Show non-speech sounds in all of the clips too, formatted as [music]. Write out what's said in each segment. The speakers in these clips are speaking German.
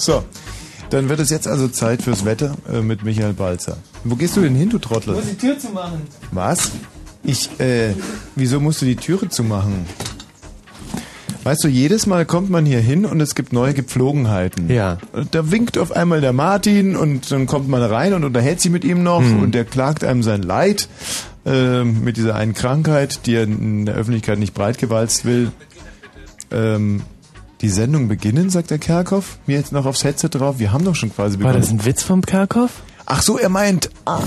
So, dann wird es jetzt also Zeit fürs Wetter äh, mit Michael Balzer. Wo gehst du denn hin, du Trottel? Ich muss die Tür zumachen. Was? Ich, äh, wieso musst du die Türe zumachen? Weißt du, jedes Mal kommt man hier hin und es gibt neue Gepflogenheiten. Ja. Da winkt auf einmal der Martin und dann kommt man rein und unterhält sich mit ihm noch Hm. und der klagt einem sein Leid äh, mit dieser einen Krankheit, die er in der Öffentlichkeit nicht breitgewalzt will. Ähm, die Sendung beginnen, sagt der Kerkhoff, mir jetzt noch aufs Headset drauf. Wir haben doch schon quasi War begonnen. das ein Witz vom Kerkhoff? Ach so, er meint. Ah,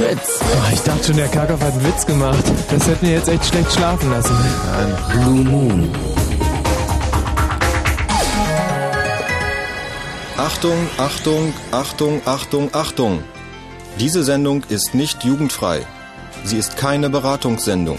Witz. Oh, ich dachte schon, der Kerkhoff hat einen Witz gemacht. Das hätte mir jetzt echt schlecht schlafen lassen. Blue Moon. Achtung, Achtung, Achtung, Achtung, Achtung. Diese Sendung ist nicht jugendfrei. Sie ist keine Beratungssendung.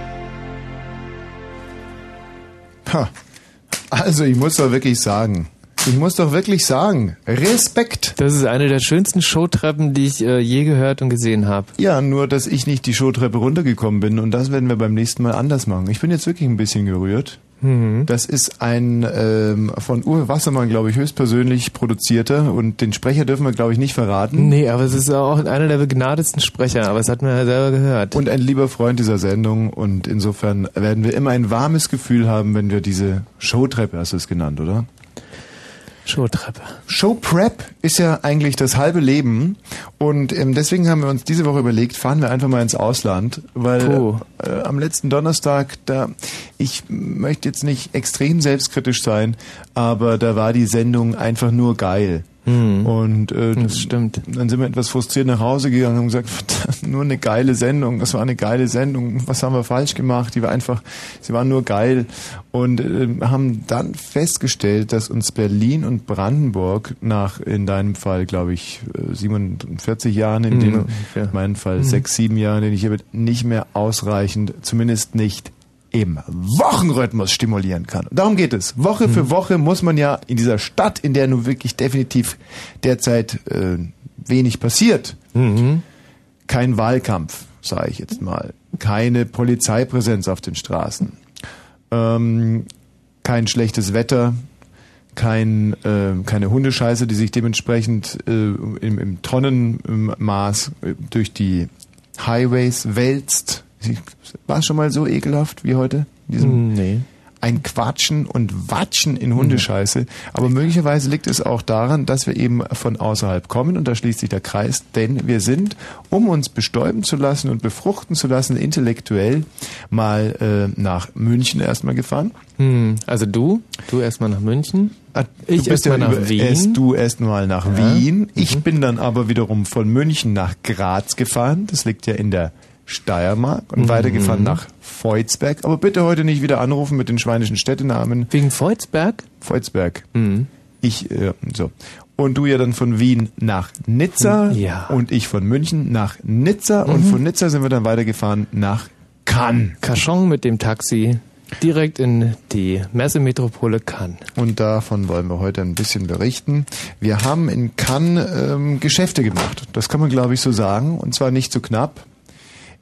Ha. Also, ich muss doch wirklich sagen. Ich muss doch wirklich sagen. Respekt. Das ist eine der schönsten Showtreppen, die ich äh, je gehört und gesehen habe. Ja, nur, dass ich nicht die Showtreppe runtergekommen bin und das werden wir beim nächsten Mal anders machen. Ich bin jetzt wirklich ein bisschen gerührt. Mhm. Das ist ein ähm, von Uwe Wassermann, glaube ich, höchstpersönlich produzierter und den Sprecher dürfen wir, glaube ich, nicht verraten. Nee, aber es ist auch einer der begnadetsten Sprecher, aber es hat man ja selber gehört. Und ein lieber Freund dieser Sendung und insofern werden wir immer ein warmes Gefühl haben, wenn wir diese Showtreppe, hast du es genannt, oder? Showtreppe. Showprep ist ja eigentlich das halbe Leben und ähm, deswegen haben wir uns diese Woche überlegt, fahren wir einfach mal ins Ausland, weil äh, am letzten Donnerstag, da ich möchte jetzt nicht extrem selbstkritisch sein, aber da war die Sendung einfach nur geil. Und äh, Das stimmt. dann sind wir etwas frustriert nach Hause gegangen und haben gesagt, verdammt, nur eine geile Sendung, das war eine geile Sendung, was haben wir falsch gemacht? Die war einfach, sie war nur geil und äh, haben dann festgestellt, dass uns Berlin und Brandenburg nach, in deinem Fall, glaube ich, äh, 47 Jahren, in Mhm, dem, in meinem Fall Mhm. sechs, sieben Jahren, den ich hier bin, nicht mehr ausreichend, zumindest nicht im Wochenrhythmus stimulieren kann. Und darum geht es. Woche Mhm. für Woche muss man ja in dieser Stadt, in der nun wirklich definitiv derzeit äh, wenig passiert, Mhm. kein Wahlkampf, sage ich jetzt mal, keine Polizeipräsenz auf den Straßen, ähm, kein schlechtes Wetter, kein, äh, keine Hundescheiße, die sich dementsprechend äh, im, im Tonnenmaß äh, durch die Highways wälzt. War es schon mal so ekelhaft wie heute? in Diesem Nee. ein Quatschen und Watschen in Hundescheiße. Aber möglicherweise liegt es auch daran, dass wir eben von außerhalb kommen und da schließt sich der Kreis, denn wir sind, um uns bestäuben zu lassen und befruchten zu lassen, intellektuell mal äh, nach München erstmal gefahren. Hm. Also du? Du erstmal nach München? Ah, Ich du bist erstmal ja nach über- Wien. Erst du erstmal nach Ja. Wien. Ich Mhm. bin dann aber wiederum von München nach Graz gefahren. Das liegt ja in der Steiermark und Mhm. weitergefahren nach Feuzberg. Aber bitte heute nicht wieder anrufen mit den schweinischen Städtenamen. Wegen Feuzberg? Feuzberg. Mhm. Ich, äh, so. Und du ja dann von Wien nach Nizza. Ja. Und ich von München nach Nizza. Und Mhm. von Nizza sind wir dann weitergefahren nach Cannes. Cachan mit dem Taxi direkt in die Messemetropole Cannes. Und davon wollen wir heute ein bisschen berichten. Wir haben in Cannes ähm, Geschäfte gemacht. Das kann man, glaube ich, so sagen. Und zwar nicht so knapp.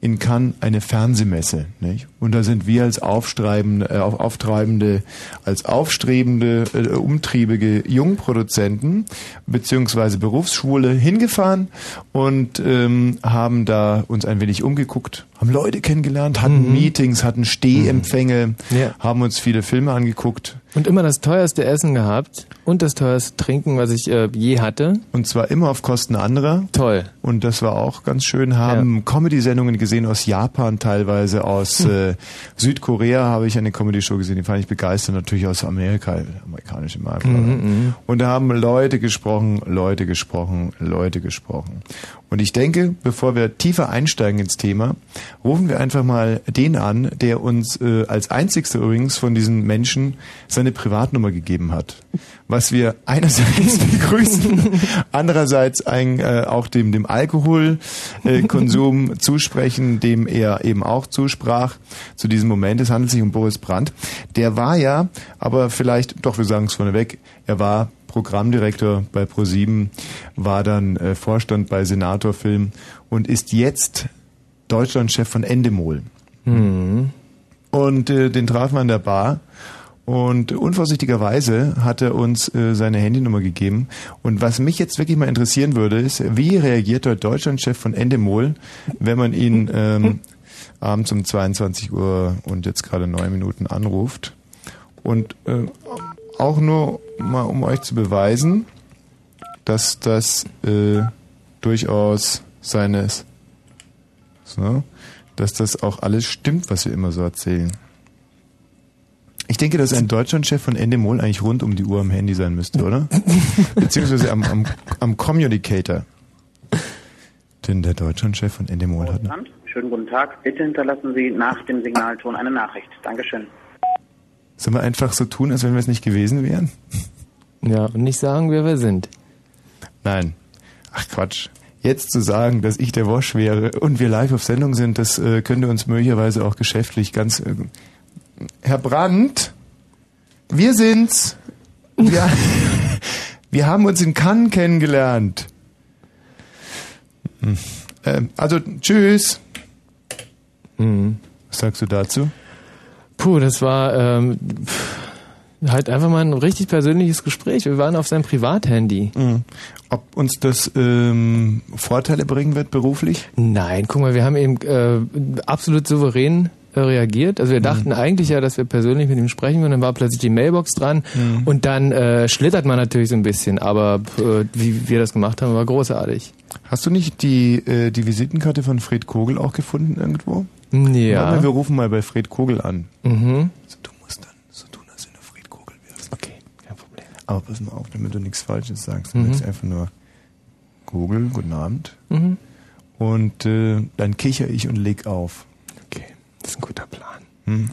In Cannes eine Fernsehmesse. Nicht? Und da sind wir als aufstreibende, äh, auf- auftreibende, als aufstrebende, äh, umtriebige Jungproduzenten beziehungsweise Berufsschwule hingefahren und ähm, haben da uns ein wenig umgeguckt, haben Leute kennengelernt, hatten Mhm. Meetings, hatten Stehempfänge, Ja. haben uns viele Filme angeguckt. Und immer das teuerste Essen gehabt und das teuerste Trinken, was ich äh, je hatte. Und zwar immer auf Kosten anderer. Toll. Und das war auch ganz schön. Haben Comedy-Sendungen gesehen aus Japan teilweise, aus Hm. äh, Südkorea habe ich eine Comedy-Show gesehen, die fand ich begeistert. Natürlich aus Amerika, amerikanische Marke. Mhm, mhm. Und da haben Leute gesprochen, Leute gesprochen, Leute gesprochen. Und ich denke, bevor wir tiefer einsteigen ins Thema, rufen wir einfach mal den an, der uns äh, als einzigster übrigens von diesen Menschen seine Privatnummer gegeben hat. Was wir einerseits [laughs] begrüßen, andererseits ein, äh, auch dem, dem Alkoholkonsum [laughs] zusprechen, dem er eben auch zusprach zu diesem Moment. Es handelt sich um Boris Brandt. Der war ja, aber vielleicht, doch wir sagen es vorneweg, er war Programmdirektor bei ProSieben, war dann äh, Vorstand bei Senator Film und ist jetzt Deutschlandchef von Endemol. Mhm. Und äh, den trafen wir an der Bar und unvorsichtigerweise hat er uns äh, seine Handynummer gegeben. Und was mich jetzt wirklich mal interessieren würde, ist, wie reagiert der Deutschlandchef von Endemol, wenn man ihn ähm, [laughs] abends um 22 Uhr und jetzt gerade neun Minuten anruft? Und äh, auch nur mal, um euch zu beweisen, dass das äh, durchaus seines, so, dass das auch alles stimmt, was wir immer so erzählen. Ich denke, dass ein Deutschlandchef von Endemol eigentlich rund um die Uhr am Handy sein müsste, oder? [laughs] Beziehungsweise am, am, am Communicator. Denn der Deutschlandchef von Endemol hat... Schönen guten Tag. Bitte hinterlassen Sie nach dem Signalton eine Nachricht. Dankeschön. Sollen wir einfach so tun, als wenn wir es nicht gewesen wären? Ja, und nicht sagen, wer wir sind. Nein. Ach Quatsch. Jetzt zu sagen, dass ich der Wosch wäre und wir live auf Sendung sind, das äh, könnte uns möglicherweise auch geschäftlich ganz... Äh, Herr Brandt, wir sind's. Wir, [laughs] wir haben uns in Cannes kennengelernt. Hm. Ähm, also, tschüss. Mhm. Was sagst du dazu? Puh, das war ähm, halt einfach mal ein richtig persönliches Gespräch. Wir waren auf seinem Privathandy. Mhm. Ob uns das ähm, Vorteile bringen wird beruflich? Nein, guck mal, wir haben eben äh, absolut souverän äh, reagiert. Also wir dachten eigentlich ja, dass wir persönlich mit ihm sprechen und dann war plötzlich die Mailbox dran Mhm. und dann äh, schlittert man natürlich so ein bisschen, aber äh, wie wir das gemacht haben, war großartig. Hast du nicht die, äh, die Visitenkarte von Fred Kogel auch gefunden irgendwo? Ja. mal, wir rufen mal bei Fred Kogel an. Mhm. Also, du musst dann so tun, als wenn du Fred Kogel wärst. Okay, kein Problem. Aber pass mal auf, damit du nichts Falsches sagst. Du Mhm. sagst einfach nur Kogel, guten Abend. Mhm. Und äh, dann kicher ich und leg auf. Okay, das ist ein guter Plan. Hm.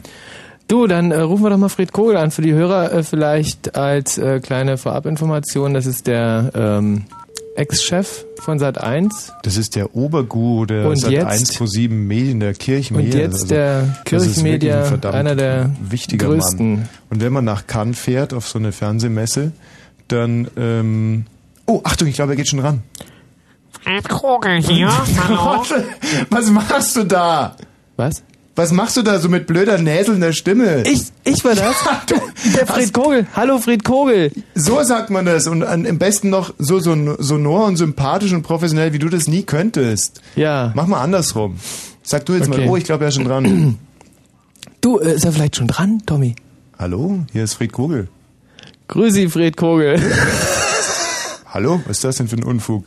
Du, dann äh, rufen wir doch mal Fred Kogel an für die Hörer äh, vielleicht als äh, kleine Vorabinformation. Das ist der ähm, Ex-Chef von Sat1 Das ist der Oberguru der Und Sat jetzt- 1 pro 7 Medien, der Kirchmedien. und jetzt der ist wirklich Kirchenmedia, ein einer der wichtiger größten. Mann. Und wenn man nach Cannes fährt auf so eine Fernsehmesse, dann ähm, Oh, Achtung, ich glaube, er geht schon ran. Fred Krogel hier. [laughs] Hallo. Was machst du da? Was? Was machst du da so mit blöder näselnder Stimme? Ich, ich war das? [laughs] der Fred Kogel. Hallo Fred Kogel. So sagt man das und an, am besten noch so, so sonor und sympathisch und professionell, wie du das nie könntest. Ja. Mach mal andersrum. Sag du jetzt Okay. mal, oh, ich glaube, er ist schon dran. [clears throat] Du, äh, ist er vielleicht schon dran, Tommy? Hallo, hier ist Fred Kogel. Grüßi, Fred Kogel. [laughs] Hallo, was ist das denn für ein Unfug?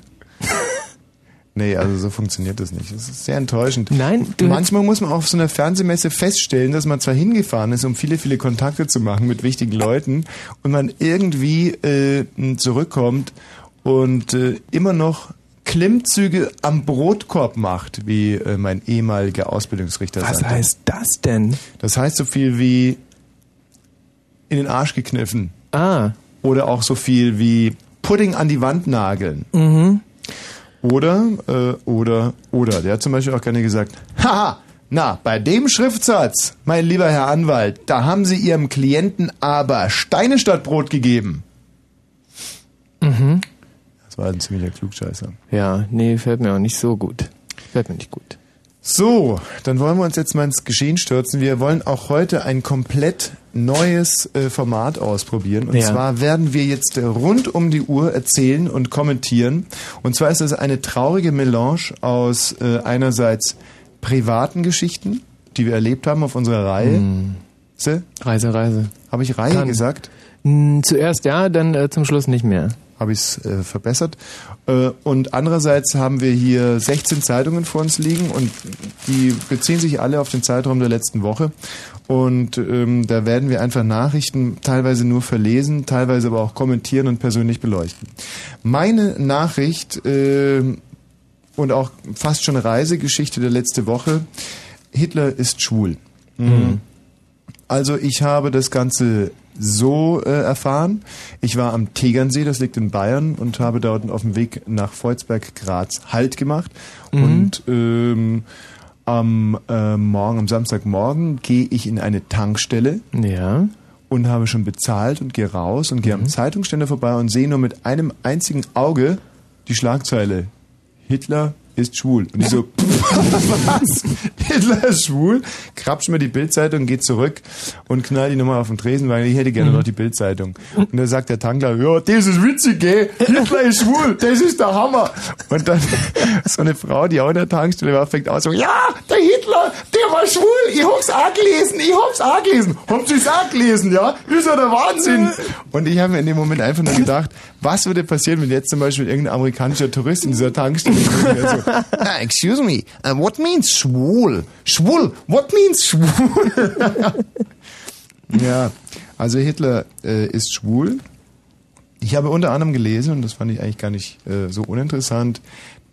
Nee, also so funktioniert das nicht. Das ist sehr enttäuschend. Nein, du Manchmal muss man auf so einer Fernsehmesse feststellen, dass man zwar hingefahren ist, um viele, viele Kontakte zu machen mit wichtigen Leuten und man irgendwie äh, zurückkommt und äh, immer noch Klimmzüge am Brotkorb macht, wie äh, mein ehemaliger Ausbildungsrichter Was sagte. heißt das denn? Das heißt so viel wie in den Arsch gekniffen. Ah. Oder auch so viel wie Pudding an die Wand nageln. Mhm. Oder, äh, oder, oder. Der hat zum Beispiel auch gerne gesagt, haha, na, bei dem Schriftsatz, mein lieber Herr Anwalt, da haben Sie Ihrem Klienten aber Steine statt Brot gegeben. Mhm. Das war ein ziemlicher Klugscheißer. Ja, nee, fällt mir auch nicht so gut. Fällt mir nicht gut. So, dann wollen wir uns jetzt mal ins Geschehen stürzen. Wir wollen auch heute ein komplett neues äh, Format ausprobieren. Und Ja. zwar werden wir jetzt äh, rund um die Uhr erzählen und kommentieren. Und zwar ist das eine traurige Melange aus äh, einerseits privaten Geschichten, die wir erlebt haben auf unserer Reihe. Se? Reise, Reise. Habe ich Reihe Kann. gesagt? Hm, zuerst ja, dann äh, zum Schluss nicht mehr. Habe ich es äh, verbessert. Äh, und andererseits haben wir hier 16 Zeitungen vor uns liegen und die beziehen sich alle auf den Zeitraum der letzten Woche. Und ähm, da werden wir einfach Nachrichten teilweise nur verlesen, teilweise aber auch kommentieren und persönlich beleuchten. Meine Nachricht äh, und auch fast schon Reisegeschichte der letzte Woche. Hitler ist schwul. Mhm. Also ich habe das Ganze so äh, erfahren. Ich war am Tegernsee, das liegt in Bayern, und habe dort auf dem Weg nach Volzberg-Graz Halt gemacht. Mhm. Und ähm, am äh, Morgen, am Samstagmorgen gehe ich in eine Tankstelle Ja. und habe schon bezahlt und gehe raus und gehe am Zeitungsständer vorbei und sehe nur mit einem einzigen Auge die Schlagzeile Hitler ist schwul. Und ich so, was? [laughs] Hitler ist schwul? Krapsch mir die Bildzeitung, geht zurück und knall die Nummer auf den Tresen, weil ich hätte gerne noch die Bildzeitung. Und da sagt der Tankler, ja, das ist witzig, gell? Hitler ist schwul, das ist der Hammer. Und dann [laughs] so eine Frau, die auch in der Tankstelle war, fängt an so, ja, der Hitler, der war schwul, ich hab's auch gelesen, ich hab's auch gelesen. Habt ihr's auch gelesen, ja? Ist ja der Wahnsinn. Und ich habe mir in dem Moment einfach nur gedacht, was würde passieren, wenn jetzt zum Beispiel irgendein amerikanischer Tourist in dieser Tankstelle [laughs] ah, excuse me, uh, what means schwul? Schwul, what means schwul? [laughs] ja, also Hitler äh, ist schwul. Ich habe unter anderem gelesen, und das fand ich eigentlich gar nicht äh, so uninteressant,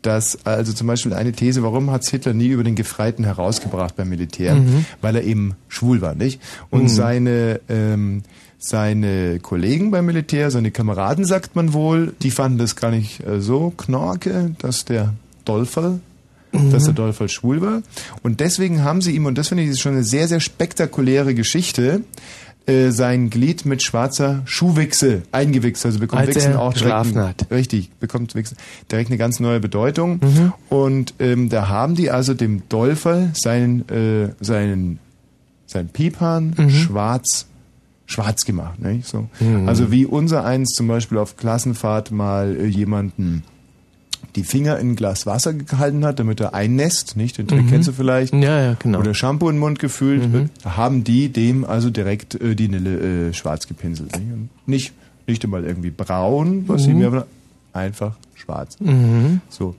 dass also zum Beispiel eine These, warum hat Hitler nie über den Gefreiten herausgebracht beim Militär? Weil er eben schwul war, nicht? Und seine ähm, seine Kollegen beim Militär, seine Kameraden, sagt man wohl, die fanden das gar nicht äh, so knorke, dass der Dolferl, dass der Dolferl schwul war. Und deswegen haben sie ihm, und das finde ich ist schon eine sehr, sehr spektakuläre Geschichte, äh, sein Glied mit schwarzer Schuhwichse eingewichst, also bekommt Als Wichsen auch direkt, ein- richtig, bekommt Wichsen direkt eine ganz neue Bedeutung. Mhm. Und ähm, da haben die also dem Dolferl seinen, äh, seinen, seinen Piephahn Mhm. schwarz schwarz gemacht. Nicht? So. Also wie unser eins zum Beispiel auf Klassenfahrt mal äh, jemanden die Finger in ein Glas Wasser gehalten hat, damit er einnässt, nicht? Den Trick kennst du vielleicht. Ja, ja, genau. Oder Shampoo in den Mund gefüllt, wird, haben die dem also direkt äh, die Nille äh, schwarz gepinselt. Nicht? Und nicht, nicht einmal irgendwie braun, was sie mir aber einfach schwarz. So.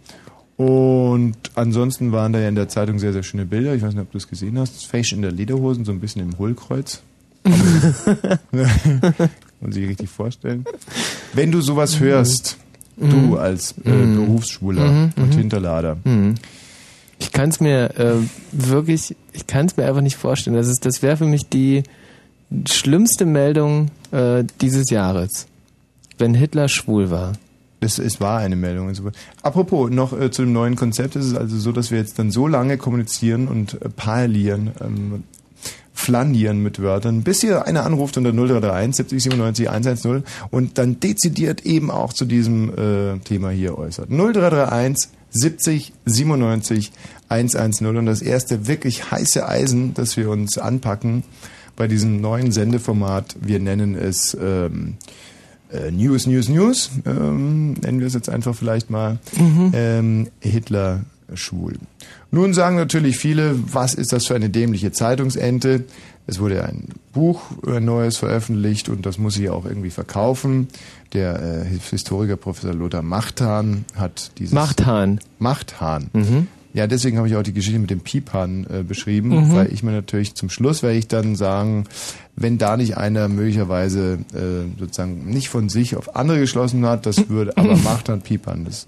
Und ansonsten waren da ja in der Zeitung sehr, sehr schöne Bilder. Ich weiß nicht, ob du es gesehen hast. Fesch in der Lederhosen, so ein bisschen im Hohlkreuz. [laughs] [laughs] Und sich richtig vorstellen. Wenn du sowas hörst, du als äh, Berufsschwuler und Hinterlader, Ich kann es mir äh, wirklich, ich kann es mir einfach nicht vorstellen. Das ist, das wäre für mich die schlimmste Meldung äh, dieses Jahres, wenn Hitler schwul war. Es, es war eine Meldung. Apropos, noch äh, zu dem neuen Konzept. Es ist also so, dass wir jetzt dann so lange kommunizieren und äh, parlieren, ähm, flanieren mit Wörtern, bis hier einer anruft unter 0331 70 97 110 und dann dezidiert eben auch zu diesem äh, Thema hier äußert. 0331 70 97 110 und das erste wirklich heiße Eisen, das wir uns anpacken bei diesem neuen Sendeformat, wir nennen es ähm, äh, News, News, News, ähm, nennen wir es jetzt einfach vielleicht mal, ähm, Hitler schwul. Nun sagen natürlich viele, was ist das für eine dämliche Zeitungsente? Es wurde ein Buch, ein neues veröffentlicht und das muss ich auch irgendwie verkaufen. Der äh, Historiker Professor Lothar Machtan hat dieses... Machthahn. Machthahn. Ja, deswegen habe ich auch die Geschichte mit dem Piephahn äh, beschrieben, weil ich mir natürlich zum Schluss werde ich dann sagen, wenn da nicht einer möglicherweise äh, sozusagen nicht von sich auf andere geschlossen hat, das [clears throat] würde aber Machtan Piephahn. Das,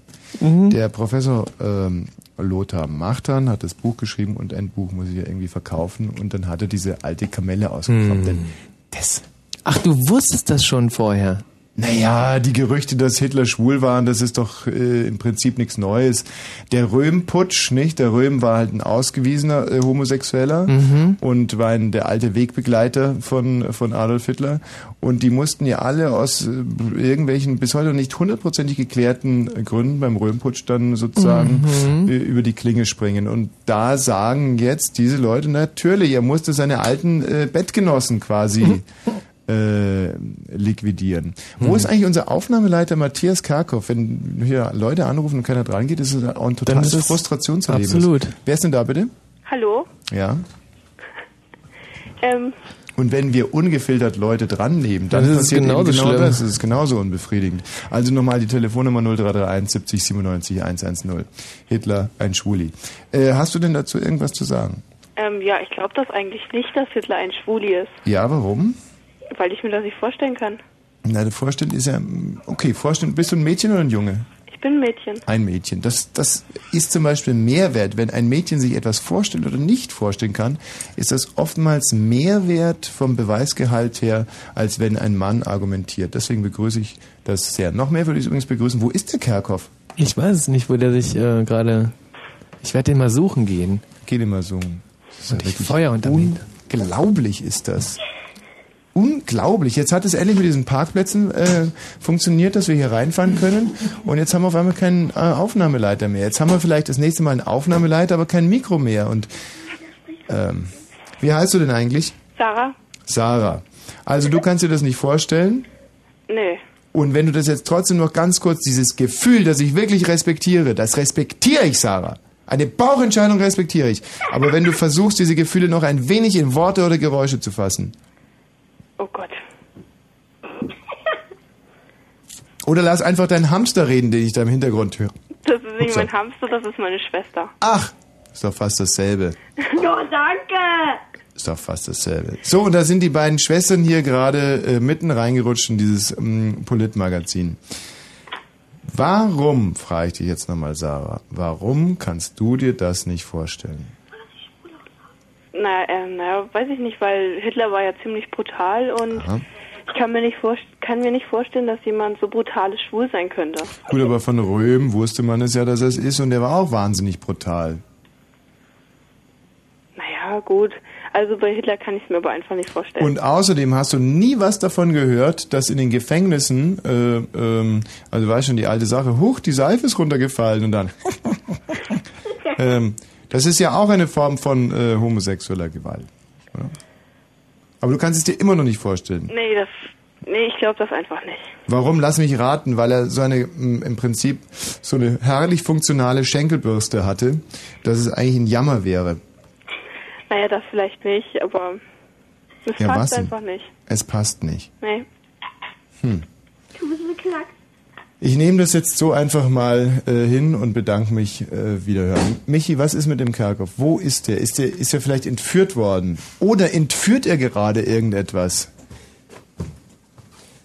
Der Professor ähm, Lothar Machtan hat das Buch geschrieben und ein Buch muss ich ja irgendwie verkaufen und dann hat er diese alte Kamelle ausgegraben. Denn das Ach, du wusstest das schon vorher. Naja, die Gerüchte, dass Hitler schwul war, das ist doch äh, im Prinzip nichts Neues. Der Röhm-Putsch, nicht? Der Röhm war halt ein ausgewiesener äh, Homosexueller und war ein, der alte Wegbegleiter von, von Adolf Hitler. Und die mussten ja alle aus äh, irgendwelchen bis heute noch nicht hundertprozentig geklärten Gründen beim Röhm-Putsch dann sozusagen äh, über die Klinge springen. Und da sagen jetzt diese Leute, natürlich, er musste seine alten äh, Bettgenossen quasi [laughs] äh, liquidieren. Wo ist eigentlich unser Aufnahmeleiter Matthias Karkow? Wenn hier Leute anrufen und keiner dran geht, ist es auch ein totales Frustrationserlebnis. absolut. Wer ist denn da bitte? Hallo. Ja. [laughs] Ähm, Und wenn wir ungefiltert Leute dran nehmen, dann Dann ist es passiert genauso genau schlimm. das. Es ist genauso unbefriedigend. Also nochmal die Telefonnummer 0331 70 97 110. Hitler, ein Schwuli. Äh, hast du denn dazu irgendwas zu sagen? ähm, ja, ich glaube das eigentlich nicht, dass Hitler ein Schwuli ist, Ja, warum? Weil ich mir das nicht vorstellen kann. Na, der Vorstand ist ja, okay, Vorstand, bist du ein Mädchen oder ein Junge? Ich bin ein Mädchen. Ein Mädchen. Das, das ist zum Beispiel Mehrwert. Wenn ein Mädchen sich etwas vorstellt oder nicht vorstellen kann, ist das oftmals Mehrwert vom Beweisgehalt her, als wenn ein Mann argumentiert. Deswegen begrüße ich das sehr. Noch mehr würde ich übrigens begrüßen. Wo ist der Kerkhoff? Ich weiß es nicht, wo der sich äh, gerade. Ich werde den mal suchen gehen. Geh den mal suchen. Das ist ja Und ich wirklich Feuer unter mir. Unglaublich ist das. Unglaublich. Jetzt hat es endlich mit diesen Parkplätzen äh, funktioniert, dass wir hier reinfahren können. Und jetzt haben wir auf einmal keinen äh, Aufnahmeleiter mehr. Jetzt haben wir vielleicht das nächste Mal einen Aufnahmeleiter, aber kein Mikro mehr. Und ähm, wie heißt du denn eigentlich? Sarah? Sarah. Also du kannst dir das nicht vorstellen. Nee. Und wenn du das jetzt trotzdem noch ganz kurz, dieses Gefühl, das ich wirklich respektiere, das respektiere ich, Sarah. Eine Bauchentscheidung respektiere ich. Aber wenn du versuchst, diese Gefühle noch ein wenig in Worte oder Geräusche zu fassen. Oh Gott. [laughs] Oder lass einfach deinen Hamster reden, den ich da im Hintergrund höre. Das ist nicht Upsa. mein Hamster, das ist meine Schwester. Ach, ist doch fast dasselbe. [laughs] Ja, danke. Ist doch fast dasselbe. So, und da sind die beiden Schwestern hier gerade äh, mitten reingerutscht in dieses ähm, Politmagazin. Warum, frage ich dich jetzt nochmal, Sarah, warum kannst du dir das nicht vorstellen? Na, äh, naja, weiß ich nicht, weil Hitler war ja ziemlich brutal und Aha. ich kann mir nicht kann mir nicht vorstellen, dass jemand so brutales schwul sein könnte. Gut, aber von Röhm wusste man es ja, dass er es ist und der war auch wahnsinnig brutal. Naja, gut. Also bei Hitler kann ich es mir aber einfach nicht vorstellen. Und außerdem hast du nie was davon gehört, dass in den Gefängnissen, äh, ähm, also weißt schon, die alte Sache, huch, die Seife ist runtergefallen und dann. [laughs] ähm, das ist ja auch eine Form von äh, homosexueller Gewalt. Oder? Aber du kannst es dir immer noch nicht vorstellen. nee, das nee, ich glaube das einfach nicht. Warum? Lass mich raten, weil er so eine, m, im Prinzip so eine herrlich funktionale Schenkelbürste hatte, dass es eigentlich ein Jammer wäre. Naja, das vielleicht nicht, aber es Ja, passt einfach nicht. Es passt nicht. Nee. Hm. Du bist beknackt. Ich nehme das jetzt so einfach mal äh, hin und bedanke mich äh, wiederhören. Michi, was ist mit dem Kerkhoff? Wo ist der? Ist der ist er vielleicht entführt worden? Oder entführt er gerade irgendetwas?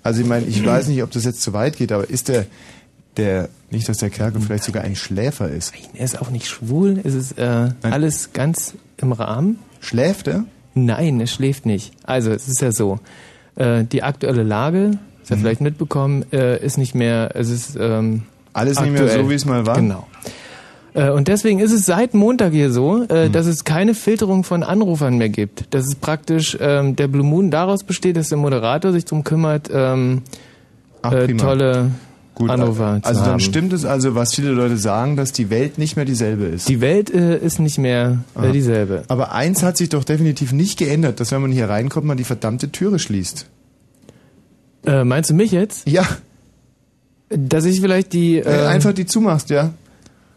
Also ich meine, ich weiß nicht, ob das jetzt zu weit geht, aber ist der der nicht, dass der Kerkhoff vielleicht sogar ein Schläfer ist? Er ist auch nicht schwul. Es ist äh, alles ganz im Rahmen. Schläft er? Nein, er schläft nicht. Also es ist ja so. Äh, die aktuelle Lage, das hat vielleicht mitbekommen, äh, ist nicht mehr, es ist ähm, Alles nicht mehr so, wie es mal war? Genau. Äh, Und deswegen ist es seit Montag hier so, äh, dass es keine Filterung von Anrufern mehr gibt. Dass es praktisch ähm, der Blue Moon daraus besteht, dass der Moderator sich darum kümmert, ähm, Ach, äh, tolle Gut, Anrufer zu also dann haben. stimmt es also, was viele Leute sagen, dass die Welt nicht mehr dieselbe ist. Die Welt äh, ist nicht mehr äh, dieselbe. Aber eins hat sich doch definitiv nicht geändert, dass wenn man hier reinkommt, man die verdammte Türe schließt. Äh, meinst du mich jetzt? Ja. Dass ich vielleicht die... Äh, einfach die zumachst, ja.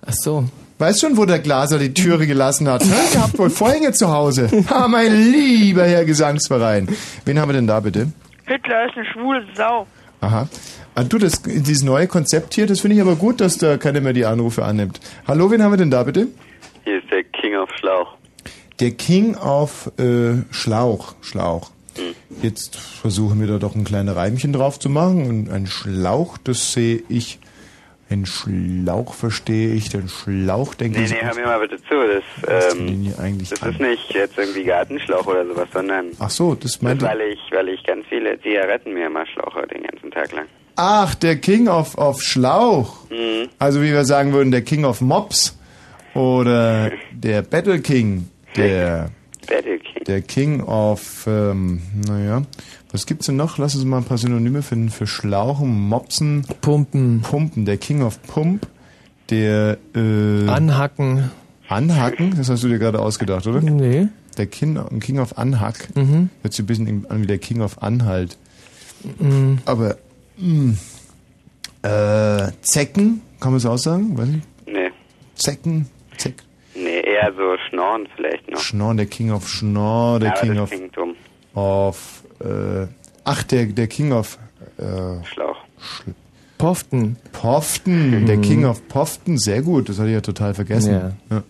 Ach so. Weißt schon, wo der Glaser die Türe gelassen hat? Hä? Ihr habt wohl Vorhänge zu Hause. Ha, mein lieber Herr Gesangsverein. Wen haben wir denn da bitte? Hitler ist eine schwule Sau. Aha. Ah, du, das, dieses neue Konzept hier, das finde ich aber gut, dass da keiner mehr die Anrufe annimmt. Hallo, wen haben wir denn da bitte? Hier ist der King of Schlauch. Der King auf äh, Schlauch. Schlauch. Jetzt versuchen wir da doch ein kleines Reimchen drauf zu machen. Und ein Schlauch, das sehe ich. Ein Schlauch verstehe ich. Den Schlauch denke Nee, ich. nee, hör mir mal bitte zu. Das, ähm, das an. ist nicht jetzt irgendwie Gartenschlauch oder sowas, sondern Ach so, das das, meinte. weil ich, weil ich ganz viele Zigaretten mir immer schlauche den ganzen Tag lang. Ach, der King auf, auf Schlauch. Mhm. Also wie wir sagen würden, der King of Mops. Oder [laughs] der Battle King. Der, Battle King. der King of, ähm, naja, was gibt's denn noch? Lass uns mal ein paar Synonyme finden für Schlauchen, Mopsen. Pumpen. Pumpen. Der King of Pump. Der, äh, Anhacken. Anhacken? Das hast du dir gerade ausgedacht, oder? Nee. Der King, King of Anhack. Mhm. Hört sich ein bisschen an wie der King of Anhalt. Mhm. Aber, mh, äh, Zecken, kann man es auch sagen? Weiß nicht. Nee. Zecken, Zeck, eher so Schnorren vielleicht noch. Schnorr, der King of Schnorr, der Ja, King of, dumm. of, äh, ach, der, der King of, äh, Schlauch. Poften. Poften, der King of Poften, sehr gut, das hatte ich ja total vergessen. Ja.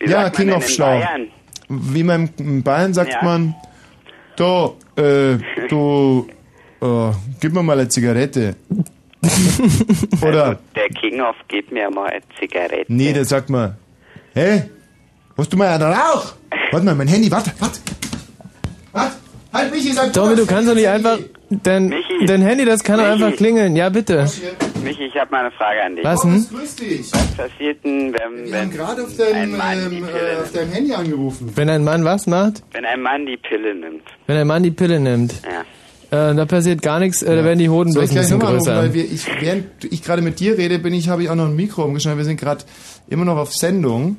Ja, ja man King of Schlauch. Bayern? Wie man in Bayern sagt Ja. man, du, äh, du, äh, gib mir mal eine Zigarette. [laughs] Oder, Der Kinghoff gibt mir mal eine Zigarette. nee, der sagt mal, hä? Hast du mal einen Rauch? Warte mal, mein Handy, warte, warte. Warte, halt mich, ich sag Tommy, du kannst doch nicht einfach. Dein, Michi. dein Handy, das kann doch Michi. einfach klingeln. Ja, bitte. Michi, ich habe mal eine Frage an dich. Was denn? Grüß dich. Was passiert denn, wenn, Wir haben wenn, gerade auf ein deinem, ähm, äh, auf deinem Handy angerufen. Wenn ein Mann was macht? wenn ein Mann die Pille nimmt? Wenn ein Mann die Pille nimmt. Ja. Äh, da passiert gar nichts, äh, da werden die Hoden Soll bloß ich ein gleich bisschen nochmal anrufen, größer. weil wir, ich, während ich gerade mit dir rede, bin ich, habe ich auch noch ein Mikro umgeschnallt. Wir sind gerade immer noch auf Sendung.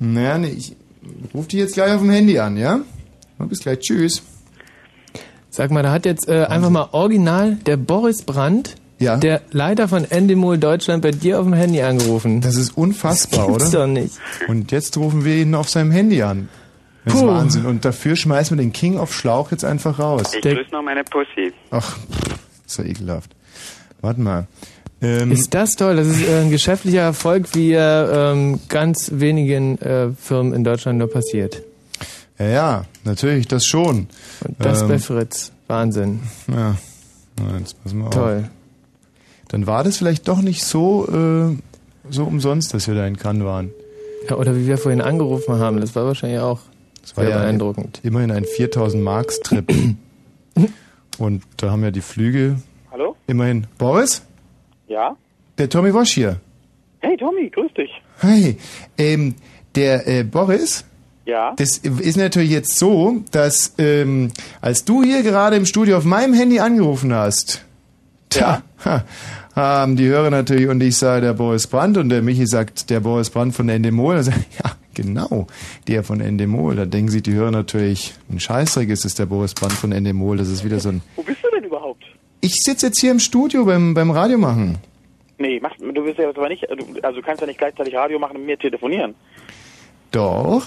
Naja, nee, ich rufe dich jetzt gleich auf dem Handy an, ja? Und bis gleich, tschüss. Sag mal, da hat jetzt äh, einfach mal original der Boris Brandt, Ja. der Leiter von Endemol Deutschland, bei dir auf dem Handy angerufen. Das ist unfassbar, Gibt's oder? doch nicht. Und jetzt rufen wir ihn auf seinem Handy an. Das ist Puh. Wahnsinn. Und dafür schmeißen wir den King auf Schlauch jetzt einfach raus. Ich Der- grüße noch meine Pussy. Ach, pff, ist ja ekelhaft. Warte mal. Ähm, Ist das toll? Das ist äh, ein geschäftlicher Erfolg, wie er ähm, ganz wenigen äh, Firmen in Deutschland nur passiert. ja, ja, natürlich, das schon. Und das Ähm, bei Fritz. Wahnsinn. Ja. Na, jetzt passen wir auf. Toll. Dann war das vielleicht doch nicht so, äh, so umsonst, dass wir da in Cannes waren. Ja, oder wie wir vorhin angerufen haben, das war wahrscheinlich auch Das war sehr ja beeindruckend. immerhin ein 4000 Marks Trip. [clears throat] Und da haben ja die Flüge Hallo? immerhin. Boris? Ja? Der Tommy Wosch hier. Hey Tommy, grüß dich. Hi. Ähm, der äh, Boris, Ja? das ist natürlich jetzt so, dass ähm, als du hier gerade im Studio auf meinem Handy angerufen hast, tja, ha, haben die Hörer natürlich und ich sage der Boris Brandt und der Michi sagt der Boris Brandt von Endemol. Ich, [laughs] ja, genau, der von Endemol. Da denken sich die Hörer natürlich, ein Scheißdreck ist es der Boris Brandt von Endemol. Das ist wieder so ein... Wo bist du? Ich sitze jetzt hier im Studio beim, beim Radio machen. Nee, mach, du bist ja aber nicht, du, also du kannst ja nicht gleichzeitig Radio machen und mit mir telefonieren. Doch.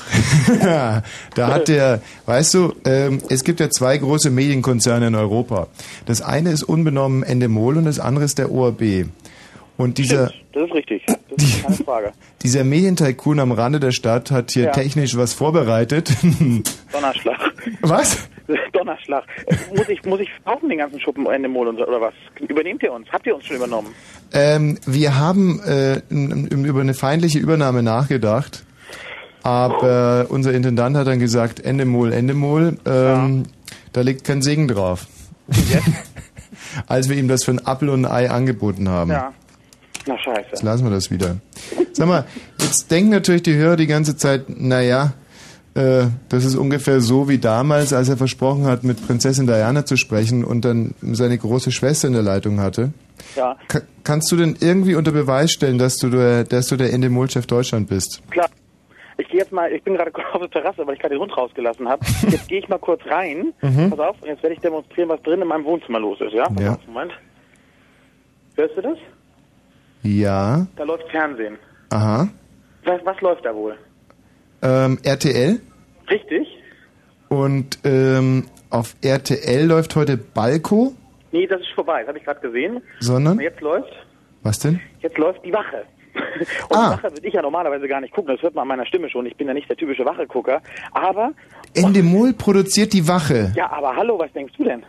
[laughs] da hat der, weißt du, ähm, es gibt ja zwei große Medienkonzerne in Europa. Das eine ist unbenommen Endemol und das andere ist der ORB. Und dieser, Stimmt, das ist richtig. Das [laughs] ist keine Frage. dieser Medientycoon am Rande der Stadt hat hier Ja. technisch was vorbereitet. [laughs] Donnerschlag. was? [laughs] Donnerschlag. Äh, Muss ich, muss ich kaufen den ganzen Schuppen Ende so, oder was? Übernehmt ihr uns? Habt ihr uns schon übernommen? Ähm, wir haben äh, über eine feindliche Übernahme nachgedacht. Aber unser Intendant hat dann gesagt, Endemol, Endemol, ähm, da liegt kein Segen drauf. [laughs] Als wir ihm das für ein Apfel und ein Ei angeboten haben. Ja. Na scheiße. Jetzt lassen wir das wieder. Sag mal, jetzt denken natürlich die Hörer die ganze Zeit, naja, äh, das ist ungefähr so wie damals, als er versprochen hat, mit Prinzessin Diana zu sprechen und dann seine große Schwester in der Leitung hatte. Ja, Ka kannst du denn irgendwie unter Beweis stellen, dass du der, dass du der Endemol-Chef Deutschland bist? klar. Ich gehe jetzt mal, ich bin gerade auf der Terrasse, weil ich gerade den Hund rausgelassen habe. [laughs] Jetzt gehe ich mal kurz rein. Mhm. Pass auf, jetzt werde ich demonstrieren, was drin in meinem Wohnzimmer los ist, ja? Ja. Moment. Hörst du das? Ja, Da läuft Fernsehen. aha. Was, was läuft da wohl? Ähm, RTL Richtig? und ähm, auf RTL läuft heute Balko, Nee, das ist vorbei, das habe ich gerade gesehen. sondern, jetzt läuft, was denn? jetzt läuft die Wache. [laughs] Und Ah. die Wache würde ich ja normalerweise gar nicht gucken, das hört man an meiner Stimme schon. Ich bin ja nicht der typische Wache-Gucker. Aber, Endemol produziert die Wache. ja, aber hallo, was denkst du denn?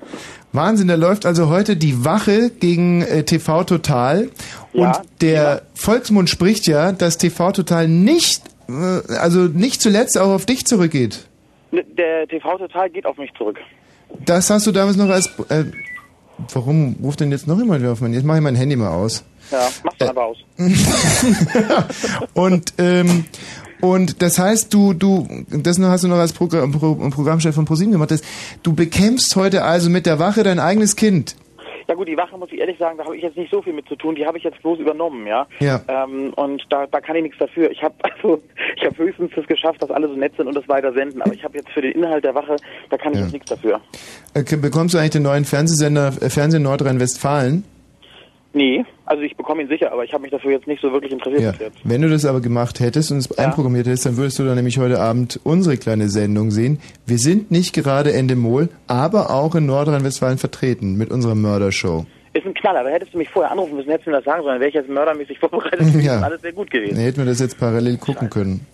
Wahnsinn, da läuft also heute die Wache gegen äh, TV Total. Und Ja, der Volksmund spricht ja, dass TV Total nicht, also nicht zuletzt auch auf dich zurückgeht. Ne, Der TV-Total geht auf mich zurück. Das hast du damals noch als... Äh, warum ruft denn jetzt noch jemand wieder auf mein... Jetzt mache ich mein Handy mal aus. Ja, mach dann aber aus. [laughs] Und... Ähm, und das heißt, du, du, das hast du noch als Programm, Pro, Programmchef von ProSieben gemacht, das, du bekämpfst heute also mit der Wache dein eigenes Kind. Ja gut, die Wache muss ich ehrlich sagen, da habe ich jetzt nicht so viel mit zu tun. Die habe ich jetzt bloß übernommen, ja. Ja. Ähm, und da, da kann ich nichts dafür. Ich habe [laughs] also, ich habe höchstens das geschafft, dass alle so nett sind und das weiter senden. Aber ich habe jetzt für den Inhalt der Wache, da kann ich Ja. jetzt nichts dafür. Äh, Bekommst du eigentlich den neuen Fernsehsender äh, Fernsehen Nordrhein-Westfalen? Nee, also ich bekomme ihn sicher, aber ich habe mich dafür jetzt nicht so wirklich interessiert Ja. jetzt. Wenn du das aber gemacht hättest und es einprogrammiert hättest, dann würdest du dann nämlich heute Abend unsere kleine Sendung sehen. Wir sind nicht gerade Endemol, aber auch in Nordrhein-Westfalen vertreten mit unserer Mördershow. Ist ein Knaller, da hättest du mich vorher anrufen müssen, hättest du mir das sagen sollen, wäre ich jetzt mördermäßig vorbereitet gewesen [laughs] Ja. alles wäre gut gewesen. Dann hätten wir das jetzt parallel gucken können.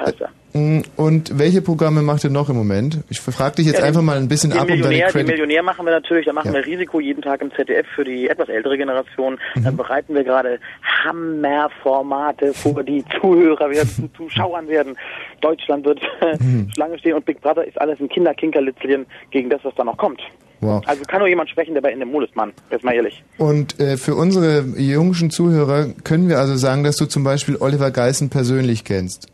heißt er. Mm, Und welche Programme macht ihr noch im Moment? Ich frage dich jetzt Ja, einfach mal ein bisschen ab, um deine Millionär, den Credit. Millionär machen wir natürlich, da machen Ja. wir Risiko jeden Tag im ZDF für die etwas ältere Generation. Mhm. Dann bereiten wir gerade Hammerformate vor, die [laughs] Zuhörer werden, zu Zuschauern werden. Deutschland wird Mhm. [laughs] Schlange stehen und Big Brother ist alles ein Kinderkinkerlitzchen gegen das, was da noch kommt. Wow. Also kann nur jemand sprechen, der bei Endemol ist, Mann. Jetzt mal ehrlich. Und äh, für unsere jungen Zuhörer können wir also sagen, dass du zum Beispiel Oliver Geissen persönlich kennst.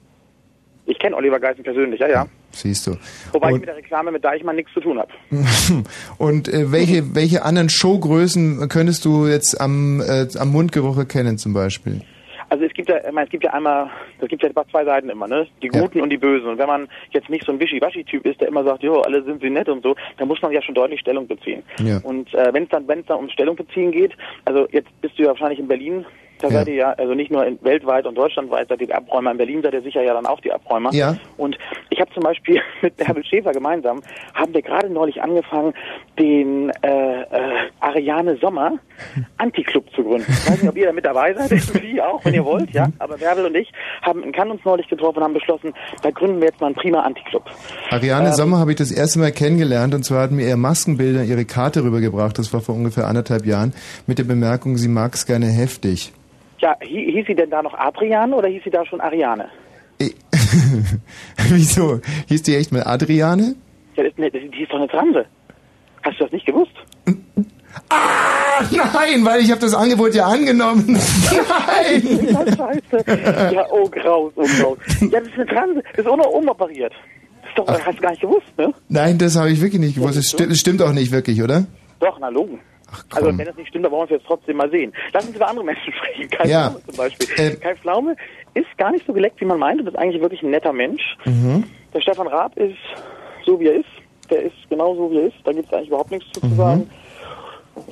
Ich kenne Oliver Geissen persönlich, ja, ja. Siehst du. Wobei ich Und, mit der Reklame mit Deichmann nichts zu tun habe. [laughs] und äh, welche, welche anderen Showgrößen könntest du jetzt am, äh, am Mundgeruch erkennen zum Beispiel? Also es gibt ja, ich meine, es gibt ja einmal, es gibt ja zwei Seiten immer, ne? Die Ja. Guten und die Bösen. Und wenn man jetzt nicht so ein Wischiwaschi-Typ ist, der immer sagt, jo, alle sind sie nett und so, dann muss man ja schon deutlich Stellung beziehen. Ja. Und äh, wenn es dann, wenn es dann um Stellung beziehen geht, also jetzt bist du ja wahrscheinlich in Berlin, da Ja. seid ihr ja, also nicht nur in, weltweit und deutschlandweit seid ihr die Abräumer, in Berlin seid ihr sicher ja dann auch die Abräumer. Ja. Und ich habe zum Beispiel [laughs] mit Herbert Schäfer gemeinsam, haben wir gerade neulich angefangen, den äh, äh, Ariane Sommer [laughs] Anti-Club zu gründen. Ich weiß nicht, ob ihr da mit dabei seid, [laughs] irgendwie auch, wenn ihr wollt, ja. Aber Bärbel und ich haben in Cannes uns neulich getroffen und haben beschlossen, da gründen wir jetzt mal einen prima Anti-Club. Ariane Ähm, Sommer habe ich das erste Mal kennengelernt und zwar hat mir ihr Maskenbilder ihre Karte rübergebracht, das war vor ungefähr anderthalb Jahren, mit der Bemerkung, sie mag es gerne heftig. Ja, hi- hieß sie denn da noch Adriane oder hieß sie da schon Ariane? [laughs] Wieso? Hieß die echt mal Adriane? Ja, das, das, die ist doch eine Transe. Hast du das nicht gewusst? Ach nein, weil ich habe das Angebot ja angenommen. [laughs] Nein! Ja, scheiße. Ja, oh graus, oh graus. Ja, das ist eine Transe. Das ist auch noch umoperiert. Das ist doch, hast du gar nicht gewusst, ne? Nein, das habe ich wirklich nicht gewusst. Es sti es stimmt auch nicht wirklich, oder? Doch, na logen. Also wenn das nicht stimmt, dann wollen wir es jetzt trotzdem mal sehen. Lass uns über andere Menschen [laughs] sprechen. Kai Ja. Pflaume zum Beispiel. Ähm. Kai Pflaume ist gar nicht so geleckt, wie man meint und ist eigentlich wirklich ein netter Mensch. Mhm. Der Stefan Raab ist so, wie er ist. Der ist genau so, wie er ist. Da gibt es eigentlich überhaupt nichts zu Mhm. sagen.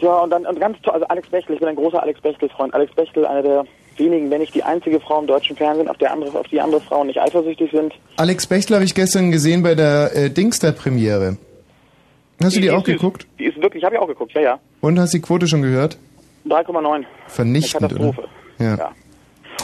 Ja, und dann und ganz toll, also Alex Bechtel, ich bin ein großer Alex Bechtel-Freund. Alex Bechtel, einer der wenigen, wenn nicht die einzige Frau im deutschen Fernsehen, auf, der andere, auf die andere Frauen nicht eifersüchtig sind. Alex Bechtel habe ich gestern gesehen bei der äh, Dingster-Premiere. Hast du die auch ist süß. geguckt? Die ist wirklich, habe ich auch geguckt, ja, ja. Und hast die Quote schon gehört? 3,9. Vernichtend, Eine Katastrophe. oder? Ja. Ja.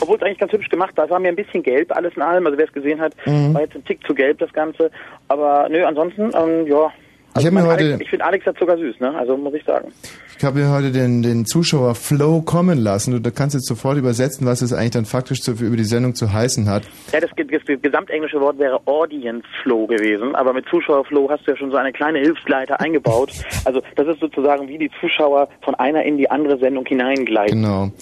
Obwohl es eigentlich ganz hübsch gemacht war. Es war mir ein bisschen gelb, alles in allem. Also wer es gesehen hat, Mhm. war jetzt ein Tick zu gelb, das Ganze. Aber nö, ansonsten, ähm, ja. Ich mein heute, Alex, ich finde Alex hat sogar süß, ne? Also muss ich sagen. ich habe mir heute den, den Zuschauer Flow kommen lassen und da kannst du jetzt sofort übersetzen, was es eigentlich dann faktisch zu, über die Sendung zu heißen hat. Ja, das, das, das gesamtenglische Wort wäre Audience Flow gewesen, aber mit Zuschauer Flow hast du ja schon so eine kleine Hilfsleiter eingebaut. [laughs] Also das ist sozusagen wie die Zuschauer von einer in die andere Sendung hineingleiten. Genau.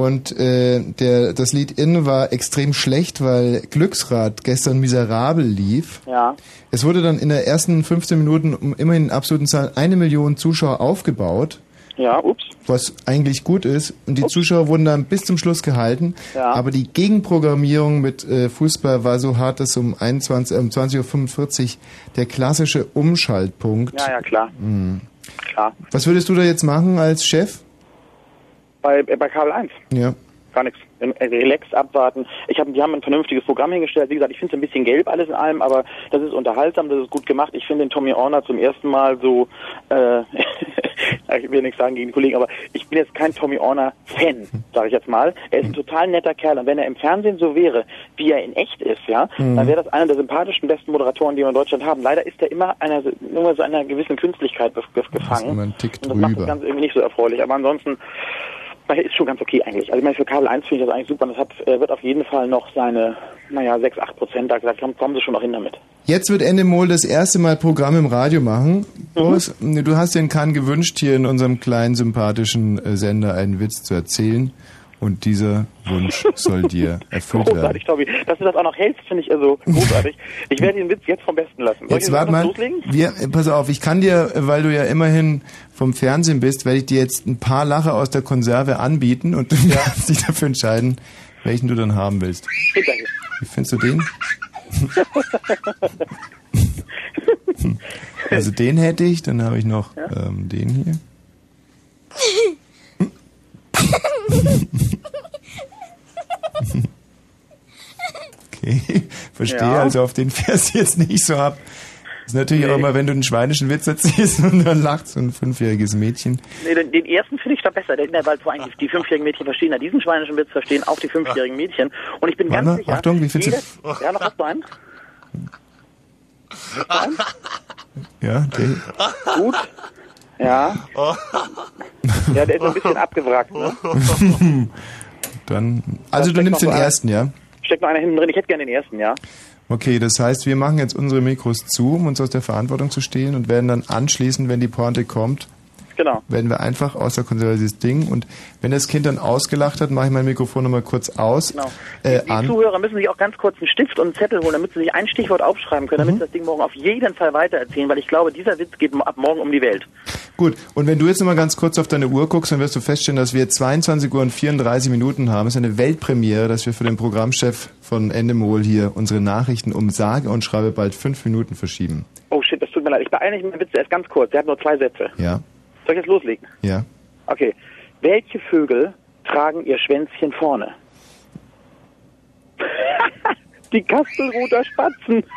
Und äh, der, das Lied In war extrem schlecht, weil Glücksrad gestern miserabel lief. Ja. Es wurde dann in der ersten 15 Minuten um immerhin in absoluten Zahlen eine Million Zuschauer aufgebaut, Ja, ups. was eigentlich gut ist. Und die Zuschauer wurden dann bis zum Schluss gehalten. Ja. Aber die Gegenprogrammierung mit äh, Fußball war so hart, dass um 21, äh, um 20.45 Uhr der klassische Umschaltpunkt. Ja, ja, klar. Mhm. Klar. Was würdest du da jetzt machen als Chef? Bei, äh, bei Kabel 1. Ja. Gar nichts. Äh, Relax abwarten. Ich hab, die haben ein vernünftiges Programm hingestellt. Wie gesagt, ich finde es ein bisschen gelb alles in allem, aber das ist unterhaltsam, das ist gut gemacht. Ich finde den Tommy Orner zum ersten Mal so, äh, [laughs] ich will nichts sagen gegen die Kollegen, aber ich bin jetzt kein Tommy Orner Fan, sage ich jetzt mal. Er ist ein total netter Kerl und wenn er im Fernsehen so wäre, wie er in echt ist, ja, Mhm. dann wäre das einer der sympathischsten, besten Moderatoren, die wir in Deutschland haben. Leider ist er immer einer, nur so einer gewissen Künstlichkeit bef- bef- gefangen. immer ein Tick und das macht das drüber. Ganze irgendwie nicht so erfreulich. Aber ansonsten, daher ist schon ganz okay eigentlich. Also ich meine, für Kabel 1 finde ich das eigentlich super und das hat, äh, wird auf jeden Fall noch seine, naja, 6, 8 Prozent da gesagt, kommen, kommen sie schon noch hin damit. Jetzt wird Endemol das erste Mal Programm im Radio machen. Boris, du hast den Kahn gewünscht, hier in unserem kleinen sympathischen äh, Sender einen Witz zu erzählen. Und dieser Wunsch soll dir erfüllt werden. Großartig, Tobi. Dass du das auch noch hältst, finde ich also großartig. ich werde den Witz jetzt vom Besten lassen. Soll Jetzt ich warte mal. loslegen? Wir, äh, pass auf, ich kann dir, äh, weil du ja immerhin vom Fernsehen bist, werde ich dir jetzt ein paar Lacher aus der Konserve anbieten und du kannst dich dafür entscheiden, welchen du dann haben willst. Geht danke. Wie findest du den? [laughs] Also den hätte ich, dann habe ich noch ähm, den hier. [laughs] Okay, verstehe Ja. also auf den Vers jetzt nicht so ab. ist natürlich auch immer, wenn du einen schweinischen Witz erzählst und dann lacht so ein fünfjähriges Mädchen. Nee, den, den ersten finde ich da besser, der, weil vor allem die fünfjährigen Mädchen verstehen ja diesen schweinischen Witz, verstehen auch die fünfjährigen Mädchen. Und ich bin Warte, ganz sicher. Achtung, wie findest du- Ja, noch hast du einen? Ja, der, Gut. Ja. [laughs] Ja, der ist so ein bisschen abgewrackt, ne? [laughs] dann, also du steckt nimmst den so ein- ersten, ja? Steckt noch einer hinten drin. Ich hätte gerne den ersten, ja. Okay, das heißt, wir machen jetzt unsere Mikros zu, um uns aus der Verantwortung zu stehlen und werden dann anschließend, wenn die Pointe kommt, Genau. werden wir einfach außer konservatives Ding und wenn das Kind dann ausgelacht hat, mache ich mein Mikrofon nochmal kurz aus. Genau. Äh, Die an. Zuhörer müssen sich auch ganz kurz einen Stift und einen Zettel holen, damit sie sich ein Stichwort aufschreiben können, Mhm. damit sie das Ding morgen auf jeden Fall weitererzählen, weil ich glaube, dieser Witz geht ab morgen um die Welt. Gut, und wenn du jetzt nochmal ganz kurz auf deine Uhr guckst, dann wirst du feststellen, dass wir 22 Uhr und 34 Minuten haben. Es ist eine Weltpremiere, dass wir für den Programmchef von Endemol hier unsere Nachrichten um sage und schreibe bald fünf Minuten verschieben. Oh shit, das tut mir leid. Ich beeile mich mit dem Witz erst ganz kurz. Der hat nur zwei Sätze. Ja, Soll ich jetzt loslegen? ja. Okay. Welche Vögel tragen ihr Schwänzchen vorne? [laughs] Die Kastelruther Spatzen. [laughs]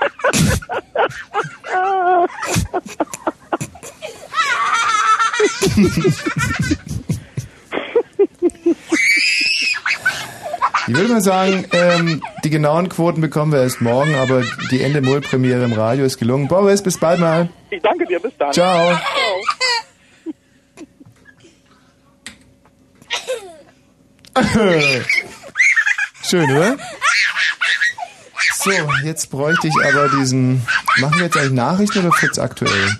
Ich würde mal sagen, ähm, die genauen Quoten bekommen wir erst morgen, aber die Endemol-Premiere im Radio ist gelungen. Boris, bis bald mal. Ich danke dir, bis dann. Ciao. [laughs] Schön, oder? So, jetzt bräuchte ich aber diesen. Machen wir jetzt eigentlich Nachrichten oder Fritz aktuell?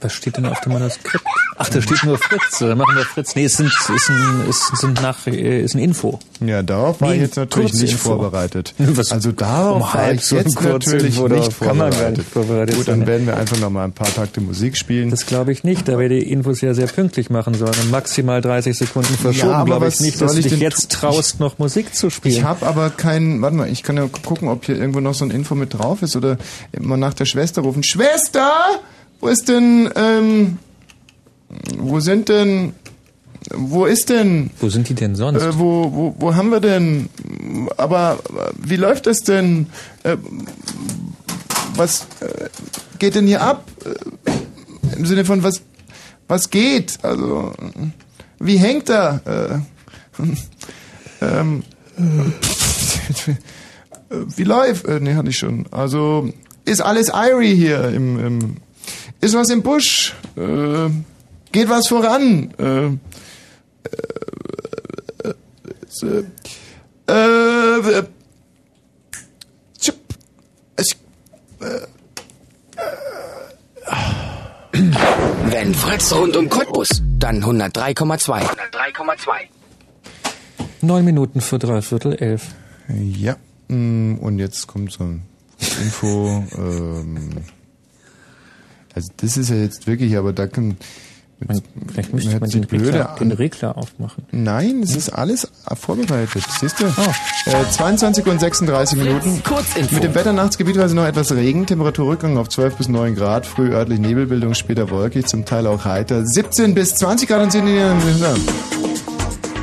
Was steht denn auf dem Manuskript? Ach, da steht nur Fritz. Dann machen wir Fritz. Nee, es sind, ist ein, ist, sind nach, äh, ist ein Info. Ja, darauf war Nee, ich jetzt natürlich nicht Kurzinfo. vorbereitet. [laughs] Was? Also darauf Um war ich jetzt natürlich nicht vorbereitet. nicht vorbereitet Gut, dann werden wir einfach noch mal ein paar Takte Musik spielen. Das glaube ich nicht, da wir die Infos ja sehr pünktlich machen sollen und maximal 30 Sekunden verschoben, aber glaube ich nicht, dass du ich dich jetzt traust, noch Musik zu spielen. Ich habe aber keinen, warte mal, ich kann ja gucken, ob hier irgendwo noch so ein Info mit drauf ist oder mal nach der Schwester rufen. Schwester! Wo ist denn, ähm, wo sind denn, wo ist denn, Wo sind die denn sonst? äh, wo, wo, wo haben wir denn, aber wie läuft das denn, äh, was äh, geht denn hier ab? Äh, Im Sinne von, was, was geht? Also, wie hängt er? Äh, [laughs] ähm, [laughs] äh, wie läuft? Äh, nee, hatte ich schon. Also, ist alles Irie hier im, im ist was im Busch? Äh, geht was voran? Äh, äh, äh, äh, Wenn Fritz rund um Cottbus, dann 103,2. 103,2. Neun Minuten für dreiviertel elf. Ja, mm, und jetzt kommt so ein Info. ähm, also das ist ja jetzt wirklich, aber da kann... Man, vielleicht müsste hat man die den blöde Regler, den Regler aufmachen. Nein, es ist alles vorbereitet. Siehst du? Oh. Äh, 22 und 36 Minuten. Kurzinfo. Mit dem Wetter nachts gebietweise noch etwas Regen, Temperaturrückgang auf 12 bis 9 Grad, früh örtlich Nebelbildung, später wolkig, zum Teil auch heiter. 17 bis 20 Grad und 10 in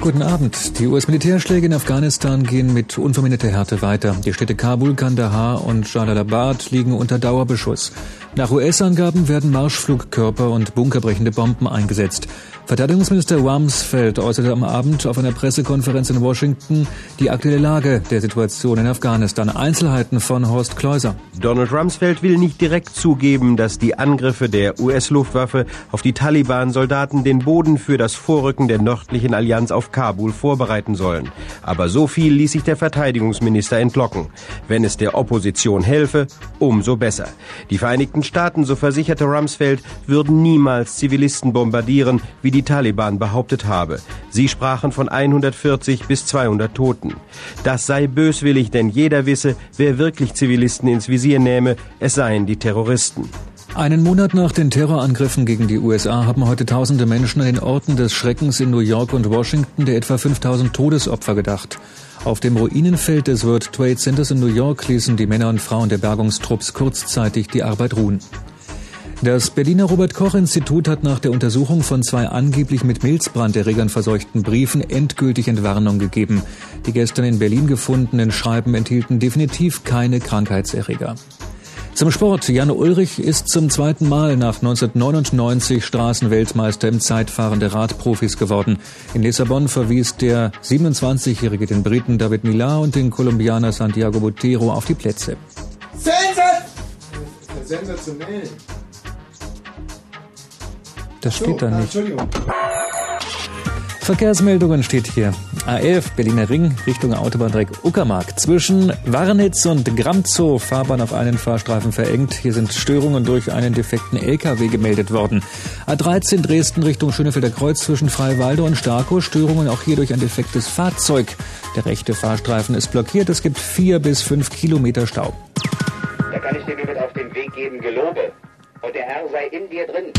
Guten Abend. Die US-Militärschläge in Afghanistan gehen mit unverminderter Härte weiter. Die Städte Kabul, Kandahar und Jalalabad liegen unter Dauerbeschuss. Nach US-Angaben werden Marschflugkörper und bunkerbrechende Bomben eingesetzt. Verteidigungsminister Rumsfeld äußerte am Abend auf einer Pressekonferenz in Washington die aktuelle Lage der Situation in Afghanistan. Einzelheiten von Horst Kleuser. Donald Rumsfeld will nicht direkt zugeben, dass die Angriffe der US-Luftwaffe auf die Taliban-Soldaten den Boden für das Vorrücken der nördlichen Allianz auf Kabul vorbereiten sollen. Aber so viel ließ sich der Verteidigungsminister entlocken. Wenn es der Opposition helfe, umso besser. Die Vereinigten Staaten, so versicherte Rumsfeld, würden niemals Zivilisten bombardieren, wie die Taliban behauptet habe. Sie sprachen von 140 bis 200 Toten. Das sei böswillig, denn jeder wisse, wer wirklich Zivilisten ins Visier nähme, es seien die Terroristen. Einen Monat nach den Terrorangriffen gegen die USA haben heute tausende Menschen an den Orten des Schreckens in New York und Washington der etwa 5000 Todesopfer gedacht. Auf dem Ruinenfeld des World Trade Centers in New York ließen die Männer und Frauen der Bergungstrupps kurzzeitig die Arbeit ruhen. Das Berliner Robert Koch Institut hat nach der Untersuchung von zwei angeblich mit Milzbranderregern verseuchten Briefen endgültig Entwarnung gegeben. Die gestern in Berlin gefundenen Schreiben enthielten definitiv keine Krankheitserreger. Zum Sport. Jan Ulrich ist zum zweiten Mal nach 1999 Straßenweltmeister im Zeitfahren der Radprofis geworden. In Lissabon verwies der 27-Jährige den Briten David Millar und den Kolumbianer Santiago Botero auf die Plätze. Sensationell. Das steht da ah, nicht. Entschuldigung. Verkehrsmeldungen steht hier. A11 Berliner Ring Richtung Autobahndreieck Uckermark. Zwischen Warnitz und Gramzow Fahrbahn auf einen Fahrstreifen verengt. Hier sind Störungen durch einen defekten LKW gemeldet worden. A13 Dresden Richtung Schönefelder Kreuz zwischen Freiwalde und Starkow. Störungen auch hier durch ein defektes Fahrzeug. Der rechte Fahrstreifen ist blockiert. Es gibt vier bis fünf Kilometer Stau. Da kann ich dir nur mit auf den Weg geben, gelobe. Und der Herr sei in dir drin.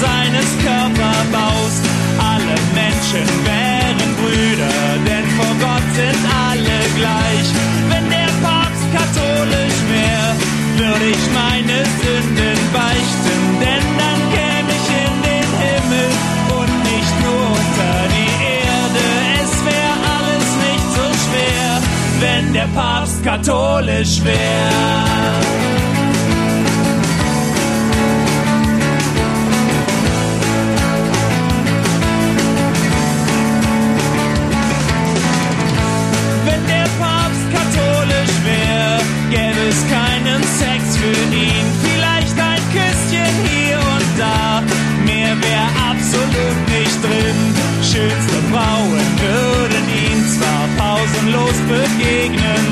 Seines Körperbaus. Alle Menschen wären Brüder, denn vor Gott sind alle gleich. Wenn der Papst katholisch wäre, würde ich meine Sünden beichten, denn dann käme ich in den Himmel und nicht nur unter die Erde. Es wäre alles nicht so schwer, wenn der Papst katholisch wäre. Schönste Frauen würden ihm zwar pausenlos begegnen,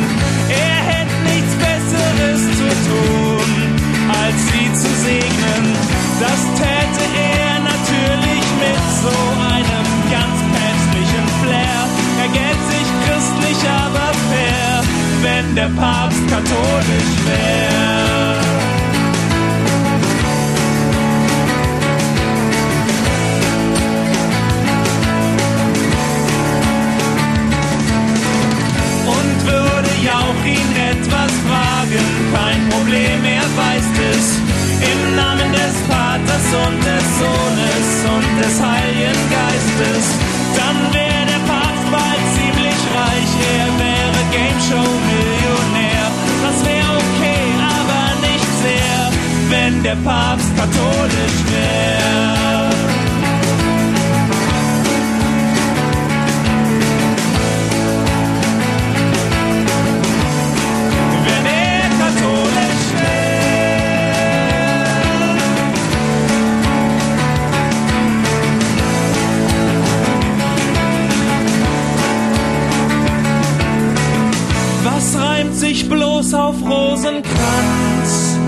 er hätte nichts Besseres zu tun, als sie zu segnen. Das täte er natürlich mit so einem ganz päpstlichen Flair. Er gäbe sich christlich, aber fair, wenn der Papst katholisch wäre. Problem, er weiß es. Im Namen des Vaters und des Sohnes und des Heiligen Geistes. Dann wäre der Papst bald ziemlich reich. Er wäre Game Show Millionär. Das wäre okay, aber nicht sehr, wenn der Papst katholisch wäre. Bloß auf Rosenkranz?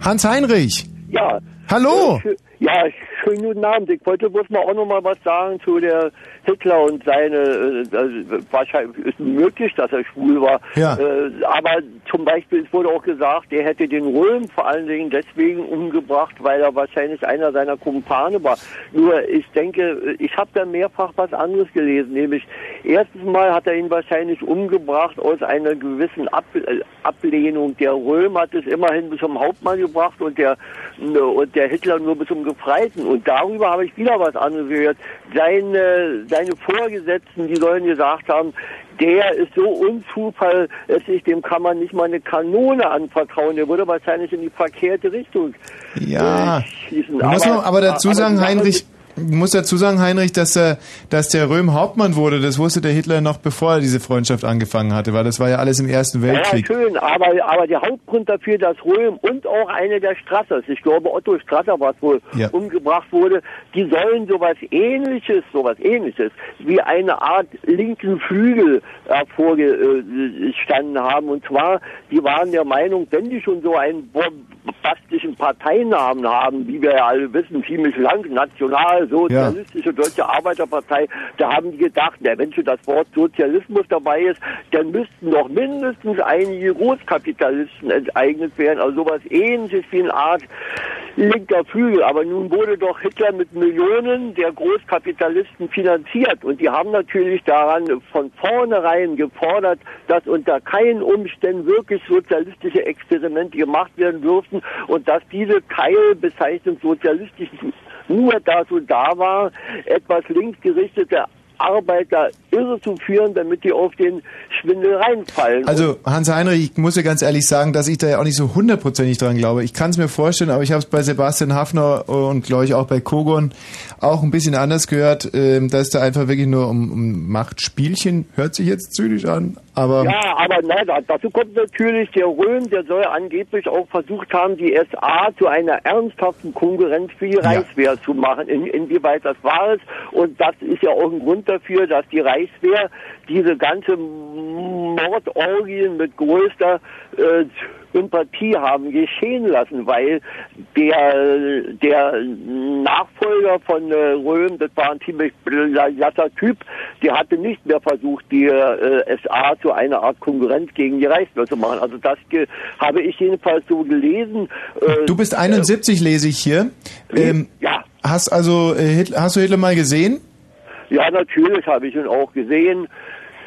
Hans Heinrich. Ja. Hallo. Ja, schönen guten Abend. Ich wollte bloß mal auch noch mal was sagen zu der Hitler und seine, äh, also wahrscheinlich ist möglich, dass er schwul war. Ja. Äh, aber zum Beispiel, es wurde auch gesagt, er hätte den Röhm vor allen Dingen deswegen umgebracht, weil er wahrscheinlich einer seiner Kumpane war. Nur ich denke, ich habe da mehrfach was anderes gelesen, nämlich erstens mal hat er ihn wahrscheinlich umgebracht aus einer gewissen Ab äh, Ablehnung. Der Röhm hat es immerhin bis zum Hauptmann gebracht und der äh, und der Hitler nur bis zum Gefreiten. Und darüber habe ich wieder was anderes gehört. Seine, seine Vorgesetzten, die sollen gesagt haben, der ist so unzuverlässig, dem kann man nicht mal eine Kanone anvertrauen. Der würde wahrscheinlich in die verkehrte Richtung Ja. äh, schießen. Du musst noch aber dazu aber sagen, Sache Heinrich, du musst dazu sagen, Heinrich, dass, er, dass der Röhm Hauptmann wurde. Das wusste der Hitler noch, bevor er diese Freundschaft angefangen hatte, weil das war ja alles im Ersten Ja, Weltkrieg. schön, aber, aber der Hauptgrund dafür, dass Röhm und auch eine der Strassers, ich glaube Otto Strasser war es wohl, Ja. umgebracht wurde, die sollen sowas ähnliches, sowas ähnliches, wie eine Art linken Flügel hervorgestanden haben. Und zwar, die waren der Meinung, wenn die schon so einen Bombastischen Parteinamen haben, wie wir ja alle wissen, ziemlich lang, national, sozialistische deutsche Arbeiterpartei, da haben die gedacht, na, wenn schon das Wort Sozialismus dabei ist, dann müssten doch mindestens einige Großkapitalisten enteignet werden, also sowas ähnliches wie eine Art linker Flügel. Aber nun wurde doch Hitler mit Millionen der Großkapitalisten finanziert. Und die haben natürlich daran von vornherein gefordert, dass unter keinen Umständen wirklich sozialistische Experimente gemacht werden dürften und dass diese Keilbezeichnung sozialistisch [laughs] nur dazu da war, etwas linksgerichtete Arbeiter irre zu führen, damit die auf den Schwindel reinfallen. Also Hans Heinrich, ich muss dir ganz ehrlich sagen, dass ich da ja auch nicht so hundertprozentig dran glaube. Ich kann es mir vorstellen, aber ich habe es bei Sebastian Hafner und glaube ich auch bei Kogon auch ein bisschen anders gehört, ähm, dass da einfach wirklich nur um, um Machtspielchen, hört sich jetzt zynisch an, aber... Ja, aber nein, da- dazu kommt natürlich der Röhm, der soll angeblich auch versucht haben, die SA zu einer ernsthaften Konkurrenz für die Reichswehr zu machen. In, inwieweit das war es? Und das ist ja auch ein Grund dafür, dass die Reichswehr diese ganze Mordorgien mit größter äh, Sympathie haben geschehen lassen, weil der, der Nachfolger von äh, Röhm, das war ein ziemlich lasser Typ, der hatte nicht mehr versucht, die äh, SA zu einer Art Konkurrent gegen die Reichswehr zu machen. Also das ge habe ich jedenfalls so gelesen. Äh, Du bist 71, lese ich hier. Ähm, ja. Hast also äh, Hitler, hast du Hitler mal gesehen? Ja, natürlich habe ich ihn auch gesehen.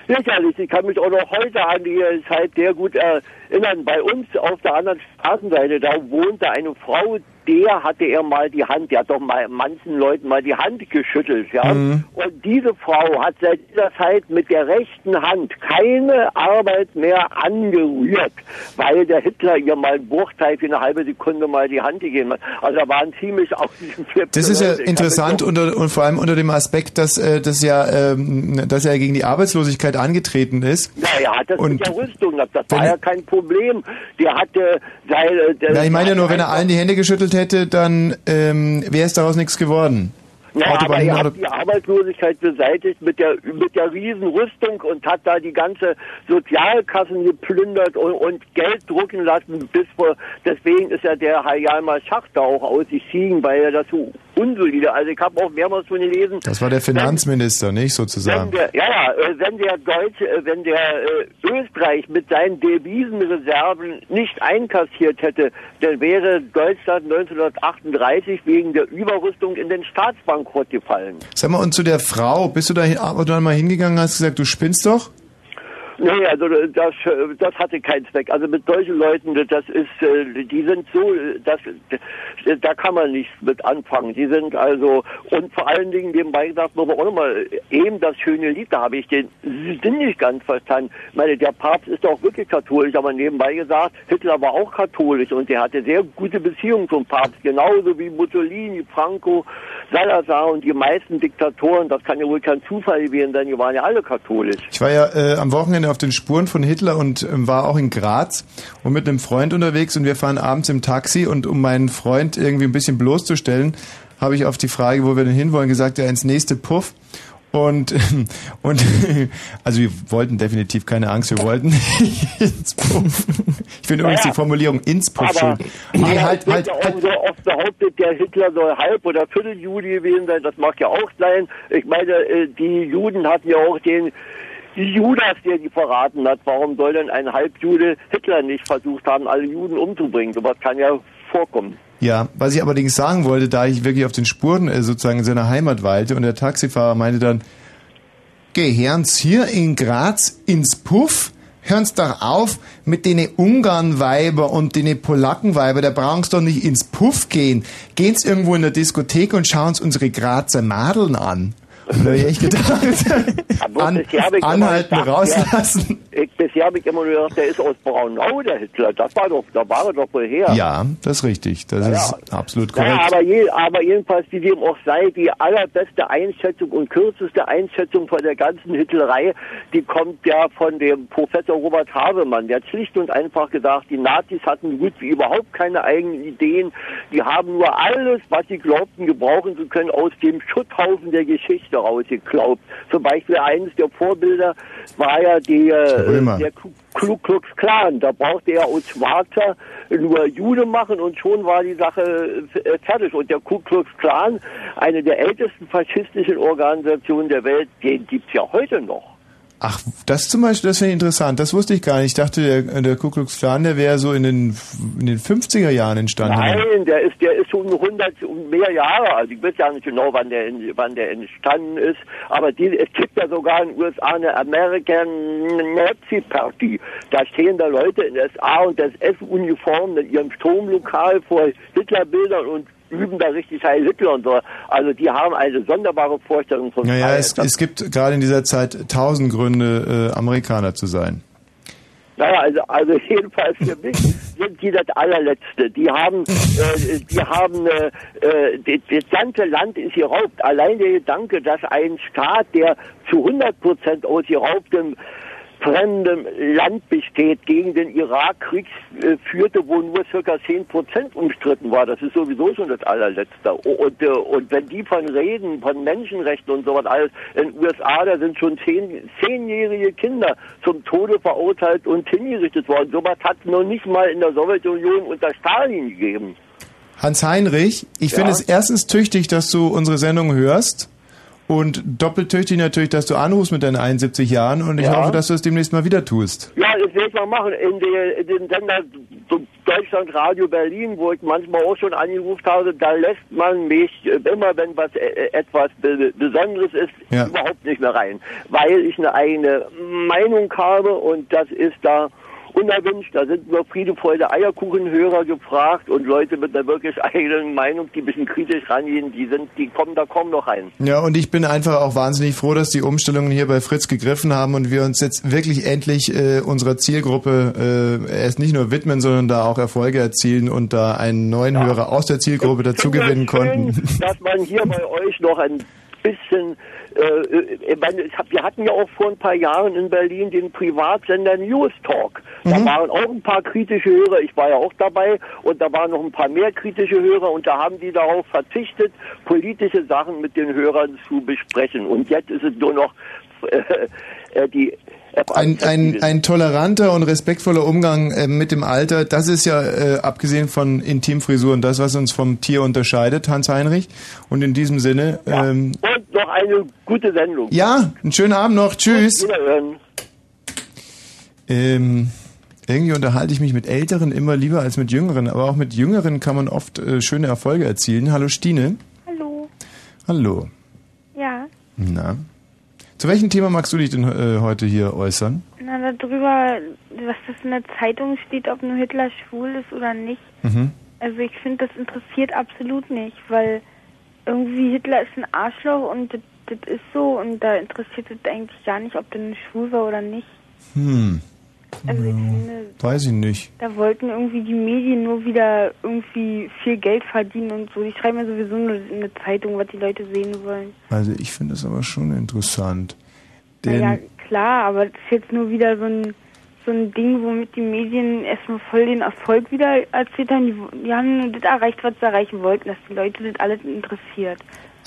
Sicherlich, ich kann mich auch noch heute an die Zeit sehr gut erinnern. Bei uns auf der anderen Straßenseite, da wohnte eine Frau, der hatte er mal die Hand, der hat doch mal manchen Leuten mal die Hand geschüttelt, ja. Mhm. Und diese Frau hat seit dieser Zeit mit der rechten Hand keine Arbeit mehr angerührt, weil der Hitler ihr mal einen Bruchteil für eine halbe Sekunde mal die Hand gegeben hat. Also da waren ziemlich auf diesem Das ist ja interessant unter, und vor allem unter dem Aspekt, dass äh, das ja, ähm, dass er gegen die Arbeitslosigkeit angetreten ist. Ja, er hat das Und mit der Rüstung gehabt. Das war ja kein Problem. Der hatte seine... Der Na, ich meine ja nur, wenn er allen die Hände geschüttelt hätte, dann ähm, wäre es daraus nichts geworden. Ja, aber er hin, hat die Arbeitslosigkeit beseitigt mit der mit der Riesenrüstung und hat da die ganze Sozialkassen geplündert und, und Geld drucken lassen bis vor deswegen ist ja der Herr Jalmar Schacht da auch aus sich ziehen, weil er das so unsolide. Also ich habe auch mehrmals von gelesen, Das war der Finanzminister, nicht wenn sozusagen. der, ja, ja, äh, wenn der Deutsche, äh, wenn der äh, Österreich mit seinen Devisenreserven nicht einkassiert hätte, dann wäre Deutschland 1938 wegen der Überrüstung in den Staatsbankrott gefallen. Sag mal, und zu der Frau, bist du da aber dann mal hingegangen und hast gesagt, du spinnst doch? Nee, also das, das hatte keinen Zweck. Also mit solchen Leuten, das ist, äh, die sind so, das, da kann man nichts mit anfangen. Die sind also, und vor allen Dingen nebenbei gesagt, muss man auch nochmal, eben das schöne Lied, da habe ich den Sinn nicht ganz verstanden. Ich meine, der Papst ist auch wirklich katholisch, aber nebenbei gesagt, Hitler war auch katholisch und der hatte sehr gute Beziehungen zum Papst, genauso wie Mussolini, Franco, Salazar und die meisten Diktatoren, das kann ja wohl kein Zufall gewesen sein, die waren ja alle katholisch. Ich war ja äh, am Wochenende auf den Spuren von Hitler und ähm, war auch in Graz und mit einem Freund unterwegs und wir fahren abends im Taxi und um meinen Freund irgendwie ein bisschen bloßzustellen, habe ich auf die Frage, wo wir denn hinwollen, gesagt, ja ins nächste Puff. Und, [laughs] und [laughs] also wir wollten definitiv keine Angst, wir wollten [laughs] ins Puff. Ich finde übrigens die Formulierung ins Puff schön. Nee, halt, halt, ja auch so oft behauptet, der Hitler soll halb oder Vierteljude gewesen sein. Das mag ja auch sein. Ich meine, äh, die Juden hatten ja auch den Judas, der die verraten hat. Warum soll denn ein Halbjude Hitler nicht versucht haben, alle Juden umzubringen? Sowas kann ja vorkommen. Ja, was ich allerdings sagen wollte, da ich wirklich auf den Spuren äh, sozusagen in seiner Heimat weilte und der Taxifahrer meinte dann, gehören's hier in Graz ins Puff? Hören's doch auf mit den Ungarnweiber und den Polackenweiber, da brauchen's doch nicht ins Puff gehen. Gehen's irgendwo in der Diskothek und schauen's unsere Grazer Madeln an. Und da hab ich echt gedacht, an, habe anhalten, gedacht, rauslassen. Der, ich, bisher habe ich immer nur gedacht, der ist aus Braunau, der Hitler. Das war doch, da war er doch wohl her. Ja, das ist richtig. Das Ja, ist absolut korrekt. Ja, aber, je, aber jedenfalls, wie dem auch sei, die allerbeste Einschätzung und kürzeste Einschätzung von der ganzen Hitlerei, die kommt ja von dem Professor Robert Havemann. Der hat schlicht und einfach gesagt, die Nazis hatten gut wie überhaupt keine eigenen Ideen. Die haben nur alles, was sie glaubten, gebrauchen zu können, aus dem Schutthaufen der Geschichte, rausgeklaubt. Zum Beispiel eines der Vorbilder war ja die, äh, der Ku Ku Klux Klan. Da brauchte er aus Schwarzer nur Jude machen und schon war die Sache äh, fertig. Und der Ku Klux Klan, eine der ältesten faschistischen Organisationen der Welt, den gibt's ja heute noch. Ach, das zum Beispiel, das finde ich interessant. Das wusste ich gar nicht. Ich dachte, der, der Ku Klux Klan, der wäre so in den, in den 50er Jahren entstanden. Nein, der ist, der ist schon 100 und mehr Jahre alt. Ich weiß ja nicht genau, wann der, wann der entstanden ist. Aber die, es gibt ja sogar in den USA eine American Nazi Party. Da stehen da Leute in SA und SF-Uniformen in ihrem Stromlokal vor Hitlerbildern und üben da richtig Heil Hitler und so. Also die haben eine sonderbare Vorstellung von Naja, es, es gibt gerade in dieser Zeit tausend Gründe, äh, Amerikaner zu sein. Naja, also, also [laughs] jedenfalls für mich sind die das allerletzte. Die haben, äh, die haben, äh, äh, das, ganze Land ist geraubt. Allein der Gedanke, dass ein Staat, der zu 100 Prozent aus geraubtem fremdem Land besteht, gegen den Irakkrieg äh, führte, wo nur circa 10 Prozent umstritten war. Das ist sowieso schon das allerletzte. Und, äh, und wenn die von reden, von Menschenrechten und sowas alles, in den USA, da sind schon zehn, zehnjährige Kinder zum Tode verurteilt und hingerichtet worden. Sowas hat es noch nicht mal in der Sowjetunion unter Stalin gegeben. Hans-Heinrich, ich finde Ja? es erstens tüchtig, dass du unsere Sendung hörst. Und doppelt tüchtig natürlich, dass du anrufst mit deinen 71 Jahren. Und ich Ja. hoffe, dass du es demnächst mal wieder tust. Ja, das werde ich mal machen. In, den Sender Deutschland Radio Berlin, wo ich manchmal auch schon angerufen habe, da lässt man mich äh, immer, wenn was äh, etwas Be Besonderes ist, Ja. überhaupt nicht mehr rein. Weil ich eine eigene Meinung habe und das ist da unerwünscht. Da sind nur Friede, Freude, Eierkuchenhörer gefragt und Leute mit einer wirklich eigenen Meinung, die ein bisschen kritisch rangehen, die sind, die kommen da kaum noch rein. Ja, und ich bin einfach auch wahnsinnig froh, dass die Umstellungen hier bei Fritz gegriffen haben und wir uns jetzt wirklich endlich äh, unserer Zielgruppe äh, erst nicht nur widmen, sondern da auch Erfolge erzielen und da einen neuen Hörer aus der Zielgruppe dazu gewinnen konnten. dass man hier bei euch noch ein bisschen, äh, ich meine, hab, wir hatten ja auch vor ein paar Jahren in Berlin den Privatsender News Talk. Da waren auch ein paar kritische Hörer, ich war ja auch dabei, und da waren noch ein paar mehr kritische Hörer und da haben die darauf verzichtet, politische Sachen mit den Hörern zu besprechen. Und jetzt ist es nur noch [laughs] äh, äh, die Ein, ein, ein toleranter und respektvoller Umgang äh, mit dem Alter, das ist ja äh, abgesehen von Intimfrisuren das, was uns vom Tier unterscheidet, Hans-Heinrich. Und in diesem Sinne, ähm, und noch eine gute Sendung. ja, einen schönen Abend noch. Tschüss. Wiederhören. Ähm, irgendwie unterhalte ich mich mit Älteren immer lieber als mit Jüngeren, aber auch mit Jüngeren kann man oft äh, schöne Erfolge erzielen. Hallo Stine. Hallo. Hallo. Ja. Na. Zu welchem Thema magst du dich denn äh, heute hier äußern? Na, darüber, was das in der Zeitung steht, ob nur Hitler schwul ist oder nicht. Mhm. Also ich finde, das interessiert absolut nicht, weil irgendwie Hitler ist ein Arschloch und das, das ist so und da interessiert es eigentlich gar nicht, ob der schwul war oder nicht. Hm. Also ich finde, Weiß ich nicht. da wollten irgendwie die Medien nur wieder irgendwie viel Geld verdienen und so. Die schreiben ja sowieso nur in eine Zeitung, was die Leute sehen wollen. Also ich finde es aber schon interessant. Denn Naja, klar, aber das ist jetzt nur wieder so ein, so ein Ding, womit die Medien erstmal voll den Erfolg wieder erzählt haben. Die, die haben nur das erreicht, was sie erreichen wollten, dass die Leute das alles interessiert.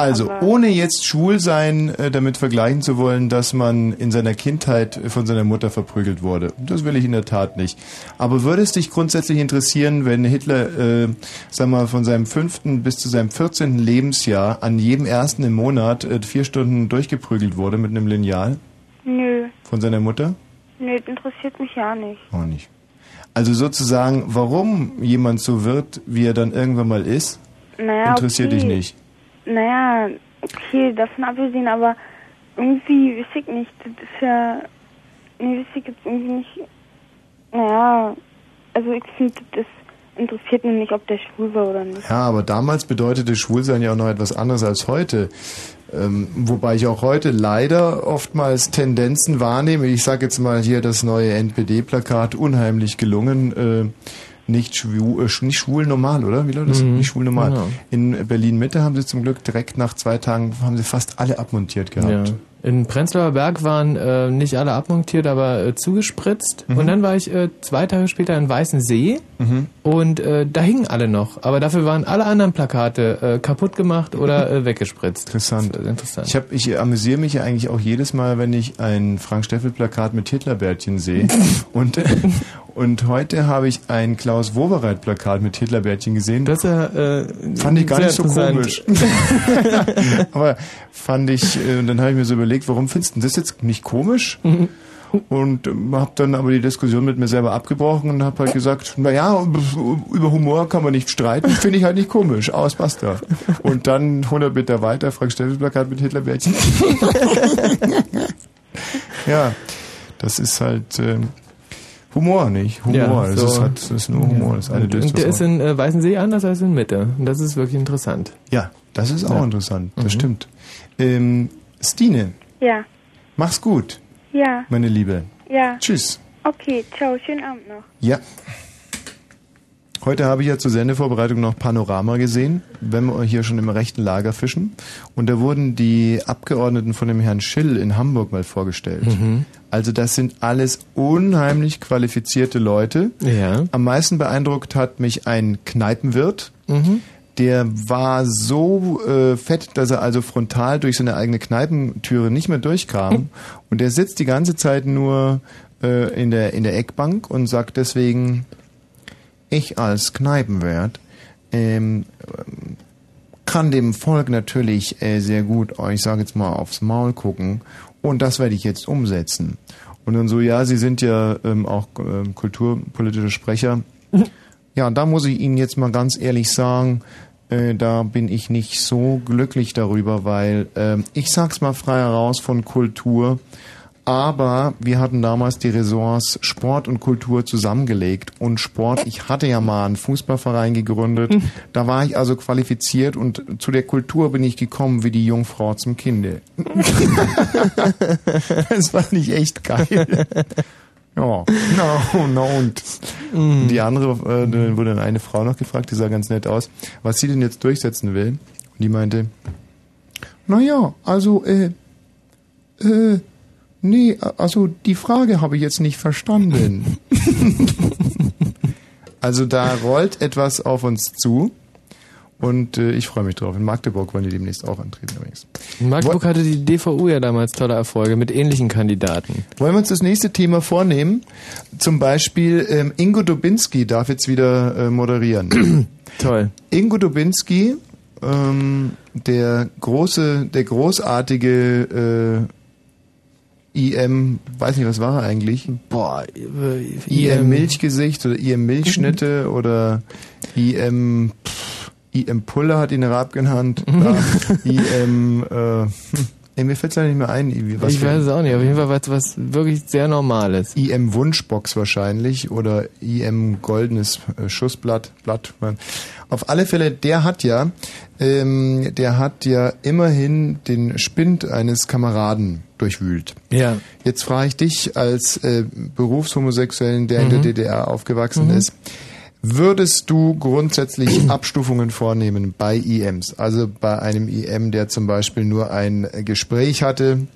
Also, Aber- ohne jetzt schwul sein, äh, damit vergleichen zu wollen, dass man in seiner Kindheit äh, von seiner Mutter verprügelt wurde. Das will ich in der Tat nicht. Aber würde es dich grundsätzlich interessieren, wenn Hitler, äh, sag mal, von seinem fünften bis zu seinem 14. Lebensjahr an jedem ersten im Monat äh, vier Stunden durchgeprügelt wurde mit einem Lineal Nö, von seiner Mutter? nö, interessiert mich ja nicht. Auch nicht. Also sozusagen, warum jemand so wird, wie er dann irgendwann mal ist, Naja, interessiert okay. dich nicht. Naja, okay, davon abgesehen, aber irgendwie, weiß ich nicht, das ist ja, nee, weiß ich jetzt irgendwie nicht, naja, also ich finde, das interessiert mich nicht, ob der schwul war oder nicht. Ja, aber damals bedeutete Schwulsein ja auch noch etwas anderes als heute. Ähm, wobei ich auch heute leider oftmals Tendenzen wahrnehme. Ich sage jetzt mal hier das neue NPD-Plakat, unheimlich gelungen. Äh, nicht schwul, äh, nicht schwul normal, oder? Wie läuft das? Mhm, Nicht schwul normal. genau. In Berlin-Mitte haben sie zum Glück direkt nach zwei Tagen, haben sie fast alle abmontiert gehabt. Ja. In Prenzlauer Berg waren äh, nicht alle abmontiert, aber äh, zugespritzt. Mhm. Und dann war ich äh, zwei Tage später in Weißensee. Mhm. Und äh, da hingen alle noch, aber dafür waren alle anderen Plakate äh, kaputt gemacht oder [laughs] weggespritzt. Interessant. Interessant. Ich, hab, ich amüsiere mich ja eigentlich auch jedes Mal, wenn ich ein Frank-Steffel-Plakat mit Hitlerbärtchen sehe. [laughs] und, und heute habe ich ein Klaus Wowereit-Plakat mit Hitlerbärtchen gesehen. Das äh, fand ich gar nicht so komisch. [laughs] Aber fand ich, äh, und dann habe ich mir so überlegt, warum findest du das jetzt nicht komisch? Und ähm, habe dann aber die Diskussion mit mir selber abgebrochen und habe halt gesagt, na ja, über Humor kann man nicht streiten, finde ich halt nicht komisch, aus basta. Und dann 100 Meter weiter, Frank Steffels Plakat mit Hitlerbärtchen. [laughs] ja, das ist halt ähm, Humor, nicht? Humor, Ja, das, so. ist halt, das ist nur Humor, das eine und, und der ist in äh, Weißensee anders als in Mitte. Und das ist wirklich interessant. Ja, das ist auch Ja. interessant, das Mhm. stimmt. Ähm, Stine, Ja, mach's gut, ja, meine Liebe. ja. Tschüss. Okay, ciao, schönen Abend noch. Ja. Heute habe ich ja zur Sendevorbereitung noch Panorama gesehen, wenn wir hier schon im rechten Lager fischen. Und da wurden die Abgeordneten von dem Herrn Schill in Hamburg mal vorgestellt. Mhm. Also das sind alles unheimlich qualifizierte Leute. Ja. Am meisten beeindruckt hat mich ein Kneipenwirt. Mhm. Der war so äh, fett, dass er also frontal durch seine eigene Kneipentüre nicht mehr durchkam. Und der sitzt die ganze Zeit nur äh, in, der, in der Eckbank und sagt deswegen, ich als Kneipenwirt ähm, kann dem Volk natürlich äh, sehr gut, oh, ich sage jetzt mal, aufs Maul gucken. Und das werde ich jetzt umsetzen. Und dann so, ja, Sie sind ja ähm, auch ähm, kulturpolitische Sprecher. Ja, da muss ich Ihnen jetzt mal ganz ehrlich sagen, äh, da bin ich nicht so glücklich darüber, weil ähm, ich sag's mal frei heraus von Kultur, aber wir hatten damals die Ressorts Sport und Kultur zusammengelegt und Sport, ich hatte ja mal einen Fußballverein gegründet, da war ich also qualifiziert und zu der Kultur bin ich gekommen wie die Jungfrau zum Kinde. [laughs] das fand ich echt geil. Ja, no, no. Und die andere, äh, da wurde dann eine Frau noch gefragt, die sah ganz nett aus, was sie denn jetzt durchsetzen will. Und die meinte, naja, also, äh, äh, nee, also die Frage habe ich jetzt nicht verstanden. [laughs] also da rollt etwas auf uns zu. Und äh, ich freue mich drauf. In Magdeburg wollen die demnächst auch antreten übrigens. In Magdeburg hatte die DVU ja damals tolle Erfolge mit ähnlichen Kandidaten. Wollen wir uns das nächste Thema vornehmen? Zum Beispiel ähm, Ingo Dubinski darf jetzt wieder äh, moderieren. [clears throat] Toll. Ingo Dubinski, ähm, der große, der großartige äh, IM, weiß nicht, was war er eigentlich? Boah, IM Milchgesicht oder IM Milchschnitte [laughs] oder IM pff, IM Puller hat ihn Rab genannt. [laughs] Ja, IM äh, hm, ey, mir fällt es nicht mehr ein. Was ich weiß es auch nicht. Auf jeden Fall was, was wirklich sehr Normales. IM Wunschbox wahrscheinlich oder IM goldenes äh, Schussblatt. Blatt. Auf alle Fälle, der hat ja, ähm, der hat ja immerhin den Spind eines Kameraden durchwühlt. Ja. Jetzt frage ich dich als äh, Berufshomosexuellen, der in der Mhm. DDR aufgewachsen Mhm. ist. Würdest du grundsätzlich [clears throat] Abstufungen vornehmen bei IMs? Also bei einem IM, der zum Beispiel nur ein Gespräch hatte,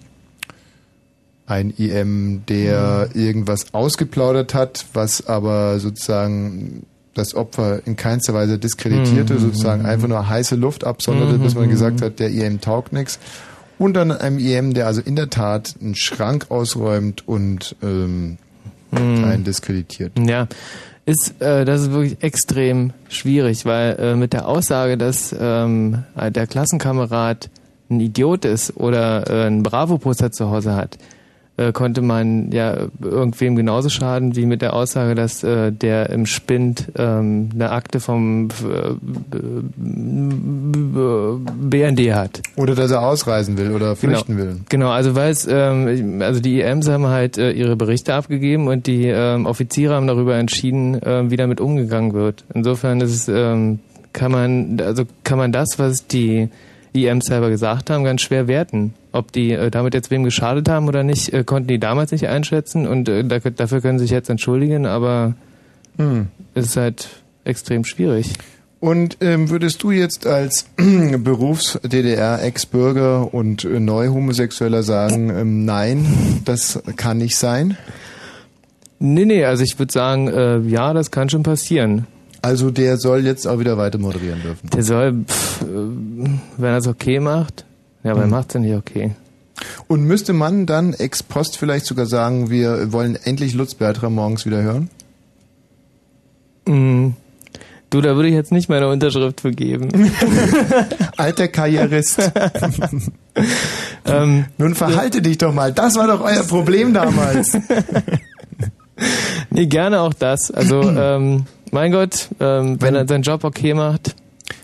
ein IM, der irgendwas ausgeplaudert hat, was aber sozusagen das Opfer in keinster Weise diskreditierte, Mhm. sozusagen einfach nur heiße Luft absonderte, Mhm. bis man gesagt hat, der IM taugt nix. Und dann einem IM, der also in der Tat einen Schrank ausräumt und ähm, Mhm. einen diskreditiert. Ja, ist äh, das ist wirklich extrem schwierig, weil äh, mit der Aussage, dass ähm, der Klassenkamerad ein Idiot ist oder äh, einen Bravo-Poster zu Hause hat, äh, konnte man ja irgendwem genauso schaden wie mit der Aussage, dass äh, der im Spind ähm, eine Akte vom äh, BND hat. Oder dass er ausreisen will oder flüchten genau. will. Genau, also weil es, ähm, also die EMs haben halt äh, ihre Berichte abgegeben und die ähm, Offiziere haben darüber entschieden, ähm, wie damit umgegangen wird. Insofern ist es, ähm, kann man, also kann man das, was die EMs selber gesagt haben, ganz schwer werten. Ob die äh, damit jetzt wem geschadet haben oder nicht, äh, konnten die damals nicht einschätzen und äh, da, dafür können sie sich jetzt entschuldigen, aber Hm. es ist halt extrem schwierig. Und ähm, würdest du jetzt als [clears throat] Berufs-DDR-Ex-Bürger und äh, Neuhomosexueller sagen, ähm, nein, das kann nicht sein? Nee, nee, also ich würde sagen, äh, ja, das kann schon passieren. Also der soll jetzt auch wieder weiter moderieren dürfen. Der soll, pff, äh, wenn er es okay macht, ja, aber er Mhm. macht es ja nicht okay. Und müsste man dann ex post vielleicht sogar sagen, wir wollen endlich Lutz Bertram morgens wieder hören? Mhm. Du, da würde ich jetzt nicht meine Unterschrift für geben. [laughs] Alter Karrierist. [laughs] ähm, Nun verhalte dich doch mal. Das war doch euer Problem damals. [laughs] nee, gerne auch das. Also, [clears throat] ähm, mein Gott, ähm, wenn er seinen Job okay macht.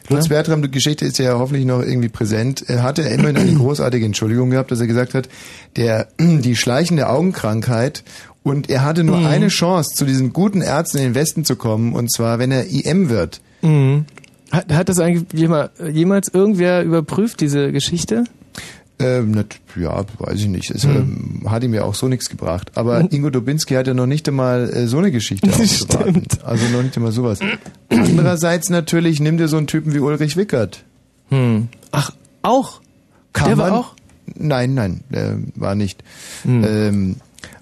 Lutz Bertram, die Geschichte ist ja hoffentlich noch irgendwie präsent. Er hatte immerhin eine großartige Entschuldigung gehabt, dass er gesagt hat, der, [clears throat] die schleichende Augenkrankheit und er hatte nur Mhm. eine Chance, zu diesen guten Ärzten in den Westen zu kommen, und zwar, wenn er IM wird. Mhm. Hat, hat das eigentlich jemals irgendwer überprüft, diese Geschichte? Ähm, nat- ja, weiß ich nicht. Es Hm. ähm, hat ihm ja auch so nichts gebracht. Aber Ingo Dubinski hat ja noch nicht einmal äh, so eine Geschichte [laughs] aufgewarten. Also noch nicht einmal sowas. Andererseits natürlich, nimm dir so einen Typen wie Ulrich Wickert. Hm. Ach, auch? Kann Der war man, auch? Nein, nein, äh, war nicht. Hm. Ähm,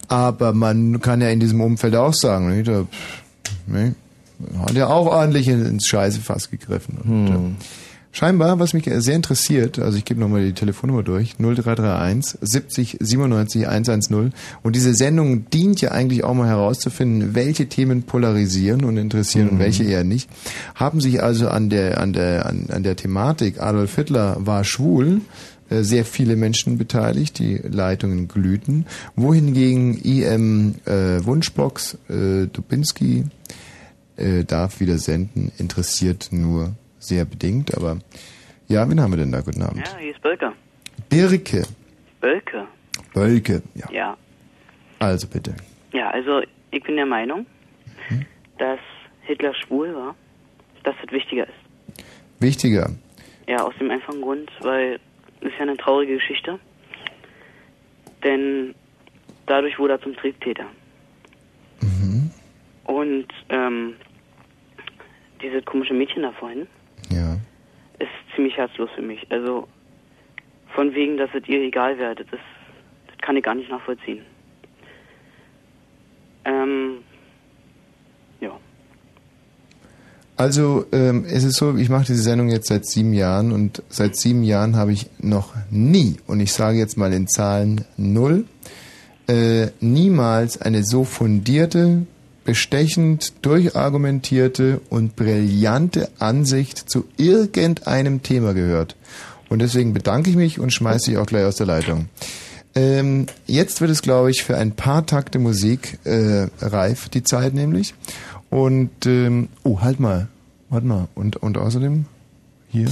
aber man kann ja in diesem Umfeld auch sagen, ne, pff, ne, hat ja auch ordentlich in- ins Scheißefass gegriffen. Und, Hm. äh, scheinbar, was mich sehr interessiert, also ich gebe nochmal die Telefonnummer durch, 0331 70 97 110. Und diese Sendung dient ja eigentlich auch mal herauszufinden, welche Themen polarisieren und interessieren und Mhm. welche eher nicht. Haben sich also an der, an der, an, an der Thematik Adolf Hitler war schwul, äh, sehr viele Menschen beteiligt, die Leitungen glühten, wohingegen IM äh, Wunschbox äh, Dubinski äh, darf wieder senden, interessiert nur sehr bedingt, aber ja, wen haben wir denn da? Guten Abend. Ja, hier ist Bölker. Birke, Bölke. Bölke, ja, Ja. also bitte. Ja, also ich bin der Meinung, Hm? dass Hitler schwul war, dass das wichtiger ist. Wichtiger, Ja, aus dem einfachen Grund, weil es ist ja eine traurige Geschichte. Denn dadurch wurde er zum Triebtäter. Mhm. Und ähm, dieses komische Mädchen da vorhin ja. ist ziemlich herzlos für mich. Also von wegen, dass es ihr egal wäre, das, das kann ich gar nicht nachvollziehen. Ähm, ja. Also ähm, es ist so, ich mache diese Sendung jetzt seit sieben Jahren und seit sieben Jahren habe ich noch nie, und ich sage jetzt mal in Zahlen null, äh, niemals eine so fundierte, bestechend durchargumentierte und brillante Ansicht zu irgendeinem Thema gehört. Und deswegen bedanke ich mich und schmeiße dich auch gleich aus der Leitung. Ähm, jetzt wird es, glaube ich, für ein paar Takte Musik äh, reif, die Zeit nämlich. Und, ähm, oh, halt mal, warte mal. Und, und außerdem, hier.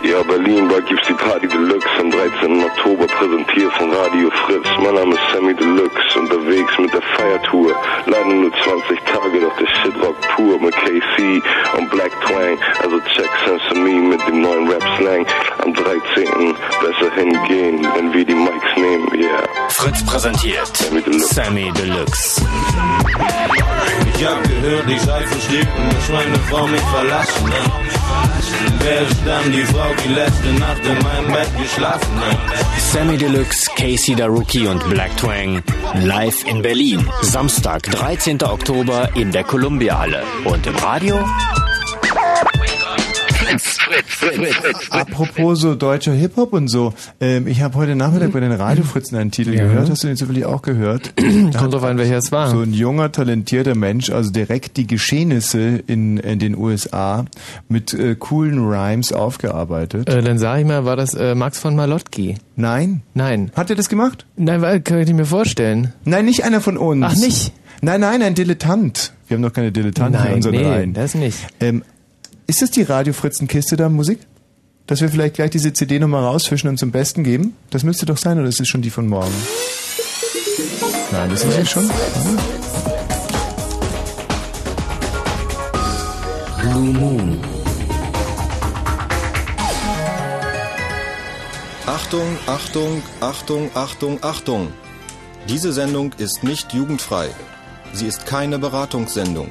Ja, Berlin, bald gibt's die Party Deluxe am 13. Oktober, präsentiert von Radio Fritz. Mein Name ist Sammy Deluxe, unterwegs mit der Feiertour. Leider nur 20 Tage, doch der Shit rock pur mit KC und Black Twang. Also check Sensor mit dem neuen Rap-Slang. Am 13. besser hingehen, wenn wir die Mics nehmen, yeah. Fritz präsentiert Sammy Deluxe. Sammy Deluxe. Ich hab gehört, ich sei verstrickt und dass meine Frau mich verlassen hat. Wer ist dann die Frau, die letzte Nacht in meinem Bett geschlafen? Sammy Deluxe, Casey Rookie und Black Twang live in Berlin. Samstag, 13. Oktober in der Columbia Halle. Und im Radio? Fritz, Fritz, Fritz. Apropos so deutscher Hip-Hop und so. Ähm, ich habe heute Nachmittag bei den Radiofritzen einen Titel Ja. gehört. Hast du den zufällig auch gehört? [clears throat] Kommt drauf an, welcher es war. So ein junger, talentierter Mensch, also direkt die Geschehnisse in, in den USA mit äh, coolen Rhymes aufgearbeitet. Äh, dann sag ich mal, war das äh, Max von Malotki? Nein. Nein. Hat er das gemacht? Nein, weil, kann ich mir vorstellen. Nein, nicht einer von uns. Ach, nicht? Nein, nein, ein Dilettant. Wir haben doch keine Dilettanten in Nein, unseren nee, Reihen. das nicht. Ähm, ist das die Radiofritzen-Kiste da Musik? Dass wir vielleicht gleich diese CD nochmal rausfischen und zum Besten geben? Das müsste doch sein, oder ist es schon die von morgen? Nein, das ist sie schon. Moon. Achtung, Achtung, Achtung, Achtung, Achtung. Diese Sendung ist nicht jugendfrei. Sie ist keine Beratungssendung.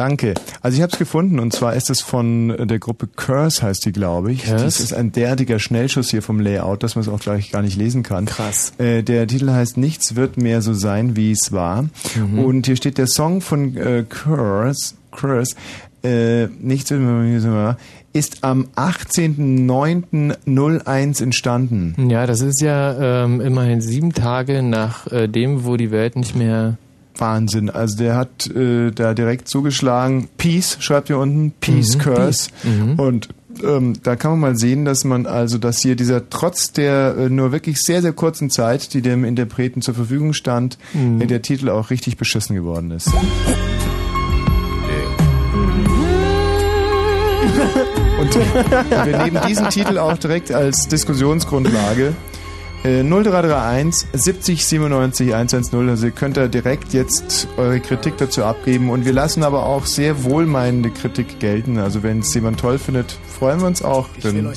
danke. Also ich habe es gefunden und zwar ist es von der Gruppe Curse heißt die, glaube ich. Curse? Das ist ein derartiger Schnellschuss hier vom Layout, dass man es auch gleich gar nicht lesen kann. Krass. Äh, der Titel heißt Nichts wird mehr so sein, wie es war. Mhm. Und hier steht der Song von äh, Curse, Curse äh, Nichts wird mehr so war, ist am 18.09.01 entstanden. Ja, das ist ja ähm, immerhin sieben Tage nach äh, dem, wo die Welt nicht mehr Wahnsinn. Also der hat äh, da direkt zugeschlagen. Peace, schreibt hier unten. Peace Mhm, Curse. Mhm. Und ähm, da kann man mal sehen, dass man also, dass hier dieser trotz der äh, nur wirklich sehr, sehr kurzen Zeit, die dem Interpreten zur Verfügung stand, Mhm. äh, der Titel auch richtig beschissen geworden ist. [laughs] Und wir nehmen diesen Titel auch direkt als Diskussionsgrundlage. Äh, 0331 70 97 110. Also ihr könnt da direkt jetzt eure Kritik dazu abgeben. Und wir lassen aber auch sehr wohlmeinende Kritik gelten. Also wenn es jemand toll findet, freuen wir uns auch. Denn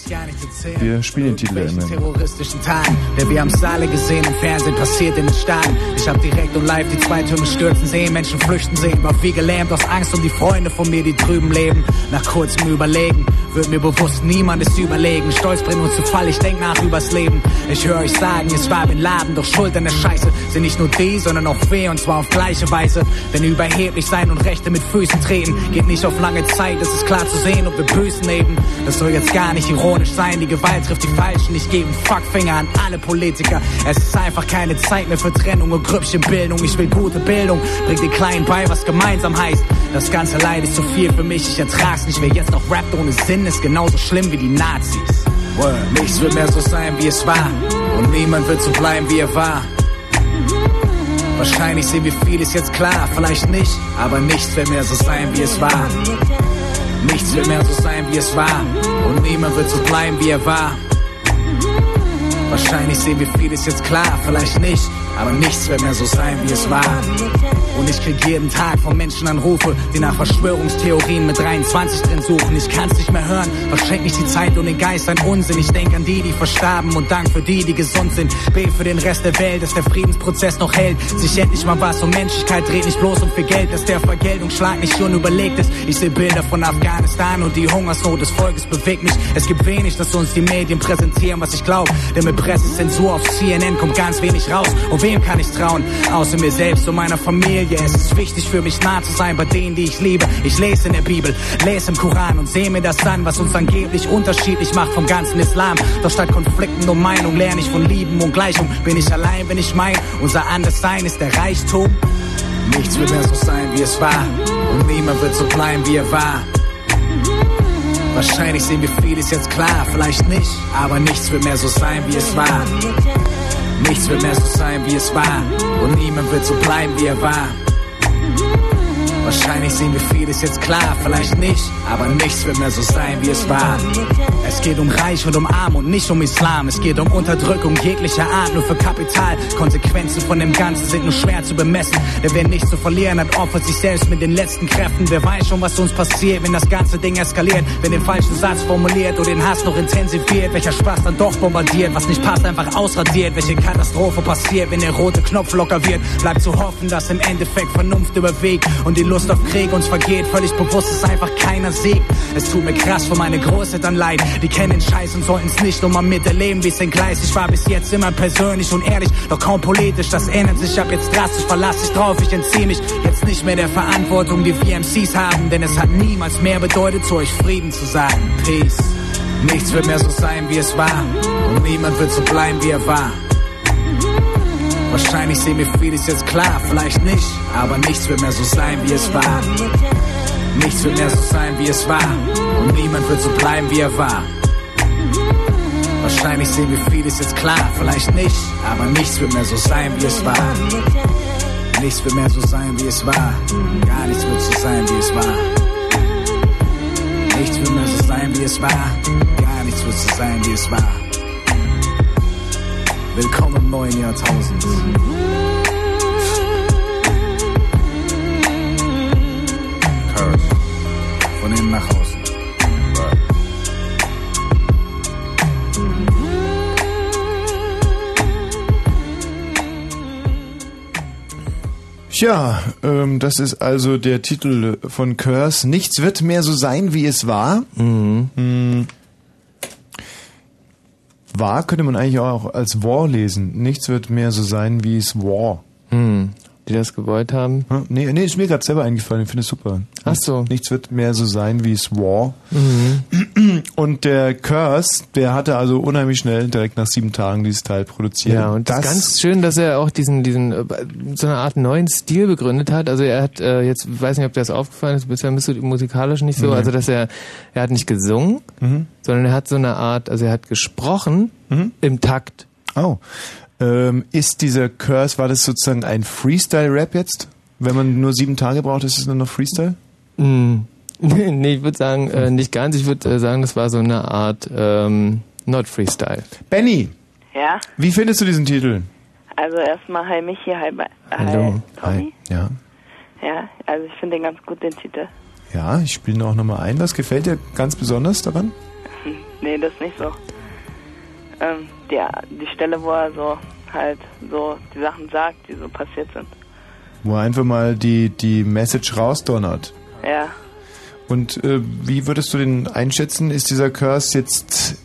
wir spielen den Titel ja immer. terroristischen Tagen, der wir haben es alle gesehen im Fernsehen passiert in den Staaten. Ich hab direkt und live die zwei Türme stürzen sehen, Menschen flüchten sehen, war wie gelähmt aus Angst um die Freunde von mir, die drüben leben. Nach kurzem Überlegen wird mir bewusst, niemand ist überlegen. Stolz bringt uns zu Fall, ich denk nach übers Leben. Ich höre euch sagen, es war Bin Laden, doch Schuld an der Scheiße sind nicht nur die, sondern auch wir und zwar auf gleiche Weise. Denn überheblich sein und Rechte mit Füßen treten geht nicht auf lange Zeit, es ist klar zu sehen, ob wir Bösen leben. Das soll jetzt gar nicht ironisch sein, die Gewalt trifft die Falschen. Ich gebe Fuckfinger an alle Politiker. Es ist einfach keine Zeit mehr für Trennung und Grüppchenbildung. Ich will gute Bildung, bring den Kleinen bei, was gemeinsam heißt. Das ganze Leid ist zu viel für mich, ich ertrag's nicht. Wer jetzt noch rappt ohne Sinn, ist genauso schlimm wie die Nazis. Word. Nichts wird mehr so sein, wie es war. Und niemand wird so bleiben, wie er war. Wahrscheinlich sehen wir vieles jetzt klar, vielleicht nicht, aber nichts wird mehr so sein, wie es war. Nichts wird mehr so sein, wie es war. Und niemand wird so bleiben, wie er war. Wahrscheinlich sehen wir vieles jetzt klar, vielleicht nicht, aber nichts wird mehr so sein, wie es war. Und ich krieg jeden Tag von Menschen Anrufe, die nach Verschwörungstheorien mit 23 drin suchen. Ich kann's nicht mehr hören, verschenk nicht die Zeit und den Geist an Unsinn. Ich denk an die, die verstarben und Dank für die, die gesund sind. B für den Rest der Welt, dass der Friedensprozess noch hält. Sich endlich mal was um Menschlichkeit dreht, nicht bloß um viel Geld, dass der Vergeltungsschlag nicht unüberlegt ist. Ich seh Bilder von Afghanistan und die Hungersnot des Volkes bewegt mich. Es gibt wenig, dass uns die Medien präsentieren, was ich glaub. Denn mit Pressezensur auf CNN kommt ganz wenig raus. Und wem kann ich trauen? Außer mir selbst und meiner Familie. Es ist wichtig für mich nah zu sein bei denen, die ich liebe. Ich lese in der Bibel, lese im Koran und sehe mir das an, was uns angeblich unterschiedlich macht vom ganzen Islam. Doch statt Konflikten um Meinung lerne ich von Lieben und Gleichung. Bin ich allein, wenn ich mein, unser Anderssein ist der Reichtum. Nichts wird mehr so sein, wie es war. Und niemand wird so bleiben, wie er war. Wahrscheinlich sehen wir vieles jetzt klar, vielleicht nicht, aber nichts wird mehr so sein, wie es war. Nichts wird mehr so sein, wie es war. Und niemand wird so bleiben, wie er war. Wahrscheinlich sehen wir vieles jetzt klar, vielleicht nicht, aber nichts wird mehr so sein, wie es war. Es geht um Reich und um Arm und nicht um Islam. Es geht um Unterdrückung jeglicher Art, nur für Kapital. Konsequenzen von dem Ganzen sind nur schwer zu bemessen. Denn wer nichts zu verlieren hat, opfert sich selbst mit den letzten Kräften. Wer weiß schon, was uns passiert, wenn das ganze Ding eskaliert. Wenn den falschen Satz formuliert oder den Hass noch intensiviert. Welcher Spaß dann doch bombardiert, was nicht passt, einfach ausradiert. Welche Katastrophe passiert, wenn der rote Knopf locker wird. Bleibt zu hoffen, dass im Endeffekt Vernunft überwiegt und die Lust auf Krieg uns vergeht. Völlig bewusst ist einfach keiner Sieg. Es tut mir krass für meine Großeltern leid. Die kennen den Scheiß und sollten's nicht nur mal miterleben, wie's entgleist. Ich war bis jetzt immer persönlich und ehrlich, doch kaum politisch. Das ändert sich ab jetzt drastisch, verlass dich drauf, ich entziehe mich jetzt nicht mehr der Verantwortung, die wir MCs haben. Denn es hat niemals mehr bedeutet, zu euch Frieden zu sagen. Peace. Nichts wird mehr so sein, wie es war. Und niemand wird so bleiben, wie er war. Wahrscheinlich sehen wir vieles jetzt klar, vielleicht nicht, aber nichts wird mehr so sein, wie es war. Nichts wird mehr so sein, wie es war. Und niemand wird so bleiben, wie er war. Wahrscheinlich sehen wir vieles jetzt klar, vielleicht nicht, aber nichts wird mehr so sein, wie es war. Nichts wird mehr so sein, wie es war. Gar nichts wird so sein, wie es war. Nichts wird mehr so sein, wie es war. Gar nichts wird so sein, wie es war. Willkommen im neuen Jahrtausend. Curse. Von innen nach außen. Tja, ähm, das ist also der Titel von Curse. Nichts wird mehr so sein, wie es war. Mhm. War könnte man eigentlich auch als War lesen. Nichts wird mehr so sein, wie es war. Hm. Die das gewollt haben? Hm? Nee, nee, ist mir gerade selber eingefallen. Ich finde es super. Ach so. Nichts wird mehr so sein, wie es war. Mhm. Und der Curse, der hatte also unheimlich schnell, direkt nach sieben Tagen, dieses Teil produziert. Ja, und das ist ganz schön, dass er auch diesen, diesen, äh, so eine Art neuen Stil begründet hat. Also er hat, äh, jetzt weiß nicht, ob dir das aufgefallen ist, bisher bist du musikalisch nicht so, Nee. also dass er, er hat nicht gesungen, Mhm. sondern er hat so eine Art, also er hat gesprochen im Takt. Oh. Ähm, ist dieser Curse, war das sozusagen ein Freestyle-Rap jetzt? Wenn man nur sieben Tage braucht, ist es nur noch Freestyle? Mm. [laughs] nee, ich würde sagen, äh, nicht ganz. Ich würde äh, sagen, das war so eine Art ähm, Not Freestyle. Benny, Ja, wie findest du diesen Titel? also erstmal hi Michi, hi, Ba- Hallo. hi Tommy. Ja. Ja, also ich finde den ganz gut, den Titel. Ja, ich spiele ihn auch nochmal ein. Was gefällt dir ganz besonders daran? [laughs] Nee, das ist nicht so. Ähm, der, die Stelle, wo er so halt so die Sachen sagt, die so passiert sind. Wo er einfach mal die, die Message rausdonnert. Ja, Und äh, wie würdest du den einschätzen? Ist dieser Curse jetzt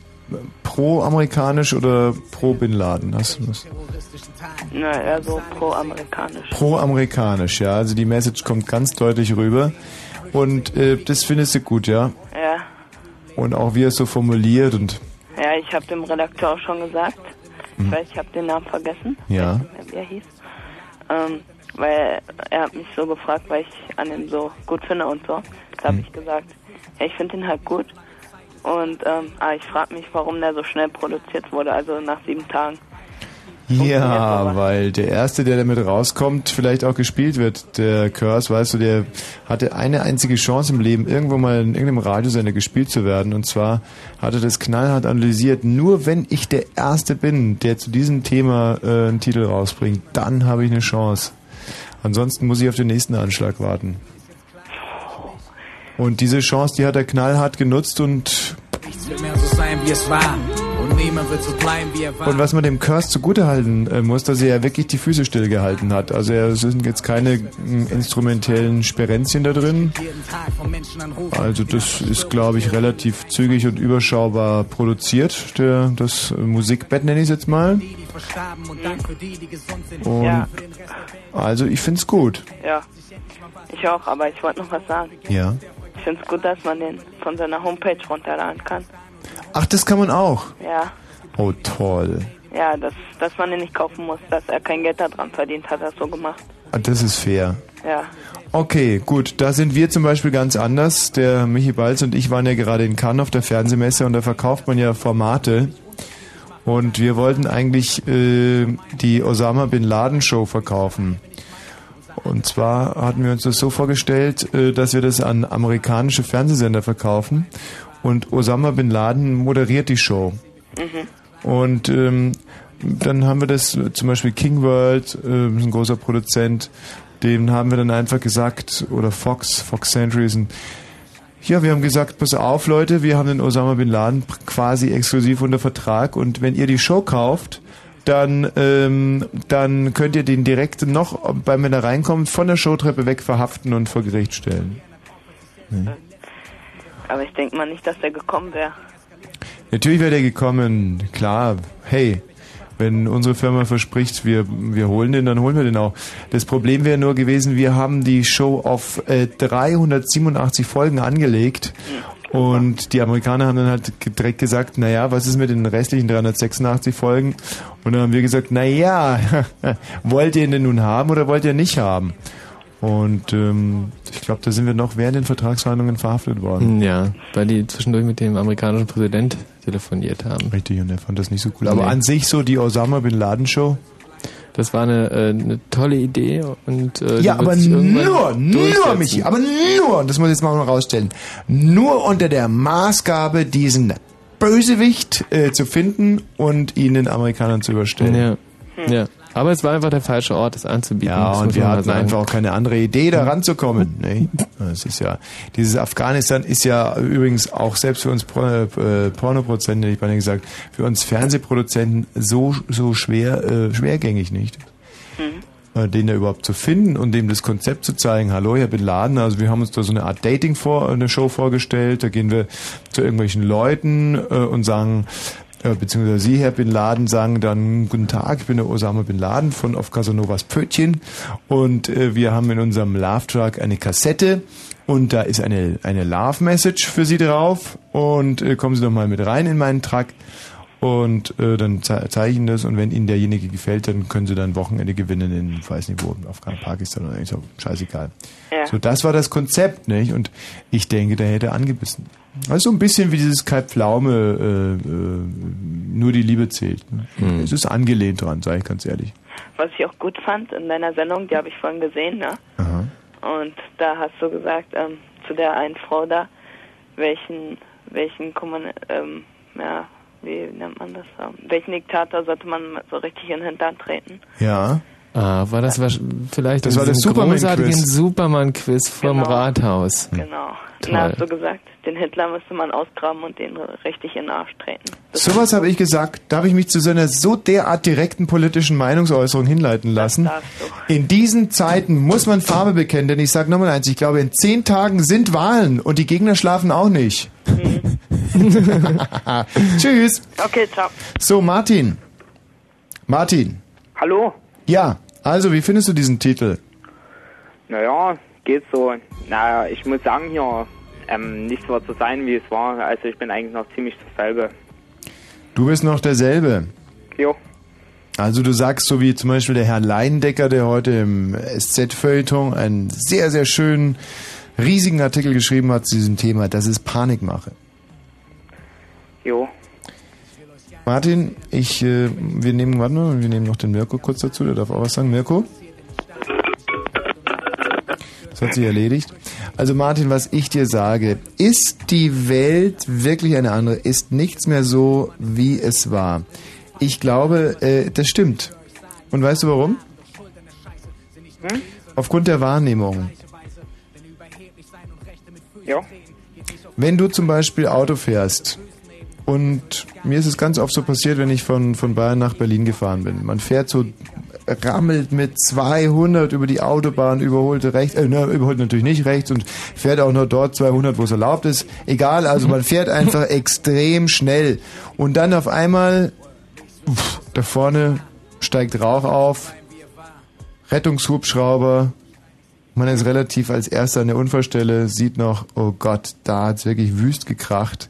pro-amerikanisch oder pro-Bin Laden? Hast du was? na, eher so pro-amerikanisch. Pro-amerikanisch, ja. Also die Message kommt ganz deutlich rüber. Und äh, das findest du gut, ja. Ja, Und auch wie er es so formuliert und ja, ich habe dem Redakteur auch schon gesagt. Ich weiß, ich habe den Namen vergessen. ja. wie er hieß. Ähm, weil er hat mich so gefragt, weil ich an ihm so gut finde und so. Da habe ich gesagt, ja, ich finde ihn halt gut. Und ähm, ah, ich frage mich, warum der so schnell produziert wurde, also nach sieben Tagen. Ja, weil der Erste, der damit rauskommt, vielleicht auch gespielt wird. Der Curse, weißt du, der hatte eine einzige Chance im Leben, irgendwo mal in irgendeinem Radiosender gespielt zu werden. Und zwar hat er das knallhart analysiert. Nur wenn ich der Erste bin, der zu diesem Thema äh, einen Titel rausbringt, dann habe ich eine Chance. Ansonsten muss ich auf den nächsten Anschlag warten. Und diese Chance, die hat er knallhart genutzt und Nichts wird mehr so sein, wie es war. Und niemand wird so bleiben, wie er war. Und was man dem Curse zugutehalten äh, muss, dass er ja wirklich die Füße stillgehalten hat. Also er, es sind jetzt keine instrumentellen Sperenzchen da drin. Also das ist, glaube ich, relativ zügig und überschaubar produziert. Der, das äh, Musikbett nenne ich es jetzt mal. Und Ja. also ich finde es gut. Ja, ich auch, aber ich wollte noch was sagen. Ja. Ich finde es gut, dass man den von seiner Homepage runterladen kann. Ach, das kann man auch. Ja, Oh, toll. ja, dass, dass man den nicht kaufen muss, dass er kein Geld daran verdient hat, er so gemacht. Ah, Das ist fair. Ja, Okay, gut. Da sind wir zum Beispiel ganz anders. Der Michi Balz und ich waren ja gerade in Cannes auf der Fernsehmesse und da verkauft man ja Formate. Und wir wollten eigentlich äh, die Osama Bin Laden Show verkaufen. Und zwar hatten wir uns das so vorgestellt, äh, dass wir das an amerikanische Fernsehsender verkaufen. Und Osama Bin Laden moderiert die Show. mhm. Und ähm, dann haben wir das zum Beispiel King World, äh, ein großer Produzent, dem haben wir dann einfach gesagt, oder Fox, Fox Century ist ein ja, wir haben gesagt, pass auf Leute, wir haben den Osama Bin Laden quasi exklusiv unter Vertrag und wenn ihr die Show kauft, dann, ähm, dann könnt ihr den direkt noch, beim wenn er reinkommt, von der Showtreppe weg verhaften und vor Gericht stellen. Aber ich denke mal nicht, dass der gekommen wäre. Natürlich wäre der gekommen, klar, hey, wenn unsere Firma verspricht, wir, wir holen den, dann holen wir den auch. Das Problem wäre nur gewesen, wir haben die Show auf äh, 387 Folgen angelegt und die Amerikaner haben dann halt direkt gesagt, naja, was ist mit den restlichen 386 Folgen? Und dann haben wir gesagt, naja, [laughs] wollt ihr ihn denn nun haben oder wollt ihr nicht haben? Und ähm, ich glaube, da sind wir noch während den Vertragsverhandlungen verhaftet worden. Ja, weil die zwischendurch mit dem amerikanischen Präsident telefoniert haben. Richtig, und er fand das nicht so cool. Aber Nee. an sich so die Osama Bin Laden Show? Das war eine, äh, eine tolle Idee und äh, Ja, aber nur, nur. Michi, aber nur, und das muss ich jetzt mal rausstellen, nur unter der Maßgabe, diesen Bösewicht äh, zu finden und ihn den Amerikanern zu überstellen. Ja. ja. Aber es war einfach der falsche Ort, das anzubieten. Ja, das und wir hatten sagen. einfach auch keine andere Idee, da ranzukommen. Ne? Das ist ja, dieses Afghanistan ist ja übrigens auch selbst für uns Por äh, Pornoproduzenten, hätte ich beinahe gesagt, für uns Fernsehproduzenten so, so schwer, äh, schwergängig nicht. Äh, Den da überhaupt zu finden und dem das Konzept zu zeigen, hallo, Herr Bin Laden, also wir haben uns da so eine Art Dating vor, eine Show vorgestellt, da gehen wir zu irgendwelchen Leuten äh, und sagen, äh, beziehungsweise Sie, Herr Bin Laden, sagen dann, guten Tag, ich bin der Osama Bin Laden von Auf Casanovas Pötchen und äh, wir haben in unserem Love Truck eine Kassette und da ist eine, eine Love Message für Sie drauf und äh, kommen Sie doch mal mit rein in meinen Truck und äh, dann ze zeige ich Ihnen das und wenn Ihnen derjenige gefällt, dann können Sie dann Wochenende gewinnen in, weiß nicht wo, in Afghanistan, Pakistan oder so, scheißegal. Ja. So, das war das Konzept, nicht? Und ich denke, der hätte angebissen. Also so ein bisschen wie dieses Kai Pflaume, äh, äh, nur die Liebe zählt. Ne? Es ist angelehnt dran, sage ich ganz ehrlich. Was ich auch gut fand in deiner Sendung, die habe ich vorhin gesehen, ne? Aha. Und da hast du gesagt, ähm, zu der einen Frau da, welchen, welchen Kommun ähm, ja, wie nennt man das? Ähm, welchen Diktator sollte man so richtig in den Hintern treten? Ja. Ah, war das vielleicht Das war das Superman-Quiz. großartigen Superman-Quiz vom Rathaus. Genau. Toll. Da hast du gesagt, den Hitler müsste man ausgraben und den richtig in den Arsch treten. Sowas habe ich gesagt, da habe ich mich zu so einer so derart direkten politischen Meinungsäußerung hinleiten lassen. In diesen Zeiten muss man Farbe bekennen, denn ich sage nochmal eins, ich glaube, in zehn Tagen sind Wahlen und die Gegner schlafen auch nicht. [laughs] [laughs] Tschüss. Okay, ciao. So, Martin. Martin. Hallo? Ja, also, wie findest du diesen Titel? Naja, geht so. Naja, ich muss sagen hier, ähm, nichts wird so sein, wie es war. Also ich bin eigentlich noch ziemlich dasselbe. Du bist noch derselbe. Jo. Also du sagst so wie zum Beispiel der Herr Leindecker, der heute im SZ-Feuilleton einen sehr, sehr schönen, riesigen Artikel geschrieben hat zu diesem Thema, das ist Panikmache. Jo. Martin, ich, äh, wir nehmen, warte mal, wir nehmen noch den Mirko kurz dazu, der darf auch was sagen. Mirko? Das hat sich erledigt. Also Martin, was ich dir sage, ist die Welt wirklich eine andere? Ist nichts mehr so, wie es war? Ich glaube, äh, das stimmt. Und weißt du warum? Aufgrund der Wahrnehmung. Ja. Wenn du zum Beispiel Auto fährst und mir ist es ganz oft so passiert, wenn ich von, von Bayern nach Berlin gefahren bin. Man fährt so, rammelt mit 200 über die Autobahn, überholt rechts, äh, ne, überholt natürlich nicht rechts und fährt auch nur dort 200, wo es erlaubt ist. Egal, also man fährt einfach [laughs] extrem schnell. Und dann auf einmal, pff, da vorne steigt Rauch auf, Rettungshubschrauber, man ist relativ als erster an der Unfallstelle, sieht noch, oh Gott, da hat's wirklich wüst gekracht.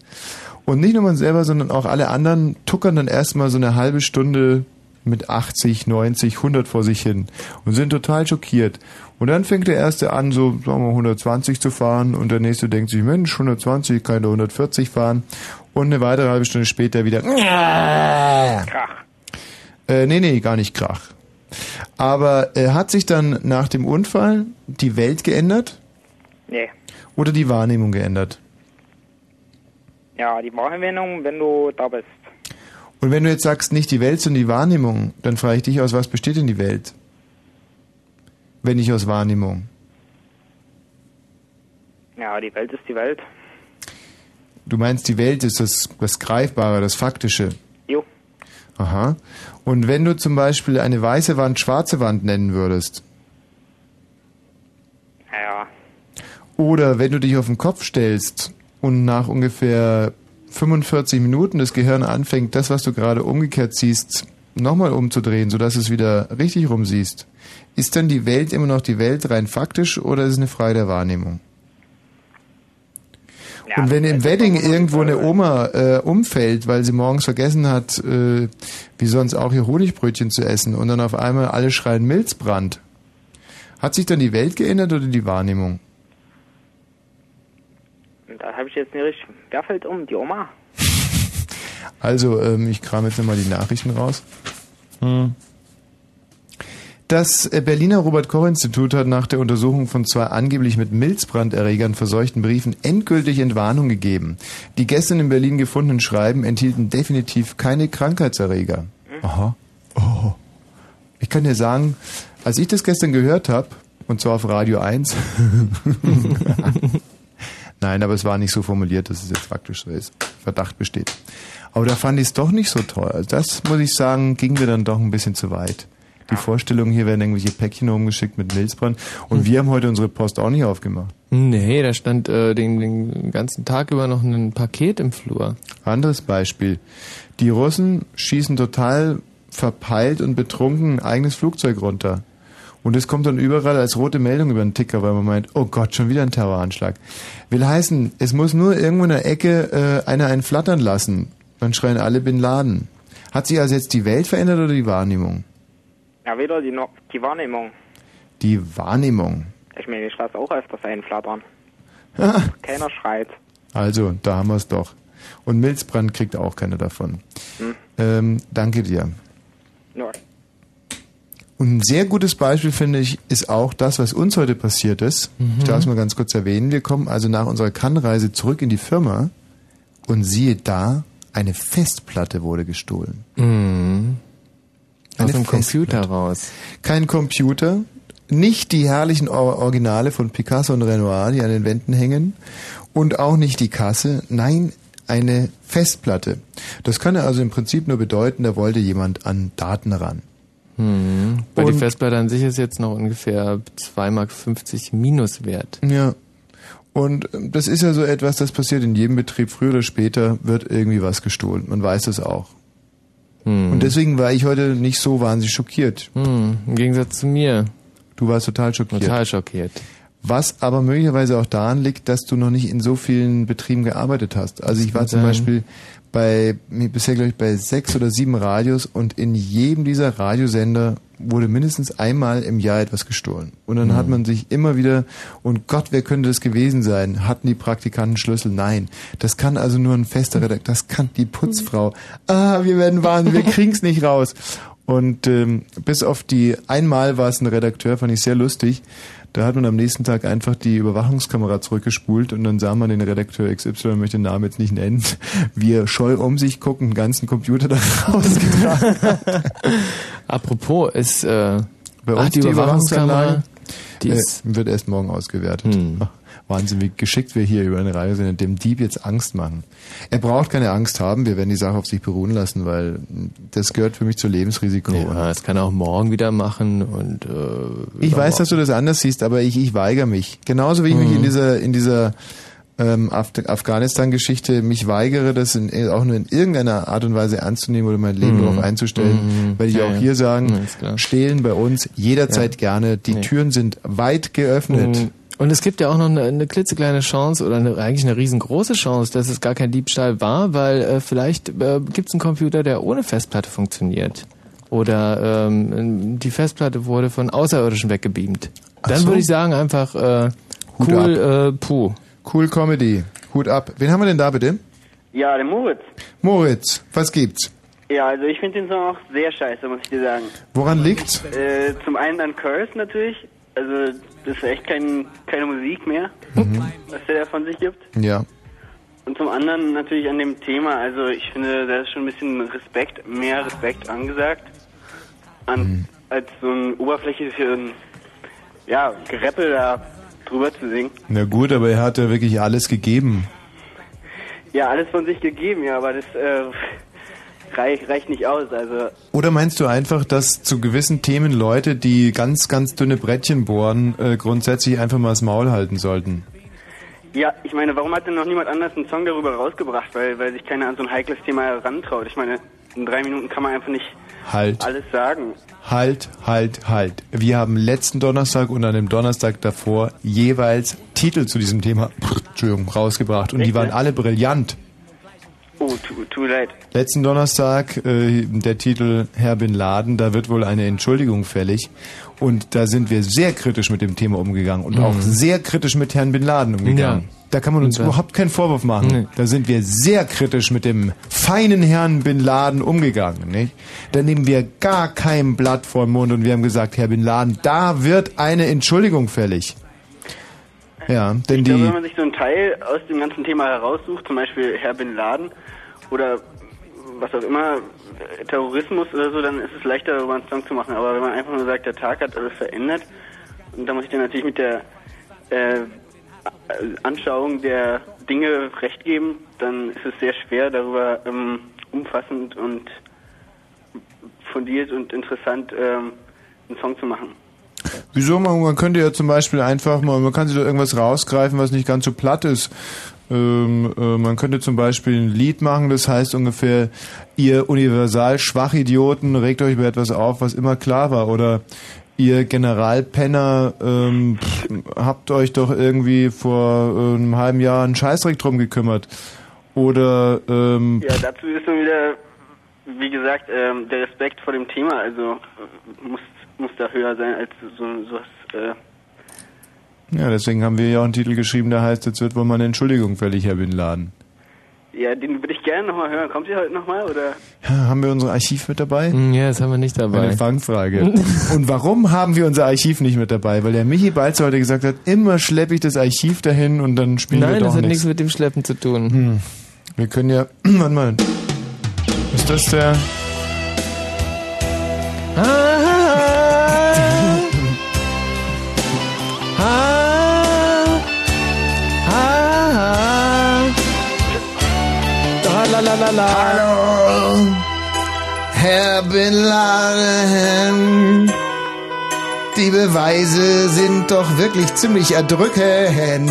Und nicht nur man selber, sondern auch alle anderen tuckern dann erstmal so eine halbe Stunde mit 80, 90, 100 vor sich hin und sind total schockiert. Und dann fängt der Erste an, so sagen wir 120 zu fahren und der Nächste denkt sich, Mensch, 120, kann der 140 fahren. Und eine weitere halbe Stunde später wieder Krach. äh, nee, nee, gar nicht Krach. Aber äh, hat sich dann nach dem Unfall die Welt geändert Nee. oder die Wahrnehmung geändert? Ja, die Wahrnehmung, wenn du da bist. Und wenn du jetzt sagst, nicht die Welt, sondern die Wahrnehmung, dann frage ich dich, aus was besteht denn die Welt? Wenn nicht aus Wahrnehmung. Ja, die Welt ist die Welt. Du meinst, die Welt ist das, das Greifbare, das Faktische. Jo. Aha. Und wenn du zum Beispiel eine weiße Wand schwarze Wand nennen würdest, Ja, oder wenn du dich auf den Kopf stellst und nach ungefähr 45 Minuten das Gehirn anfängt, das, was du gerade umgekehrt siehst, nochmal umzudrehen, sodass es wieder richtig rum siehst, ist dann die Welt immer noch die Welt rein faktisch oder ist es eine Frage der Wahrnehmung? und wenn im Wedding irgendwo eine Oma äh, umfällt, weil sie morgens vergessen hat, äh, wie sonst auch ihr Honigbrötchen zu essen und dann auf einmal alle schreien Milzbrand, hat sich dann die Welt geändert oder die Wahrnehmung? Da habe ich jetzt nicht richtig. Wer fällt um? Die Oma? Also, ähm, ich kram jetzt nochmal die Nachrichten raus. Hm. Das äh, Berliner Robert-Koch-Institut hat nach der Untersuchung von zwei angeblich mit Milzbranderregern verseuchten Briefen endgültig Entwarnung gegeben. Die gestern in Berlin gefundenen Schreiben enthielten definitiv keine Krankheitserreger. Aha. Oh. Ich kann dir sagen, als ich das gestern gehört habe, und zwar auf Radio 1, [laughs] [laughs] Nein, aber es war nicht so formuliert, dass es jetzt faktisch so ist. Verdacht besteht. Aber da fand ich es doch nicht so toll. Also das, muss ich sagen, ging mir dann doch ein bisschen zu weit. Die Vorstellung, hier werden irgendwelche Päckchen rumgeschickt mit Milzbrand. Und wir haben heute unsere Post auch nicht aufgemacht. Nee, da stand äh, den, den ganzen Tag über noch ein Paket im Flur. Anderes Beispiel. Die Russen schießen total verpeilt und betrunken ein eigenes Flugzeug runter. Und es kommt dann überall als rote Meldung über den Ticker, weil man meint, oh Gott, schon wieder ein Terroranschlag. Will heißen, es muss nur irgendwo in der Ecke äh, einer einen flattern lassen. Dann schreien alle Bin Laden. Hat sich also jetzt die Welt verändert oder die Wahrnehmung? Ja, wieder die, No- die Wahrnehmung. Die Wahrnehmung. Ich meine, ich lasse auch öfters einflattern. [laughs] Keiner schreit. Also, da haben wir es doch. Und Milzbrand kriegt auch keiner davon. Hm. Ähm, danke dir. Ja. Und ein sehr gutes Beispiel, finde ich, ist auch das, was uns heute passiert ist. Mhm. Ich darf es mal ganz kurz erwähnen. Wir kommen also nach unserer Cannes-Reise zurück in die Firma und siehe da, eine Festplatte wurde gestohlen. Mhm. Aus dem Computer raus. Kein Computer, nicht die herrlichen Or Originale von Picasso und Renoir, die an den Wänden hängen, und auch nicht die Kasse, nein, eine Festplatte. Das kann also im Prinzip nur bedeuten, da wollte jemand an Daten ran. Mhm. Weil Und- die Festplatte an sich ist jetzt noch ungefähr 2,50 Mark minus wert. Ja. Und ähm, das ist ja so etwas, das passiert in jedem Betrieb. Früher oder später wird irgendwie was gestohlen. Man weiß das auch. Und deswegen war ich heute nicht so wahnsinnig schockiert. Hm, Im Gegensatz zu mir. Du warst total schockiert. Total schockiert. Was aber möglicherweise auch daran liegt, dass du noch nicht in so vielen Betrieben gearbeitet hast. Also ich war zum. Beispiel bei, bisher glaube ich bei sechs oder sieben Radios und in jedem dieser Radiosender wurde mindestens einmal im Jahr etwas gestohlen. Und dann Mhm. hat man sich immer wieder, und Gott, wer könnte das gewesen sein? Hatten die Praktikanten Schlüssel? Nein. Das kann also nur ein fester Redakteur, das kann die Putzfrau. Ah, wir werden wahnsinnig, wir kriegen's nicht raus. Und ähm, bis auf die einmal war es ein Redakteur, fand ich sehr lustig. Da hat man am nächsten Tag einfach die Überwachungskamera zurückgespult und dann sah man den Redakteur XY, ich möchte den Namen jetzt nicht nennen, [laughs] wie er scheu um sich guckend einen ganzen Computer da [laughs] rausgetragen hat. Apropos, ist äh, Bei uns die die Überwachungskamera, die äh, wird erst morgen ausgewertet. Ach, Wahnsinn, wie geschickt wir hier über eine Reihe sind, dem Dieb jetzt Angst machen. Er braucht keine Angst haben, wir werden die Sache auf sich beruhen lassen, weil das gehört für mich zu Lebensrisiko. Ja, das kann er auch morgen wieder machen und äh, Ich weiß, dass du das anders siehst, aber ich, ich weigere mich. Genauso wie ich mich Mhm. in dieser, in dieser ähm, Af Afghanistan-Geschichte mich weigere, das in, auch nur in irgendeiner Art und Weise ernst zu nehmen oder mein Leben Mhm. darauf einzustellen, Mhm. werde ich Ja, auch ja. hier sagen, Ja, stehlen bei uns jederzeit gerne. Die Nee. Türen sind weit geöffnet. Mhm. Und es gibt ja auch noch eine, eine klitzekleine Chance oder eine, eigentlich eine riesengroße Chance, dass es gar kein Diebstahl war, weil äh, vielleicht äh, gibt es einen Computer, der ohne Festplatte funktioniert. Oder ähm, die Festplatte wurde von Außerirdischen weggebeamt. Ach Dann so. würde ich sagen einfach äh, Hut cool, äh, puh. Cool Comedy. Hut ab. Wen haben wir denn da bitte? Ja, der Moritz. Moritz, was gibt's? Ja, also ich finde den Song auch sehr scheiße, muss ich dir sagen. Woran liegt's? Äh, zum einen an Curse natürlich. Also das ist echt kein, keine Musik mehr, Mhm. was der da von sich gibt. Ja. Und zum anderen natürlich an dem Thema. Also ich finde, da ist schon ein bisschen Respekt, mehr Respekt angesagt, an, Mhm. als so ein oberflächlichen, ja, Gereppel da drüber zu singen. Na gut, aber er hat ja wirklich alles gegeben. Ja, alles von sich gegeben, ja, aber das äh, reicht, reicht nicht aus. Also Oder meinst du einfach, dass zu gewissen Themen Leute, die ganz, ganz dünne Brettchen bohren, äh, grundsätzlich einfach mal das Maul halten sollten? Ja, ich meine, warum hat denn noch niemand anders einen Song darüber rausgebracht? Weil, weil sich keiner an so ein heikles Thema herantraut. Ich meine, in drei Minuten kann man einfach nicht Halt. alles sagen. Halt, halt, halt. Wir haben letzten Donnerstag und an dem Donnerstag davor jeweils Titel zu diesem Thema rausgebracht und die waren alle brillant. Too, too late. Letzten Donnerstag äh, der Titel Herr Bin Laden, da wird wohl eine Entschuldigung fällig. Und da sind wir sehr kritisch mit dem Thema umgegangen und Mhm. auch sehr kritisch mit Herrn Bin Laden umgegangen. Da kann man uns Ja. überhaupt keinen Vorwurf machen. Da sind wir sehr kritisch mit dem feinen Herrn Bin Laden umgegangen. Nicht? Da nehmen wir gar kein Blatt vor den Mund und wir haben gesagt, Herr Bin Laden, da wird eine Entschuldigung fällig. Ja, denn Ich glaube, die... wenn man sich so einen Teil aus dem ganzen Thema heraussucht, zum Beispiel Herr Bin Laden oder was auch immer, Terrorismus oder so, dann ist es leichter, darüber einen Song zu machen. Aber wenn man einfach nur sagt, der Tag hat alles verändert, und da muss ich dann natürlich mit der äh, Anschauung der Dinge recht geben, dann ist es sehr schwer, darüber ähm, umfassend und fundiert und interessant ähm, einen Song zu machen. Wieso? Man, man könnte ja zum Beispiel einfach mal, man kann sich da irgendwas rausgreifen, was nicht ganz so platt ist. Ähm, äh, man könnte zum Beispiel ein Lied machen, das heißt ungefähr, ihr universal Schwachidioten, regt euch über etwas auf, was immer klar war. Oder ihr Generalpenner, ähm, habt euch doch irgendwie vor äh, einem halben Jahr einen Scheißdreck drum gekümmert. Oder, ähm, Ja, dazu ist dann wieder, wie gesagt, ähm, der Respekt vor dem Thema, also äh, muss, muss da höher sein als so, so was, äh, ja, deswegen haben wir ja auch einen Titel geschrieben, der heißt, jetzt wird wohl mal eine Entschuldigung fällig, Herr Bin Laden. ja, den würde ich gerne nochmal hören. Kommt ihr heute nochmal oder? Ja, haben wir unser Archiv mit dabei? Ja, das haben wir nicht dabei. Eine Fangfrage. [laughs] Und warum haben wir unser Archiv nicht mit dabei? Weil der Michi Balzer heute gesagt hat, immer schleppe ich das Archiv dahin und dann spielen wir Nein, doch das hat nichts. mit dem Schleppen zu tun. Hm. Wir können ja, [clears throat] warte mal. Ist das der? Hallo, Herr Bin Laden. Die Beweise sind doch wirklich ziemlich erdrückend.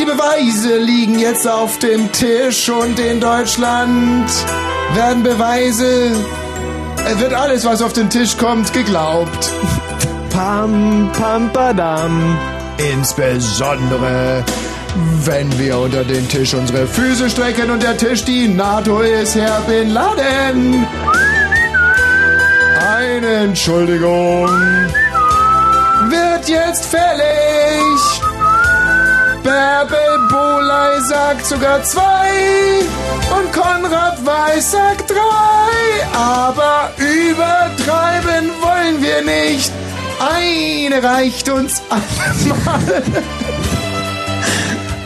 Die Beweise liegen jetzt auf dem Tisch und in Deutschland werden Beweise. Es wird alles, was auf den Tisch kommt, geglaubt. Pam, pam, padam. Insbesondere, wenn wir unter den Tisch unsere Füße strecken und der Tisch die NATO ist, Herr Bin Laden. Eine Entschuldigung wird jetzt fällig. Bärbel Boley sagt sogar zwei und Konrad Weiß sagt drei. Aber übertreiben wollen wir nicht. Eine reicht uns [laughs] allemal.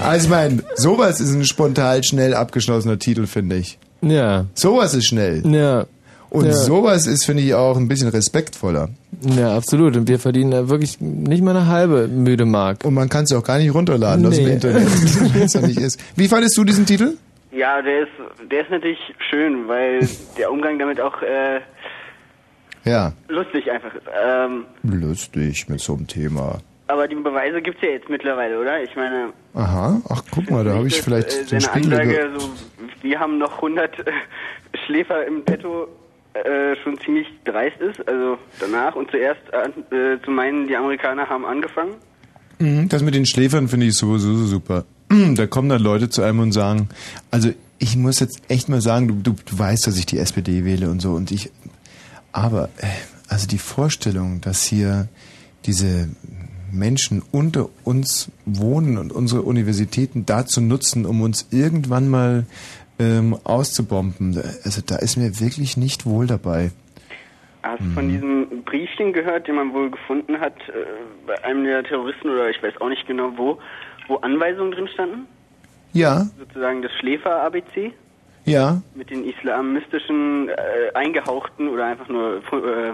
Also ich meine, sowas ist ein spontan schnell abgeschlossener Titel, finde ich. Ja. Sowas ist schnell. Ja. Und Ja. sowas ist, finde ich, auch ein bisschen respektvoller. Ja, absolut. Und wir verdienen da wirklich nicht mal eine halbe müde Mark. Und man kann es auch gar nicht runterladen aus dem Nee. Internet. [laughs] Nicht ist. Wie fandest du diesen Titel? Ja, der ist, der ist natürlich schön, weil der Umgang damit auch äh, Ja, lustig einfach ist. Ähm, lustig mit so einem Thema. Aber die Beweise gibt's ja jetzt mittlerweile, oder? Ich meine, Aha, ach guck mal, da habe ich vielleicht äh, den Spiegel. Ansage, ge- so, wir haben noch 100 äh, Schläfer im Petto, äh, schon ziemlich dreist ist. Also danach und zuerst äh, zu meinen, die Amerikaner haben angefangen. Mhm, Das mit den Schläfern finde ich sowieso so super. [clears throat] Da kommen dann Leute zu einem und sagen, also ich muss jetzt echt mal sagen, du, du, du weißt, dass ich die SPD wähle und so und ich, aber äh, also die Vorstellung, dass hier diese Menschen unter uns wohnen und unsere Universitäten dazu nutzen, um uns irgendwann mal ähm, auszubomben, also da ist mir wirklich nicht wohl dabei. Hast du Mhm. von diesem Briefchen gehört, den man wohl gefunden hat äh, bei einem der Terroristen oder ich weiß auch nicht genau wo, wo Anweisungen drin standen? Ja, Sozusagen das Schläfer-ABC ja, mit den islamistischen, äh, eingehauchten oder einfach nur, äh,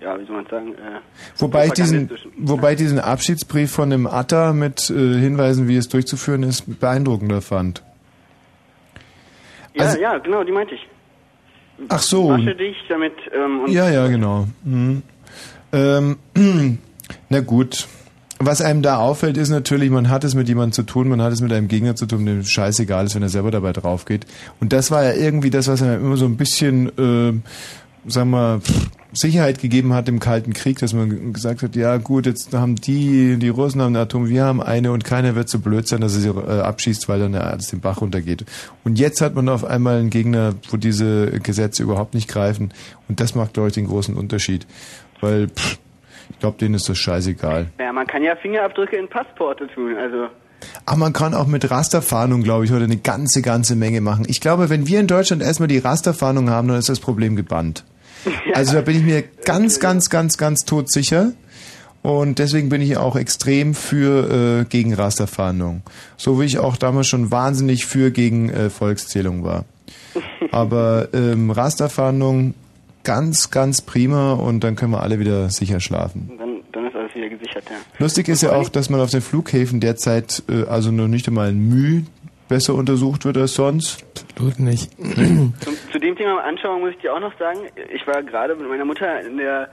ja, wie soll man sagen, äh, Wobei ich diesen, wobei ich diesen Abschiedsbrief von dem Atta mit äh, Hinweisen, wie es durchzuführen ist, beeindruckender fand. Ja, Also- ja, genau, die meinte ich. Ach so. Wasche dich damit ähm, und Ja, ja, genau. Mhm. Ähm, [clears throat] na gut. Was einem da auffällt, ist natürlich, man hat es mit jemandem zu tun, man hat es mit einem Gegner zu tun, dem scheißegal ist, wenn er selber dabei drauf geht. Und das war ja irgendwie das, was einem immer so ein bisschen, äh, sagen wir, pff, Sicherheit gegeben hat im Kalten Krieg, dass man gesagt hat, ja gut, jetzt haben die, die Russen haben eine Atom, wir haben eine und keiner wird so blöd sein, dass er sie äh, abschießt, weil dann alles den Bach runtergeht. Und jetzt hat man auf einmal einen Gegner, wo diese Gesetze überhaupt nicht greifen. Und das macht, glaube ich, den großen Unterschied. Weil, pff, Ich glaube, denen ist das scheißegal. Naja, man kann ja Fingerabdrücke in Passporte tun, also. Aber man kann auch mit Rasterfahndung, glaube ich, heute eine ganze, ganze Menge machen. Ich glaube, wenn wir in Deutschland erstmal die Rasterfahndung haben, dann ist das Problem gebannt. Also da bin ich mir ganz, ganz, ganz, ganz todsicher. Und deswegen bin ich auch extrem für äh, gegen Rasterfahndung. So wie ich auch damals schon wahnsinnig für gegen äh, Volkszählung war. [laughs] Aber ähm, Rasterfahndung ganz, ganz prima und dann können wir alle wieder sicher schlafen. Dann, dann ist alles wieder gesichert, ja. Lustig ist ja auch, dass man auf den Flughäfen derzeit äh, also noch nicht einmal ein Mühe besser untersucht wird als sonst. Absolut nicht. Zum, zu dem Thema Anschauung muss ich dir auch noch sagen, ich war gerade mit meiner Mutter in der,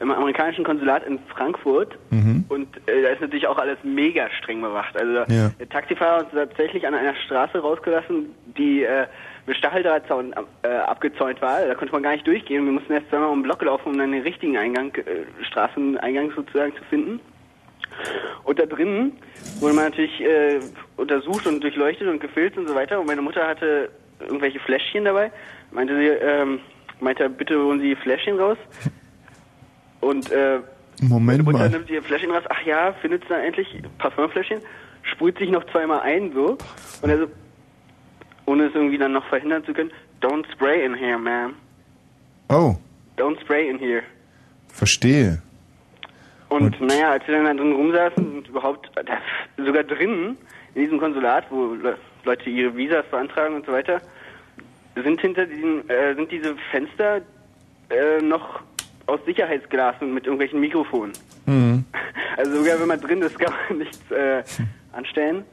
im amerikanischen Konsulat in Frankfurt Mhm. und äh, da ist natürlich auch alles mega streng bewacht. Also Ja. der Taxifahrer hat uns tatsächlich an einer Straße rausgelassen, die äh, mit Stacheldrahtzaun äh, abgezäunt war. Da konnte man gar nicht durchgehen. Wir mussten erst zweimal um den Block laufen, um dann den richtigen Eingang, äh, Straßeneingang sozusagen zu finden. Und da drinnen wurde man natürlich äh, untersucht und durchleuchtet und gefilzt und so weiter. Und meine Mutter hatte irgendwelche Fläschchen dabei. Meinte sie, ähm, meinte, bitte holen Sie Fläschchen raus. Und äh, Moment meine Mutter mal. nimmt ihr Fläschchen raus. Ach ja, findet sie dann endlich Parfümfläschchen, sprüht sich noch zweimal ein so. Und er so, ohne es irgendwie dann noch verhindern zu können, don't spray in here, ma'am. Oh, Don't spray in here. verstehe. Und, naja, als wir dann da drin rumsaßen und überhaupt, da, sogar drinnen, in diesem Konsulat, wo Le Leute ihre Visas beantragen und so weiter, sind hinter diesen, äh, sind diese Fenster äh, noch aus Sicherheitsglas und mit irgendwelchen Mikrofonen. Mhm. [laughs] Also sogar wenn man drin ist, kann man nichts äh, anstellen.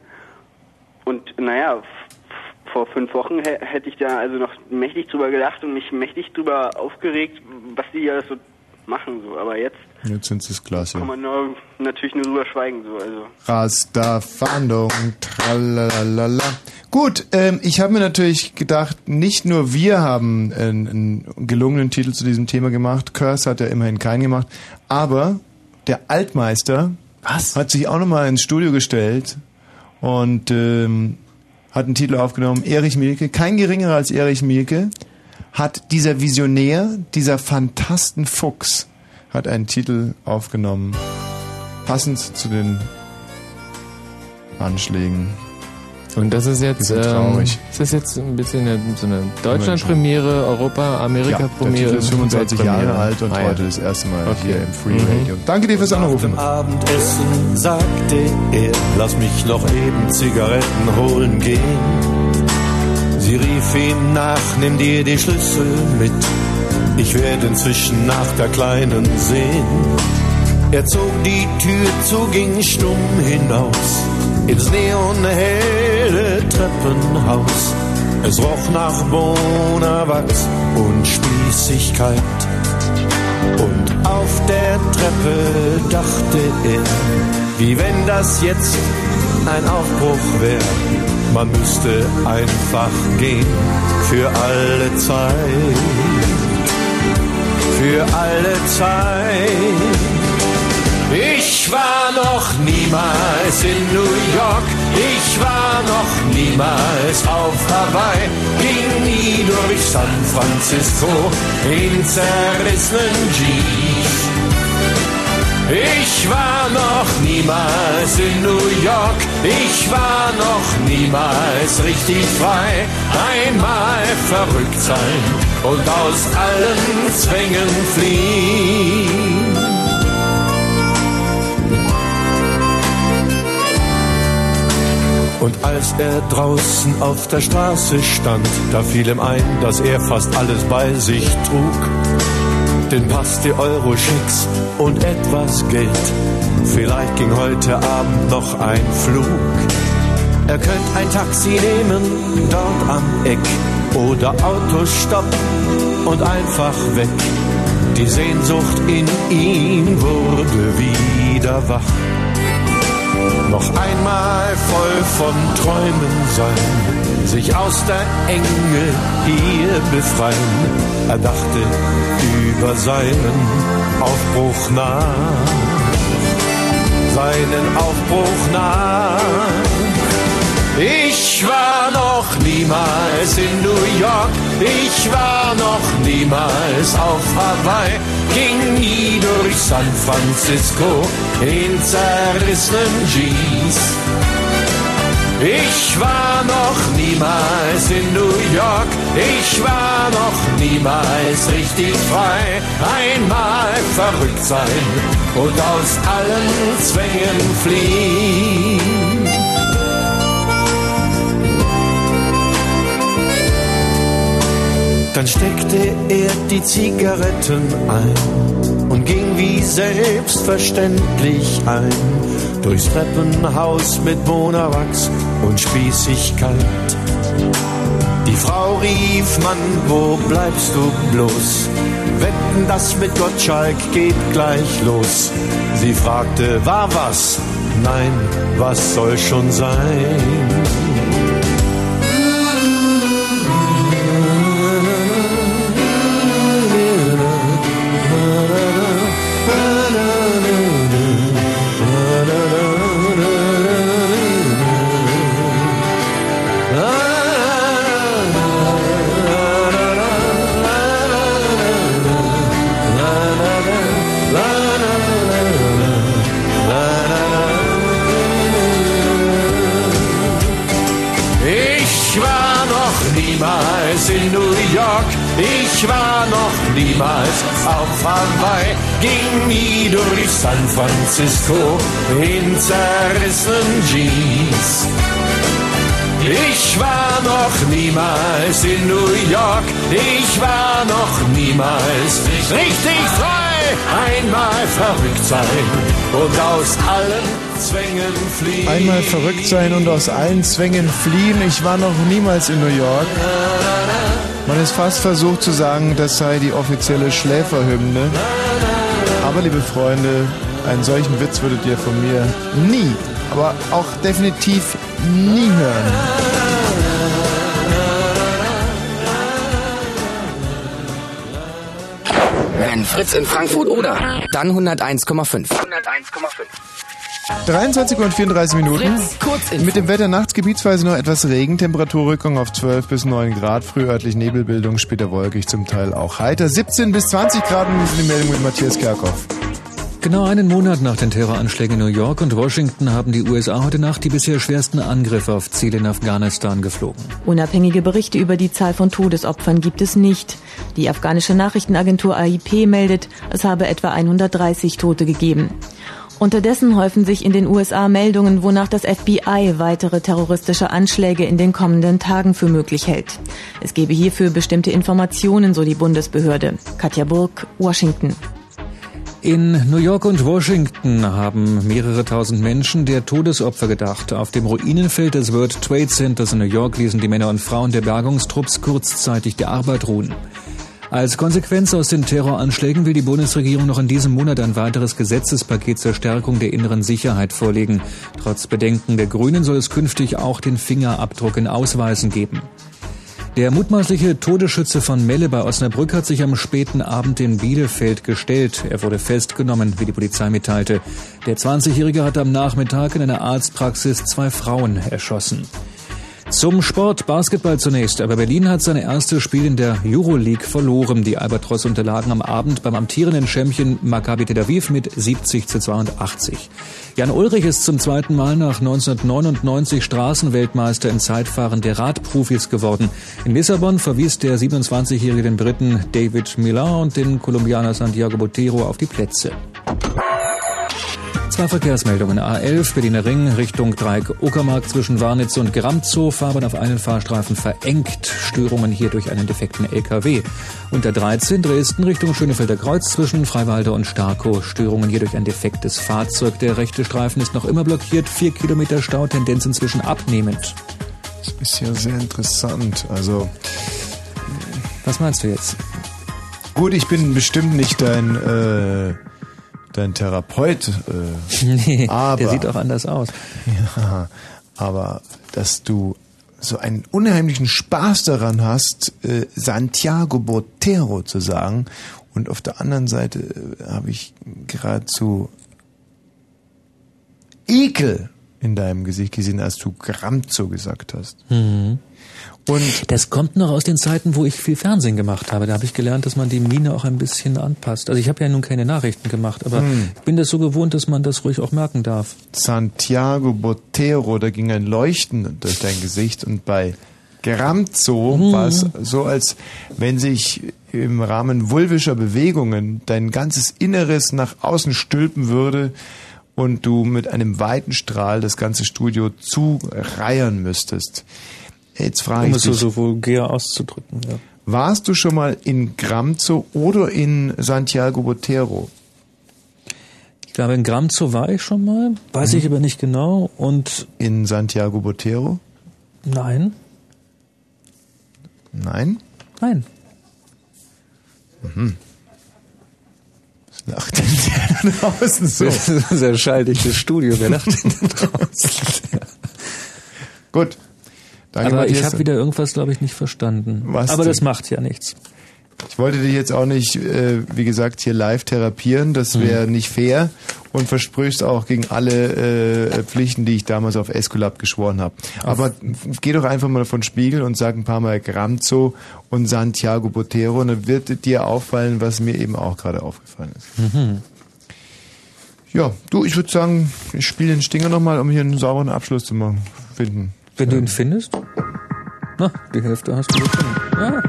Und naja, vor fünf Wochen hä- hätte ich da also noch mächtig drüber gedacht und mich mächtig drüber aufgeregt, was die alles so machen. So. Aber jetzt Jetzt sind sie es klasse. kann man nur, natürlich nur drüber schweigen. So. Also. Rasterfahndung, tralalala. Gut, ähm, ich habe mir natürlich gedacht, nicht nur wir haben einen, einen gelungenen Titel zu diesem Thema gemacht, Curse hat ja immerhin keinen gemacht, aber der Altmeister hat sich auch nochmal ins Studio gestellt und ähm, hat einen Titel aufgenommen, Erich Mielke, kein geringerer als Erich Mielke, hat dieser Visionär, dieser Fantastenfuchs, hat einen Titel aufgenommen, passend zu den Anschlägen. Und das ist jetzt, ähm, traurig. ist das jetzt ein bisschen eine, so eine Deutschland-Premiere, Europa, Amerika-Premiere? Ja, der Titel ist 25 Jahre alt und Ah, ja. heute das erste Mal Okay. hier im Free Mhm. Radio. Danke dir fürs Anrufen. Abendessen sagte er, lass mich noch eben Zigaretten holen gehen. Sie rief ihm nach, nimm dir die Schlüssel mit. Ich werde inzwischen nach der Kleinen sehen. Er zog die Tür zu, ging stumm hinaus ins neonhelle Treppenhaus. Es roch nach Bonawachs und Spießigkeit. Und auf der Treppe dachte er, wie wenn das jetzt ein Aufbruch wäre. Man müsste einfach gehen für alle Zeit. Für alle Zeit. Ich war noch niemals in New York, ich war noch niemals auf Hawaii, ging nie durch San Francisco in zerrissenen Jeeps. Ich war noch niemals in New York, ich war noch niemals richtig frei. Einmal verrückt sein und aus allen Zwängen fliehen. Und als er draußen auf der Straße stand, da fiel ihm ein, dass er fast alles bei sich trug. Den Pass, die Euro-Schicks und etwas Geld. Vielleicht ging heute Abend noch ein Flug. Er könnte ein Taxi nehmen, dort am Eck. Oder Autostopp und einfach weg. Die Sehnsucht in ihm wurde wieder wach. Noch einmal voll von Träumen sein, sich aus der Enge hier befreien. Er dachte über seinen Aufbruch nach, seinen Aufbruch nach. Ich war noch niemals in New York, Ich war noch niemals auf Hawaii, ging nie durch San Francisco in zerrissenen Jeans. Ich war noch niemals in New York, ich war noch niemals richtig frei. Einmal verrückt sein und aus allen Zwängen fliehen. Dann steckte er die Zigaretten ein und ging wie selbstverständlich ein durchs Treppenhaus mit Bonawachs und Spießigkeit. Die Frau rief, Mann, wo bleibst du bloß? Wetten, das mit Gottschalk geht gleich los. Sie fragte, war was? Nein, was soll schon sein? Richtig frei. Einmal verrückt sein und aus allen Zwängen fliehen. Einmal verrückt sein und aus allen Zwängen fliehen. Ich war noch niemals in New York. Man ist fast versucht zu sagen, das sei die offizielle Schläferhymne. Aber liebe Freunde, einen solchen Witz würdet ihr von mir nie, aber auch definitiv nie hören. Wenn Fritz in Frankfurt oder, dann 101,5. 101,5. 23 und 34 Minuten. Fritz. Mit dem Wetter nachts gebietsweise noch etwas Regen, Temperaturrückgang auf 12 bis 9 Grad, frühörtlich Nebelbildung, später wolkig, zum Teil auch heiter. 17 bis 20 Grad und die Meldung mit Matthias Kerkhoff. Genau einen Monat nach den Terroranschlägen in New York und Washington haben die USA heute Nacht die bisher schwersten Angriffe auf Ziele in Afghanistan geflogen. Unabhängige Berichte über die Zahl von Todesopfern gibt es nicht. Die afghanische Nachrichtenagentur AIP meldet, es habe etwa 130 Tote gegeben. Unterdessen häufen sich in den USA Meldungen, wonach das FBI weitere terroristische Anschläge in den kommenden Tagen für möglich hält. Es gebe hierfür bestimmte Informationen, so die Bundesbehörde. Katja Burg, Washington. In New York und Washington haben mehrere tausend Menschen der Todesopfer gedacht. Auf dem Ruinenfeld des World Trade Centers in New York ließen die Männer und Frauen der Bergungstrupps kurzzeitig die Arbeit ruhen. Als Konsequenz aus den Terroranschlägen will die Bundesregierung noch in diesem Monat ein weiteres Gesetzespaket zur Stärkung der inneren Sicherheit vorlegen. Trotz Bedenken der Grünen soll es künftig auch den Fingerabdruck in Ausweisen geben. Der mutmaßliche Todesschütze von Melle bei Osnabrück hat sich am späten Abend in Bielefeld gestellt. Er wurde festgenommen, wie die Polizei mitteilte. Der 20-Jährige hat am Nachmittag in einer Arztpraxis zwei Frauen erschossen. Zum Sport Basketball zunächst. Aber Berlin hat sein erstes Spiel in der Euroleague verloren. Die Albatros unterlagen am Abend beim amtierenden Champion Maccabi Tel Aviv mit 70 zu 82. Jan Ulrich ist zum zweiten Mal nach 1999 Straßenweltmeister im Zeitfahren der Radprofis geworden. In Lissabon verwies der 27-Jährige den Briten David Millar und den Kolumbianer Santiago Botero auf die Plätze. Zwei Verkehrsmeldungen. A11 Berliner Ring Richtung Dreieck Uckermark zwischen Warnitz und Gramzow. Fahrbahn auf einen Fahrstreifen verengt. Störungen hier durch einen defekten LKW. Und der 13 Dresden Richtung Schönefelder Kreuz zwischen Freiwalder und Starkow. Störungen hier durch ein defektes Fahrzeug. Der rechte Streifen ist noch immer blockiert. Vier Kilometer Stau, Tendenz inzwischen abnehmend. Das ist ja sehr interessant. Also. Was meinst du jetzt? Gut, ich bin bestimmt nicht dein, äh, dein Therapeut. Äh, [laughs] Nee, aber, der sieht auch anders aus. Ja, aber dass du so einen unheimlichen Spaß daran hast, äh, Santiago Botero zu sagen. Und auf der anderen Seite äh, habe ich geradezu Ekel in deinem Gesicht gesehen, als du Gramzo gesagt hast. Mhm. Und das kommt noch aus den Zeiten, wo ich viel Fernsehen gemacht habe. Da habe ich gelernt, dass man die Miene auch ein bisschen anpasst. Also ich habe ja nun keine Nachrichten gemacht, aber Hm. ich bin das so gewohnt, dass man das ruhig auch merken darf. Santiago Botero, da ging ein Leuchten durch dein Gesicht und bei Gramzo Mhm. war es so, als wenn sich im Rahmen vulvischer Bewegungen dein ganzes Inneres nach außen stülpen würde und du mit einem weiten Strahl das ganze Studio zureiern müsstest. Jetzt frage Um ich es so, dich, so vulgär auszudrücken. Ja. warst du schon mal in Gramzo oder in Santiago Botero? Ich glaube, in Gramzo war ich schon mal, weiß Mhm. ich aber nicht genau. Und in Santiago Botero? Nein, Nein? nein. Mhm. Was lacht denn der da draußen so? [laughs] Das ist ein sehr schalldichtes Studio. Wer lacht denn da draußen? [laughs] Gut. Danke, aber ich Matthias. habe wieder irgendwas, glaube ich, nicht verstanden. Was aber denn? das macht ja nichts. Ich wollte dich jetzt auch nicht, äh, wie gesagt, hier live therapieren. Das wäre Mhm. nicht fair und versprüchst auch gegen alle äh, Pflichten, die ich damals auf Esculap geschworen habe. Aber geh doch einfach mal von Spiegel und sag ein paar Mal Gramzo und Santiago Botero und dann wird dir auffallen, was mir eben auch gerade aufgefallen ist. Mhm. Ja, du, ich würde sagen, ich spiele den Stinger nochmal, um hier einen sauberen Abschluss zu machen, finden. Wenn du ihn findest? Na, die Hälfte hast du gefunden. Ja.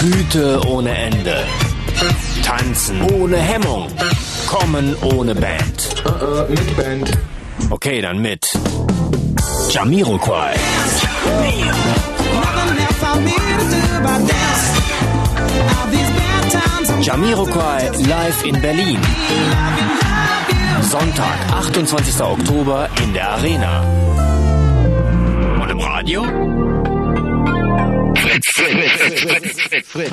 Güte ohne Ende. Tanzen ohne Hemmung. Kommen ohne Band. mit Band. Okay, dann mit. Jamiroquai. Jamiroquai live in Berlin. Sonntag, 28. Oktober in der Arena. Und im Radio? Fritz, Fritz, Fritz, Fritz.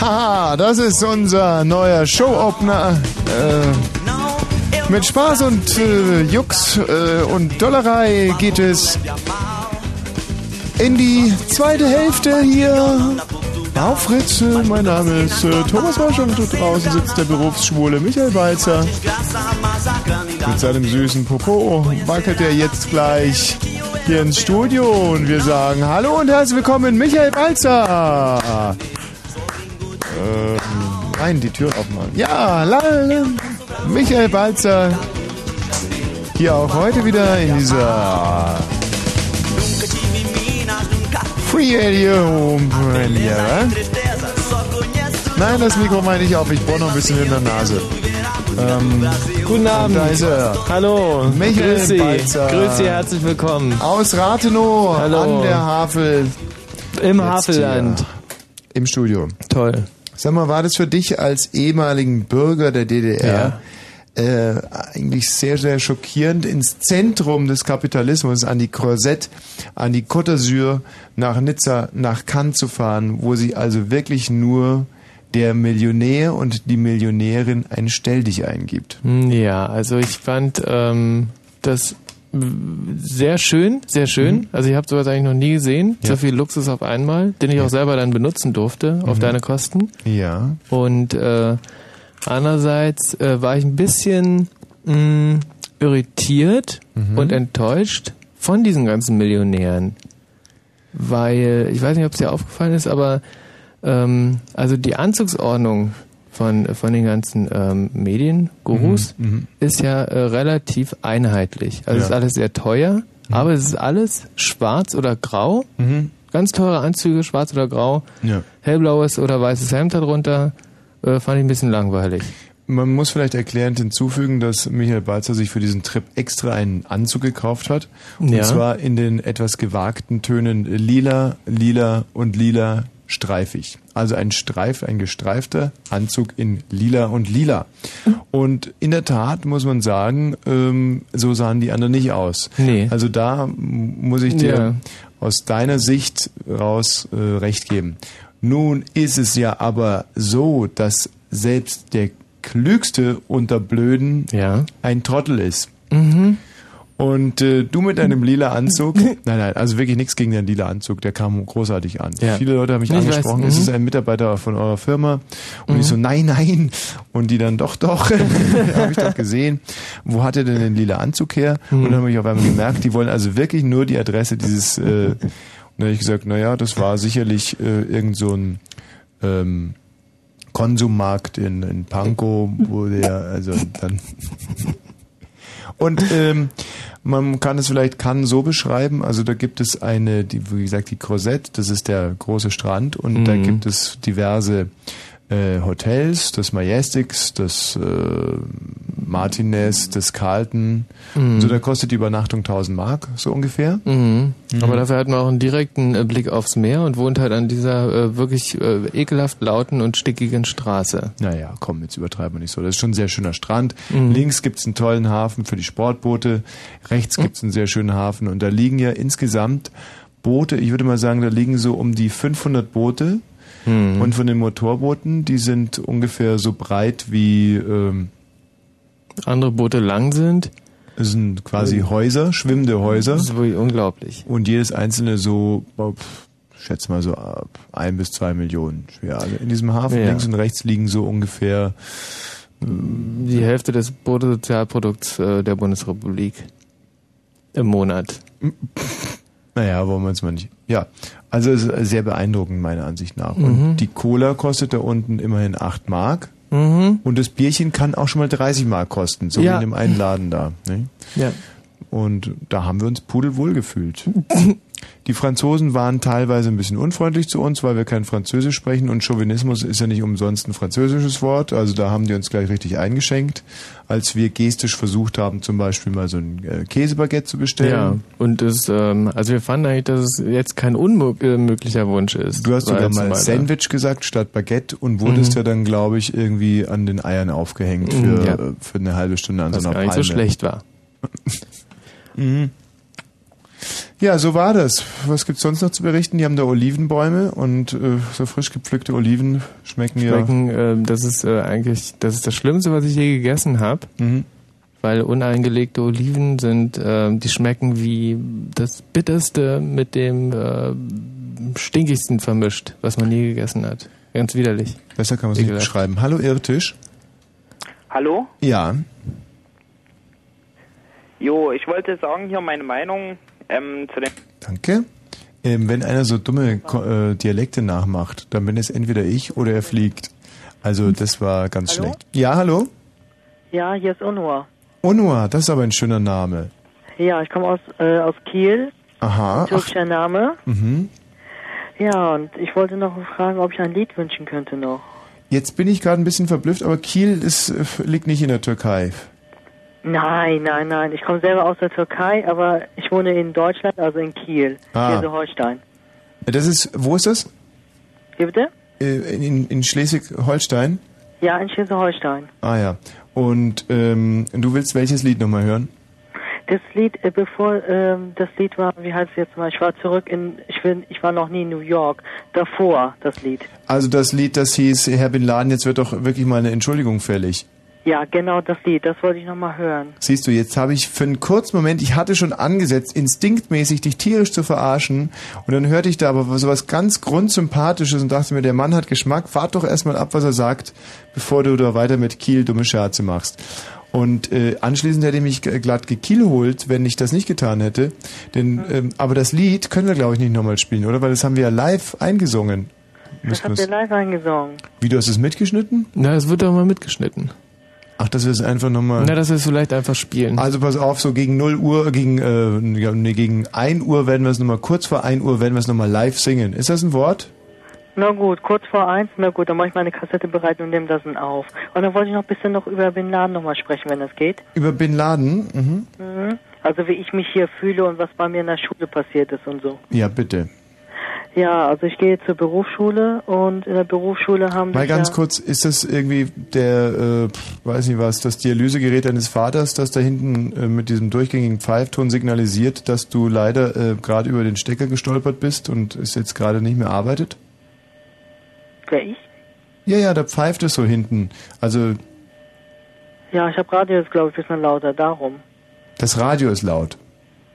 Haha, das ist unser neuer Show-Opener. Äh, mit Spaß und äh, Jux äh, und Dollerei geht es in die zweite Hälfte hier. Auf Fritz, äh, mein Name ist äh, Thomas Wosch und draußen sitzt der berufsschwule Michael Balzer. Mit seinem süßen Popo wackelt er jetzt gleich hier ins Studio und wir sagen Hallo und herzlich willkommen, Michael Balzer. Ähm, nein, die Tür aufmachen. Ja, lala. Michael Balzer. Hier auch heute wieder in dieser Free Radio Premiere. Nein, das Mikro meine ich auf. Ich bohre noch ein bisschen in der Nase. Ähm, Guten Abend. Da ist er. Hallo. Michael Grüß Sie. Balzer. Grüß Sie, herzlich willkommen. Aus Rathenow Hallo. an der Havel. Im Jetzt Havelland. hier Im Studio. Toll. Sag mal, war das für dich als ehemaligen Bürger der DDR äh, eigentlich sehr, sehr schockierend, ins Zentrum des Kapitalismus, an die Croisette, an die Côte d'Azur, nach Nizza, nach Cannes zu fahren, wo sich also wirklich nur der Millionär und die Millionärin ein Stelldich eingibt. Hm, Ja, also ich fand ähm, das sehr schön, sehr schön. Mhm. Also ich habe sowas eigentlich noch nie gesehen. Ja. So viel Luxus auf einmal, den ich auch selber dann benutzen durfte, auf Mhm. deine Kosten. Ja. Und äh, andererseits äh, war ich ein bisschen mh, irritiert Mhm. und enttäuscht von diesen ganzen Millionären. Weil, ich weiß nicht, ob es dir aufgefallen ist, aber ähm, also die Anzugsordnung von, von den ganzen ähm, Mediengurus Mhm, mhm. ist ja äh, relativ einheitlich. Also es ist Ja. alles sehr teuer, aber es ist alles schwarz oder grau. Mhm. Ganz teure Anzüge, schwarz oder grau. Ja. Hellblaues oder weißes Hemd darunter. Äh, fand ich ein bisschen langweilig. Man muss vielleicht erklärend hinzufügen, dass Michael Balzer sich für diesen Trip extra einen Anzug gekauft hat. Und Ja. zwar in den etwas gewagten Tönen lila, lila und lila streifig. Also ein Streif, ein gestreifter Anzug in lila und lila. Und in der Tat muss man sagen, ähm, so sahen die anderen nicht aus. Nee. Also da muss ich dir Ja. aus deiner Sicht raus äh, recht geben. Nun ist es ja aber so, dass selbst der klügste unter Blöden ein Trottel ist. Mhm. Und äh, du mit deinem lila Anzug, [laughs] nein, nein, also wirklich nichts gegen den lila Anzug, der kam großartig an. Ja. Viele Leute haben mich Ich weiß, angesprochen, mhm. es ist ein Mitarbeiter von eurer Firma. Und Mhm. ich so, nein, nein. Und die dann, doch, doch, [laughs] [laughs] habe ich doch gesehen. Wo hat er denn den lila Anzug her? Mhm. Und dann habe ich auf einmal gemerkt, die wollen also wirklich nur die Adresse dieses... Äh, dann habe ich gesagt, naja, das war sicherlich äh, irgend so ein... Ähm, Konsummarkt in, in Pankow, wo der, also dann. [laughs] Und ähm, man kann es vielleicht kann so beschreiben, also da gibt es eine, die, wie gesagt, die Crozette, das ist der große Strand und da Mhm. gibt es diverse äh, Hotels, das Majestics, das äh, Martinez, das Carlton. Mhm. So, da kostet die Übernachtung 1000 Mark, so ungefähr. Mhm. Aber dafür hat man auch einen direkten äh, Blick aufs Meer und wohnt halt an dieser äh, wirklich äh, ekelhaft lauten und stickigen Straße. Naja, komm, jetzt übertreiben wir nicht so. Das ist schon ein sehr schöner Strand. Mhm. Links gibt's einen tollen Hafen für die Sportboote. Rechts gibt's einen sehr schönen Hafen. Und da liegen ja insgesamt Boote, ich würde mal sagen, da liegen so um die 500 Boote. Mhm. Und von den Motorbooten, die sind ungefähr so breit wie ähm, andere Boote lang sind. Das sind quasi Häuser, schwimmende Häuser. Das ist wirklich unglaublich. Und jedes einzelne so, pf, ich schätze mal so ab ein bis zwei Millionen schwer. Also in diesem Hafen Ja. links und rechts liegen so ungefähr Die Hälfte des Bruttosozialprodukts äh, der Bundesrepublik im Monat. Naja, wollen wir uns mal nicht. Ja, also sehr beeindruckend meiner Ansicht nach. Mhm. Und die Cola kostet da unten immerhin 8 Mark. Mhm. Und das Bierchen kann auch schon mal 30 Mark kosten, so Ja. wie in dem einen Laden da. Ne? Ja. Und da haben wir uns pudelwohl gefühlt. [laughs] Die Franzosen waren teilweise ein bisschen unfreundlich zu uns, weil wir kein Französisch sprechen und Chauvinismus ist ja nicht umsonst ein französisches Wort. Also da haben die uns gleich richtig eingeschenkt, als wir gestisch versucht haben, zum Beispiel mal so ein äh, Käsebaguette zu bestellen. Ja, und es, ähm, also wir fanden eigentlich, dass es jetzt kein unmöglicher Wunsch ist. Du hast sogar mal Sandwich gesagt statt Baguette und wurdest Mhm. ja dann, glaube ich, irgendwie an den Eiern aufgehängt für, Mhm, ja. äh, für eine halbe Stunde an Was so einer gar nicht so Palme. schlecht war. [laughs] Mhm. Ja, so war das. Was gibt's sonst noch zu berichten? Die haben da Olivenbäume und äh, so frisch gepflückte Oliven schmecken, Schmecken, äh, das ist äh, eigentlich, das ist das Schlimmste, was ich je gegessen habe. Mhm. Weil uneingelegte Oliven sind, äh, die schmecken wie das Bitterste mit dem äh, Stinkigsten vermischt, was man je gegessen hat. Ganz widerlich. ja. Besser kann man es nicht beschreiben. Hallo Irrtisch. Hallo? Ja. Jo, ich wollte sagen hier meine Meinung ähm, zu dem. Danke. Ähm, wenn einer so dumme Ko äh, Dialekte nachmacht, dann bin es entweder ich oder er fliegt. Also das war ganz Hallo? schlecht. Ja, hallo? Ja, hier ist Unua. Onua, das ist aber ein schöner Name. Ja, ich komme aus, äh, aus Kiel, Aha. Ach, türkischer Name. mhm. Ja, und ich wollte noch fragen, ob ich ein Lied wünschen könnte noch. Jetzt bin ich gerade ein bisschen verblüfft, aber Kiel ist, äh, liegt nicht in der Türkei. Nein, nein, nein. Ich komme selber aus der Türkei, aber ich wohne in Deutschland, also in Kiel, Ah. Schleswig-Holstein. Das ist, wo ist das? Wie bitte? Äh, In, in Schleswig-Holstein? Ja, in Schleswig-Holstein. Ah ja. Und ähm, du willst welches Lied nochmal hören? Das Lied, äh, bevor ähm, das Lied war, wie heißt es jetzt mal? Ich war zurück in, ich bin, ich war noch nie in New York. Davor das Lied. Also das Lied, das hieß Herr Bin Laden, jetzt wird doch wirklich mal eine Entschuldigung fällig. Ja, genau das Lied. Das wollte ich noch mal hören. Siehst du, jetzt habe ich für einen kurzen Moment, ich hatte schon angesetzt, instinktmäßig dich tierisch zu verarschen und dann hörte ich da aber sowas ganz grundsympathisches und dachte mir, der Mann hat Geschmack, wart doch erstmal ab, was er sagt, bevor du da weiter mit Kiel dumme Scherze machst. Und äh, anschließend hätte ich mich glatt gekielholt, wenn ich das nicht getan hätte. Denn, ähm, aber das Lied können wir, glaube ich, nicht nochmal spielen, oder? Weil das haben wir ja live eingesungen. Das habt ihr live eingesungen. Wie, du hast es mitgeschnitten? Na, es wird doch mal mitgeschnitten. Ach, dass wir es einfach nochmal... Na, dass wir es vielleicht einfach spielen. Also pass auf, so gegen 0 Uhr, gegen, äh, ja, nee, gegen 1 Uhr werden wir es nochmal, kurz vor 1 Uhr werden wir es nochmal live singen. Ist das ein Wort? Na gut, kurz vor eins, na gut, dann mache ich meine Kassette bereit und nehme das dann auf. Und dann wollte ich noch ein bisschen noch über Bin Laden nochmal sprechen, wenn das geht. Über Bin Laden? Mhm. Mhm. Also wie ich mich hier fühle und was bei mir in der Schule passiert ist und so. Ja, bitte. Ja, also ich gehe zur Berufsschule und in der Berufsschule haben Mal sich ganz ja, kurz, ist das irgendwie der, äh, weiß nicht was, das Dialysegerät deines Vaters, das da hinten äh, mit diesem durchgängigen Pfeifton signalisiert, dass du leider äh, gerade über den Stecker gestolpert bist und es jetzt gerade nicht mehr arbeitet? Wer ich? Ja, ja, da pfeift es so hinten. Also Ja, ich habe Radio jetzt, glaube ich, ein bisschen lauter, darum. Das Radio ist laut.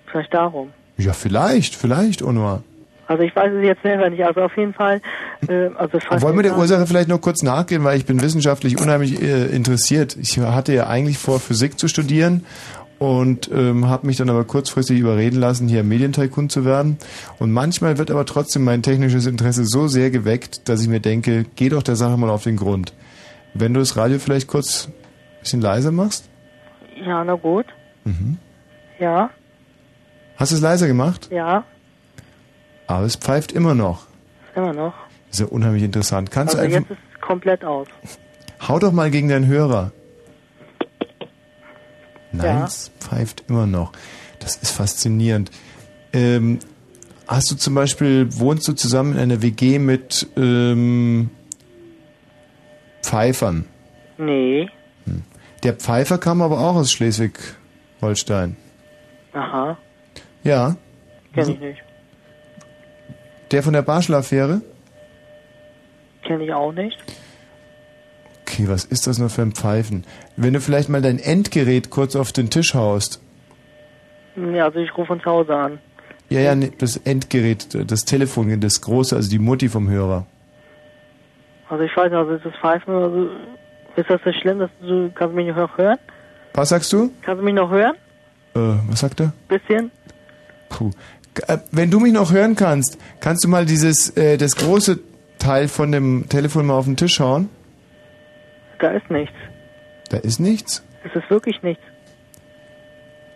Vielleicht darum. Ja, vielleicht, vielleicht, Onur. Also ich weiß es jetzt selber nicht. Also auf jeden Fall, äh, also Wollen wir der Ursache vielleicht noch kurz nachgehen, weil ich bin wissenschaftlich unheimlich äh, interessiert. Ich hatte ja eigentlich vor, Physik zu studieren und ähm, habe mich dann aber kurzfristig überreden lassen, hier Medientycoon zu werden. Und manchmal wird aber trotzdem mein technisches Interesse so sehr geweckt, dass ich mir denke, geh doch der Sache mal auf den Grund. Wenn du das Radio vielleicht kurz ein bisschen leiser machst? Ja, na gut. Mhm. Ja, Hast du es leiser gemacht? ja, Aber es pfeift immer noch. immer noch. ist ja unheimlich interessant. Kannst also du einfach, jetzt ist es komplett aus. hau doch mal gegen deinen Hörer. Nein, Ja. es pfeift immer noch. Das ist faszinierend. Ähm, hast du zum Beispiel, wohnst du zusammen in einer WG mit ähm, Pfeifern? Nee. Der Pfeifer kam aber auch aus Schleswig-Holstein. Aha, Ja. kenne ich nicht. Der von der Barschel-Affäre? Kenne ich auch nicht. Okay, was ist das nur für ein Pfeifen? Wenn du vielleicht mal dein Endgerät kurz auf den Tisch haust. Nee, also ich rufe von zu Hause an. Ja, ja, nee, das Endgerät, das Telefon, das große, also die Mutti vom Hörer. Also ich weiß nicht, also ist das Pfeifen, also ist das so schlimm, dass du, kannst mich noch hören? Was sagst du? Kannst du mich noch hören? Äh, was sagt er? Bisschen? Puh. Äh, Wenn du mich noch hören kannst, kannst du mal dieses, äh, das große Teil von dem Telefon mal auf den Tisch hauen? Da ist nichts. Da ist nichts. Es ist wirklich nichts.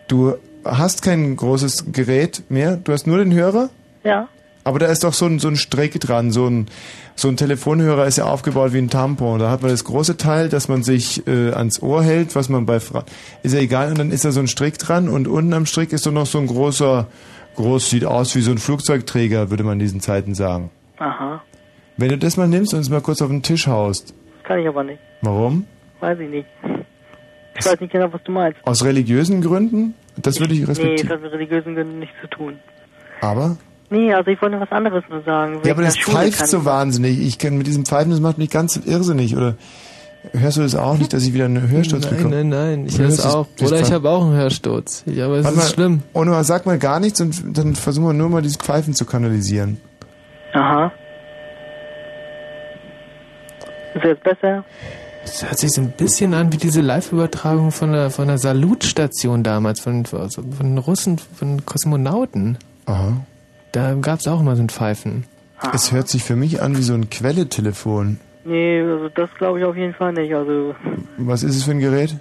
Du hast kein großes Gerät mehr, du hast nur den Hörer? Ja. Aber da ist doch so ein, so ein Strick dran, so ein, so ein Telefonhörer ist ja aufgebaut wie ein Tampon. Da hat man das große Teil, das man sich äh, ans Ohr hält, was man bei Fra ist ja egal, und dann ist da so ein Strick dran und unten am Strick ist doch noch so ein großer, groß sieht aus wie so ein Flugzeugträger, würde man in diesen Zeiten sagen. Aha. Wenn du das mal nimmst und es mal kurz auf den Tisch haust. Das kann ich aber nicht. Warum? Weiß ich nicht. Ich weiß nicht genau, was du meinst. Aus religiösen Gründen? Das würde ich Nee, respektieren. das hat mit religiösen Gründen nichts zu tun. Aber? Nee, also ich wollte was anderes nur sagen. Ja, aber das pfeift so wahnsinnig. Ich kann mit diesem Pfeifen, das macht mich ganz irrsinnig. Oder hörst du das auch nicht, dass ich wieder einen Hörsturz Nein, bekomme? nein, nein, ich Du höre es auch. das Oder ich habe auch einen Hörsturz. Ja, aber es Warte ist mal, schlimm. Onur, sag mal gar nichts und dann versuchen wir nur mal dieses Pfeifen zu kanalisieren. Aha. Ist jetzt besser? Das hört sich so ein bisschen an wie diese Live-Übertragung von der, von der Salutstation damals, von, also von den Russen, von den Kosmonauten. Aha. Da gab es auch immer so ein Pfeifen. Es hört sich für mich an wie so ein Quelletelefon. Nee, also das glaube ich auf jeden Fall nicht. Also, Was ist es für ein Gerät?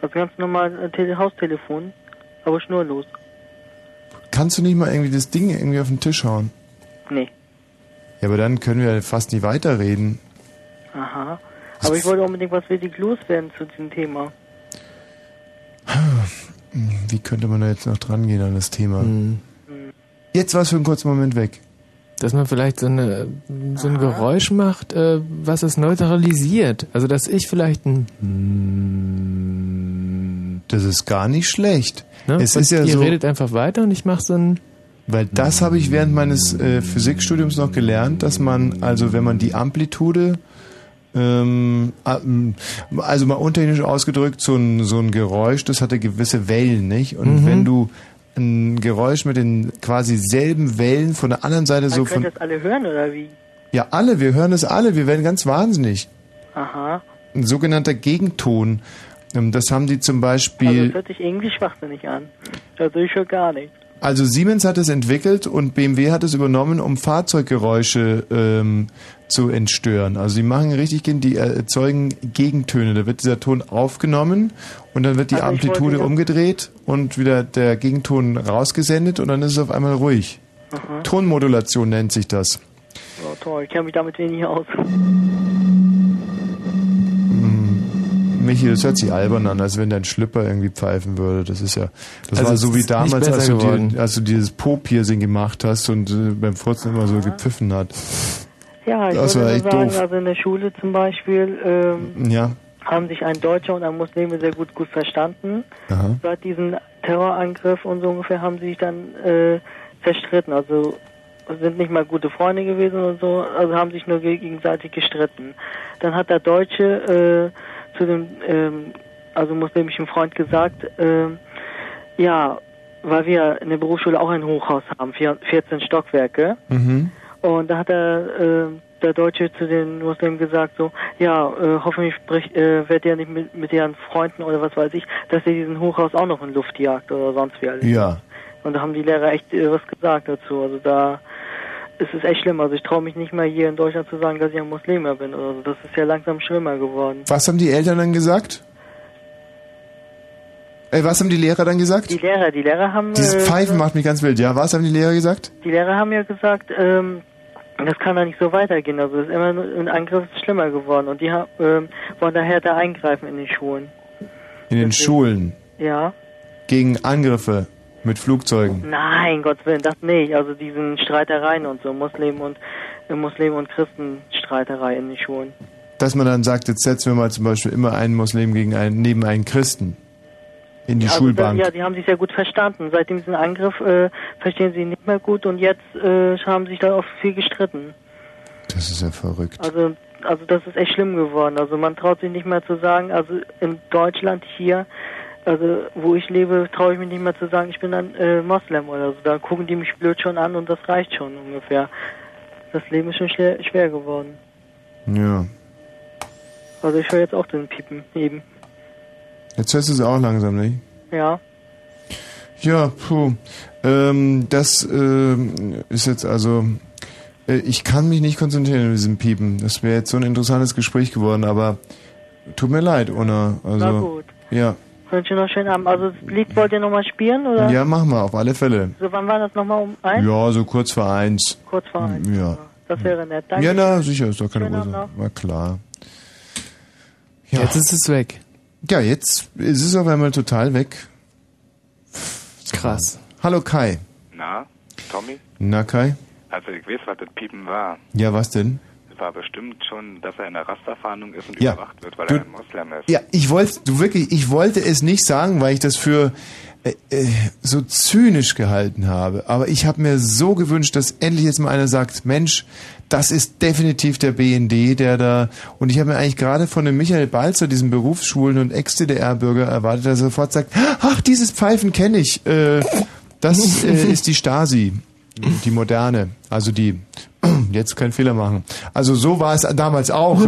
also ganz normal äh, Tele Haustelefon, aber schnurlos. Kannst du nicht mal irgendwie das Ding irgendwie auf den Tisch hauen? Nee. Ja, aber dann können wir fast nicht weiterreden. Aha. Aber ich wollte unbedingt was wirklich loswerden zu diesem Thema. Wie könnte man da jetzt noch dran gehen an das Thema? Jetzt war es für einen kurzen Moment weg. Dass man vielleicht so, eine, so ein Geräusch macht, äh, was es neutralisiert. Also, dass ich vielleicht ein... Das ist gar nicht schlecht. Ne? Es Und ist ja ihr so, redet einfach weiter und ich mache so ein... weil das habe ich während meines äh, Physikstudiums noch gelernt, dass man, also wenn man die Amplitude, ähm, also mal untechnisch ausgedrückt, so ein, so ein Geräusch, das hatte gewisse Wellen, nicht? Und Mhm. wenn du ein Geräusch mit den quasi selben Wellen von der anderen Seite so Man von, könnt das alle hören, oder wie? ja alle, wir hören es alle, wir werden ganz wahnsinnig. Aha. Ein sogenannter Gegenton, ähm, das haben die zum Also Beispiel, das hört sich irgendwie schwachsinnig an. Also ich höre gar nichts. Also Siemens hat es entwickelt und BMW hat es übernommen, um Fahrzeuggeräusche ähm, zu entstören. Also die machen richtig, die erzeugen Gegentöne. Da wird dieser Ton aufgenommen und dann wird die Also Amplitude umgedreht und wieder der Gegenton rausgesendet und dann ist es auf einmal ruhig. Aha. Tonmodulation nennt sich das. Oh, toll, ich kenne mich damit wenig aus. Michi, das hört sich albern an, als wenn dein Schlüpper irgendwie pfeifen würde. Das ist ja, das Also war so wie damals, als du, dir, als du dieses Po-Piercing gemacht hast und äh, beim Furzen immer so gepfiffen hat. Ja, ich Das würde war echt sagen, doof. also in der Schule zum Beispiel ähm, Ja. Haben sich ein Deutscher und ein Muslime sehr gut gut verstanden. Aha. Seit diesem Terrorangriff und so ungefähr haben sie sich dann äh, zerstritten. Also sind nicht mal gute Freunde gewesen und so, also haben sich nur ge- gegenseitig gestritten. Dann hat der Deutsche äh, zu dem ähm, also muslimischen Freund gesagt, ähm, Ja, weil wir in der Berufsschule auch ein Hochhaus haben, vier- 14 Stockwerke. Mhm. Und da hat der, äh, der Deutsche zu den Muslimen gesagt so, ja, äh, hoffentlich sprich, äh, werdet ihr nicht mit, mit ihren Freunden oder was weiß ich, dass ihr diesen Hochhaus auch noch in Luft jagt oder sonst wie alles. Ja. Und da haben die Lehrer echt äh, was gesagt dazu. Also da ist es echt schlimm. Also ich traue mich nicht mal hier in Deutschland zu sagen, dass ich ein Muslimer bin oder so. Das ist ja langsam schlimmer geworden. Was haben die Eltern dann gesagt? Äh, was haben die Lehrer dann gesagt? Die Lehrer, die Lehrer haben Dieses äh, Pfeifen macht mich ganz wild. Ja, was haben die Lehrer gesagt? Die Lehrer haben ja gesagt, ähm, das kann doch nicht so weitergehen. Also es ist immer ein Angriff ist schlimmer geworden und die ha- ähm, wollen daher da eingreifen in den Schulen. In den Schulen. Ja? Gegen Angriffe mit Flugzeugen. Nein, Gott Willen, das nicht. Also diesen Streitereien und so, Muslim und äh, Muslim und Christenstreiterei in den Schulen. Dass man dann sagt, jetzt setzen wir mal zum Beispiel immer einen Muslim gegen einen, neben einen Christen. In die also, Schulbank. Ja, die haben sich sehr gut verstanden. Seit diesem Angriff äh, verstehen sie nicht mehr gut und jetzt äh, haben sich da oft viel gestritten. Das ist ja verrückt. Also, also das ist echt schlimm geworden. Also man traut sich nicht mehr zu sagen, also in Deutschland hier, also wo ich lebe, traue ich mich nicht mehr zu sagen, ich bin ein äh, Moslem oder so. Da gucken die mich blöd schon an und das reicht schon ungefähr. Das Leben ist schon schwer, schwer geworden. Ja. Also ich höre jetzt auch den Piepen eben. Jetzt hörst du es auch langsam, nicht? Ja. Ja, puh. Ähm, das ähm, ist jetzt also. Äh, ich kann mich nicht konzentrieren in diesem Piepen. Das wäre jetzt so ein interessantes Gespräch geworden, aber tut mir leid, Una. Also, Na gut. Ja. Wünsche noch schönen Abend. Also das Lied wollt ihr nochmal spielen oder? Ja, machen wir, auf alle Fälle. So wann war das nochmal um eins? Ja, so kurz vor eins. Kurz vor eins. Ja. Das wäre nett. Danke. Ja, na, sicher, ist doch keine Ursache. Na klar. Jetzt ist es weg. Ja, jetzt ist es auf einmal total weg. Krass. Hallo Kai. Na, Tommy? Na Kai? Also ich weiß, was das Piepen war. Ja, was denn? Es war bestimmt schon, dass er in der Rasterfahndung ist und Ja. überwacht wird, weil Du- er ein Moslem ist. Ja, ich wollte, du wirklich, ich wollte es nicht sagen, weil ich das für so zynisch gehalten habe. Aber ich habe mir so gewünscht, dass endlich jetzt mal einer sagt, Mensch, das ist definitiv der BND, der da. Und ich habe mir eigentlich gerade von dem Michael Balzer, diesem Berufsschulen- und Ex-DDR-Bürger, erwartet, dass er sofort sagt, ach, dieses Pfeifen kenne ich. Äh, das äh, ist die Stasi, die moderne, also die. Jetzt keinen Fehler machen. Also so war es damals auch. [laughs] [laughs]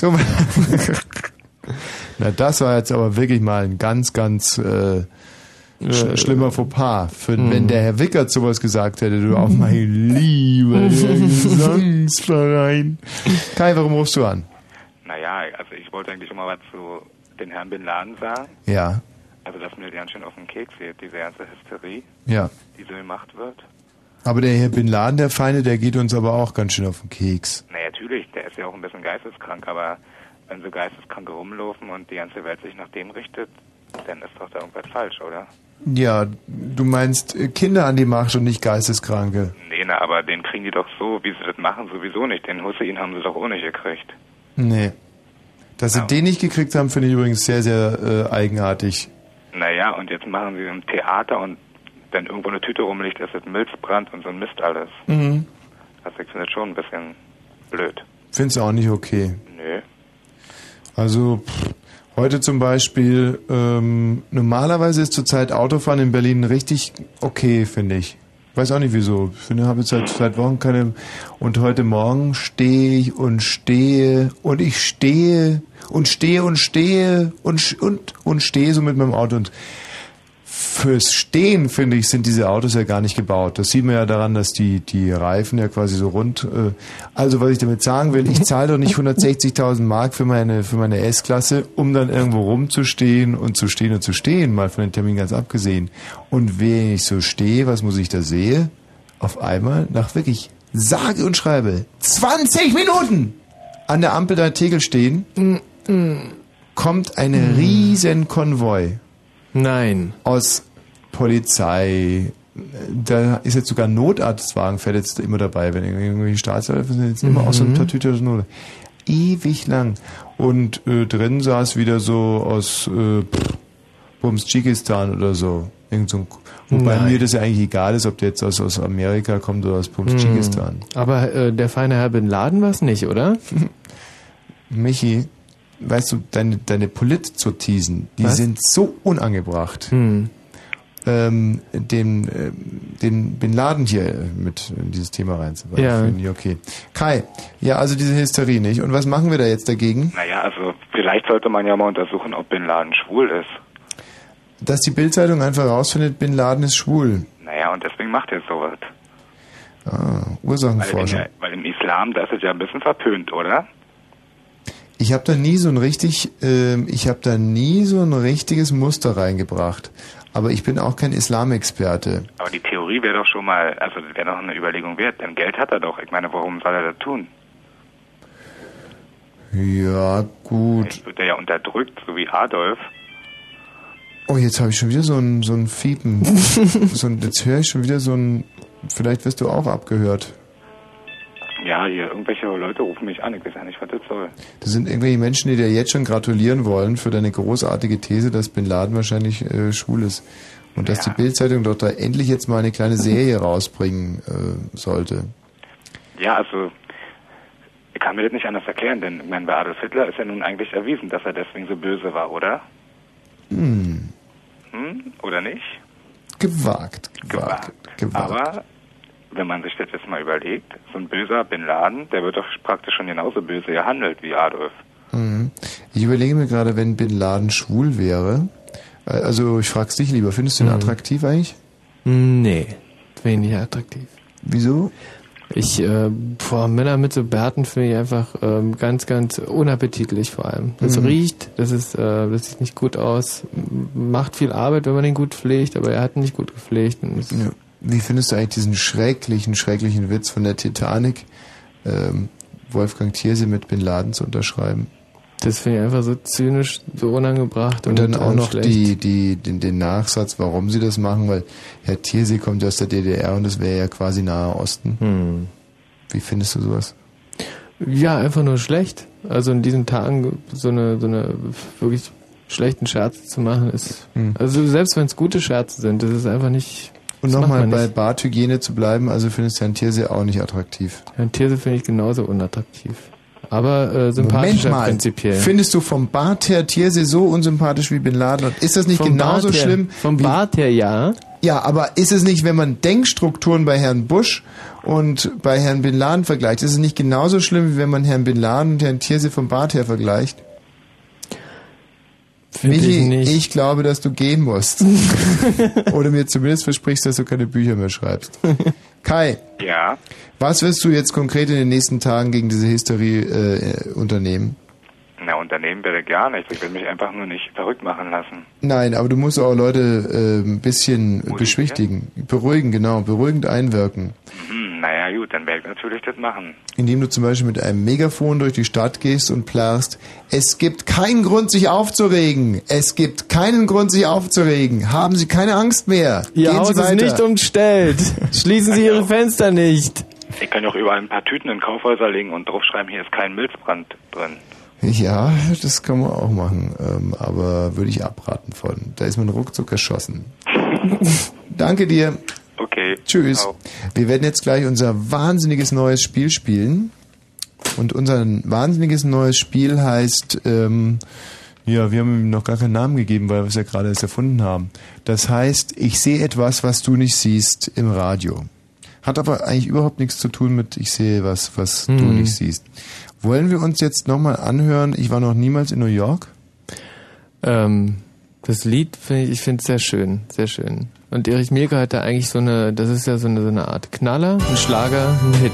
so, na, das war jetzt aber wirklich mal ein ganz, ganz äh, sch Äh, schlimmer Fauxpas. Für, Mhm. Wenn der Herr Wickert sowas gesagt hätte, du auch mein lieber Gesangsverein. [laughs] Kai, warum rufst du an? Naja, also ich wollte eigentlich immer was zu den Herrn Bin Laden sagen. Ja, Also dass mir ganz schön auf den Keks geht, diese ganze Hysterie, ja. die so gemacht wird. Aber der Herr Bin Laden, der Feinde, der geht uns aber auch ganz schön auf den Keks. Na natürlich, der ist ja auch ein bisschen geisteskrank, aber wenn so Geisteskranke rumlaufen und die ganze Welt sich nach dem richtet, dann ist doch da irgendwas falsch, oder? Ja, du meinst äh, Kinder an die Macht und nicht Geisteskranke. Nee, na, aber den kriegen die doch so, wie sie das machen, sowieso nicht. Den Hussein haben sie doch auch nicht gekriegt. Nee. Dass sie den nicht gekriegt haben, finde ich übrigens sehr, sehr äh, eigenartig. Naja, und jetzt machen sie im Theater und wenn irgendwo eine Tüte rumliegt, ist es Milzbrand und so ein Mist alles. Mhm. Das ich finde schon ein bisschen blöd. Find's auch nicht okay. Nö. Also pff, heute zum Beispiel, ähm, normalerweise ist zurzeit Autofahren in Berlin richtig okay, finde ich. Weiß auch nicht wieso. Ich finde, habe jetzt seit, seit Wochen keine. Und heute Morgen stehe ich und stehe und ich stehe und stehe und stehe und und und stehe so mit meinem Auto und fürs Stehen, finde ich, sind diese Autos ja gar nicht gebaut. Das sieht man ja daran, dass die, die Reifen ja quasi so rund. Äh, also, was ich damit sagen will, ich zahle doch nicht 160.000 Mark für meine, für meine S-Klasse, um dann irgendwo rumzustehen und zu stehen und zu stehen, mal von den Termin ganz abgesehen. Und wenn ich so stehe, was muss ich da sehe? Auf einmal, nach wirklich sage und schreibe, 20 Minuten an der Ampel der Tegel stehen, kommt ein riesen Konvoi. Nein. Aus Polizei. Da ist jetzt sogar Notarztwagen, fährt jetzt immer dabei, wenn irgendwelche Staatshilfe sind jetzt immer aus so Mhm. einer Tüte oder Not. Ewig lang. Und äh, drin saß wieder so aus äh, pff, Bumstschikistan oder so. Irgend so ein, wobei Nein. mir das ja eigentlich egal ist, ob der jetzt aus, aus Amerika kommt oder aus Bumstschikistan. Aber äh, der feine Herr Bin Laden war es nicht, oder? [laughs] Michi, weißt du, deine, deine Polit-Zurtisen, die Was? sind so unangebracht. Hm. Ähm, den, äh, den Bin Laden hier äh, mit in dieses Thema reinzubauen. Ja. Finde ich okay. Kai, ja, also diese Hysterie nicht. Und was machen wir da jetzt dagegen? Naja, also vielleicht sollte man ja mal untersuchen, ob Bin Laden schwul ist. Dass die Bildzeitung einfach rausfindet, Bin Laden ist schwul. Naja, und deswegen macht er sowas. Ah, Weil, in, Ursachenforschung. der- weil im Islam, das ist ja ein bisschen verpönt, oder? Ich habe da nie so ein richtig, ähm, ich habe da nie so ein richtiges Muster reingebracht. Aber ich bin auch kein Islamexperte. Aber die Theorie wäre doch schon mal, also wäre doch eine Überlegung wert, denn Geld hat er doch. Ich meine, warum soll er das tun? Ja, gut. Wird er ja unterdrückt, so wie Adolf. Oh, jetzt habe ich schon wieder so ein, so ein Fiepen. [laughs] so ein, jetzt höre ich schon wieder so ein. Vielleicht wirst du auch abgehört. Ja, hier, irgendwelche Leute rufen mich an, ich weiß ja nicht, was das soll. Das sind irgendwelche Menschen, die dir jetzt schon gratulieren wollen für deine großartige These, dass Bin Laden wahrscheinlich äh, schwul ist. Und dass die Bildzeitung doch da endlich jetzt mal eine kleine Serie rausbringen äh, sollte. Ja, also, ich kann mir das nicht anders erklären, denn ich meine, bei Adolf Hitler ist ja nun eigentlich erwiesen, dass er deswegen so böse war, oder? Hm, Hm? Oder nicht? gewagt, gewagt, gewagt. Aber wenn man sich das jetzt mal überlegt, so ein böser Bin Laden, der wird doch praktisch schon genauso böse gehandelt wie Adolf. Mhm. Ich überlege mir gerade, wenn Bin Laden schwul wäre. äh, Also ich frag's dich lieber, findest du ihn Mhm. attraktiv eigentlich? Nee, wenig attraktiv. Wieso? Ich, äh, boah, Männer mit so Bärten finde ich einfach ähm, ganz, ganz unappetitlich vor allem. Das Mhm. riecht, das ist, äh, das sieht nicht gut aus, macht viel Arbeit, wenn man den gut pflegt, aber er hat ihn nicht gut gepflegt. Und Ja. Wie findest du eigentlich diesen schrecklichen, schrecklichen Witz von der Titanic, ähm, Wolfgang Thierse mit Bin Laden zu unterschreiben? Das finde ich einfach so zynisch, so unangebracht Und dann äh, auch noch die, die, den, den Nachsatz, warum sie das machen, weil Herr Thierse kommt ja aus der DDR und das wäre ja quasi Nahe Osten. Hm. Wie findest du sowas? Ja, einfach nur schlecht. Also in diesen Tagen so eine, so eine wirklich schlechten Scherze zu machen ist. Hm. Also selbst wenn es gute Scherze sind, das ist einfach nicht. Und nochmal bei. Barthygiene zu bleiben, also findest du Herrn Thierse auch nicht attraktiv. Herrn Thierse finde ich genauso unattraktiv. Aber äh, mal, prinzipiell. findest du vom Bart her Thierse so unsympathisch wie Bin Laden? Und ist das nicht Vom genauso Bart her- schlimm? Vom wie, Bart her ja. Ja, aber ist es nicht, wenn man Denkstrukturen bei Herrn Bush und bei Herrn Bin Laden vergleicht, ist es nicht genauso schlimm, wie wenn man Herrn Bin Laden und Herrn Thierse vom Bart her vergleicht? Find Michi, ich nicht. ich glaube, dass du gehen musst. [laughs] Oder mir zumindest versprichst, dass du keine Bücher mehr schreibst. Kai, Ja. was wirst du jetzt konkret in den nächsten Tagen gegen diese Hysterie äh, unternehmen? Na, Unternehmen werde ich gar nicht. Ich will mich einfach nur nicht verrückt machen lassen. Nein, aber du musst auch Leute äh, ein bisschen beschwichtigen, beruhigen, genau, beruhigend einwirken. Hm, naja, gut, dann werde ich natürlich das machen. Indem du zum Beispiel mit einem Megafon durch die Stadt gehst und plärrst, es gibt keinen Grund, sich aufzuregen. Es gibt keinen Grund, sich aufzuregen. Haben Sie keine Angst mehr. Ihr Gehen Haus Sie weiter. ist nicht umstellt. Schließen Sie Ihre Fenster nicht. Ich kann ja auch überall ein paar Tüten in Kaufhäuser legen und draufschreiben, hier ist kein Milzbrand drin. Ja, das kann man auch machen, ähm, aber würde ich abraten von. Da ist man ruckzuck erschossen. [laughs] Danke dir. Okay. Tschüss. Ciao. Wir werden jetzt gleich unser wahnsinniges neues Spiel spielen. Und unser wahnsinniges neues Spiel heißt, ähm, ja, wir haben ihm noch gar keinen Namen gegeben, weil wir es ja gerade erst erfunden haben. Das heißt, ich sehe etwas, was du nicht siehst im Radio. Hat aber eigentlich überhaupt nichts zu tun mit ich sehe was, was du Hm. nicht siehst. Wollen wir uns jetzt nochmal anhören, ich war noch niemals in New York? Ähm, das Lied finde ich, ich finde es sehr schön, sehr schön. Und Erich Mielke hat da eigentlich so eine, das ist ja so eine, so eine Art Knaller, ein Schlager, ein Hit.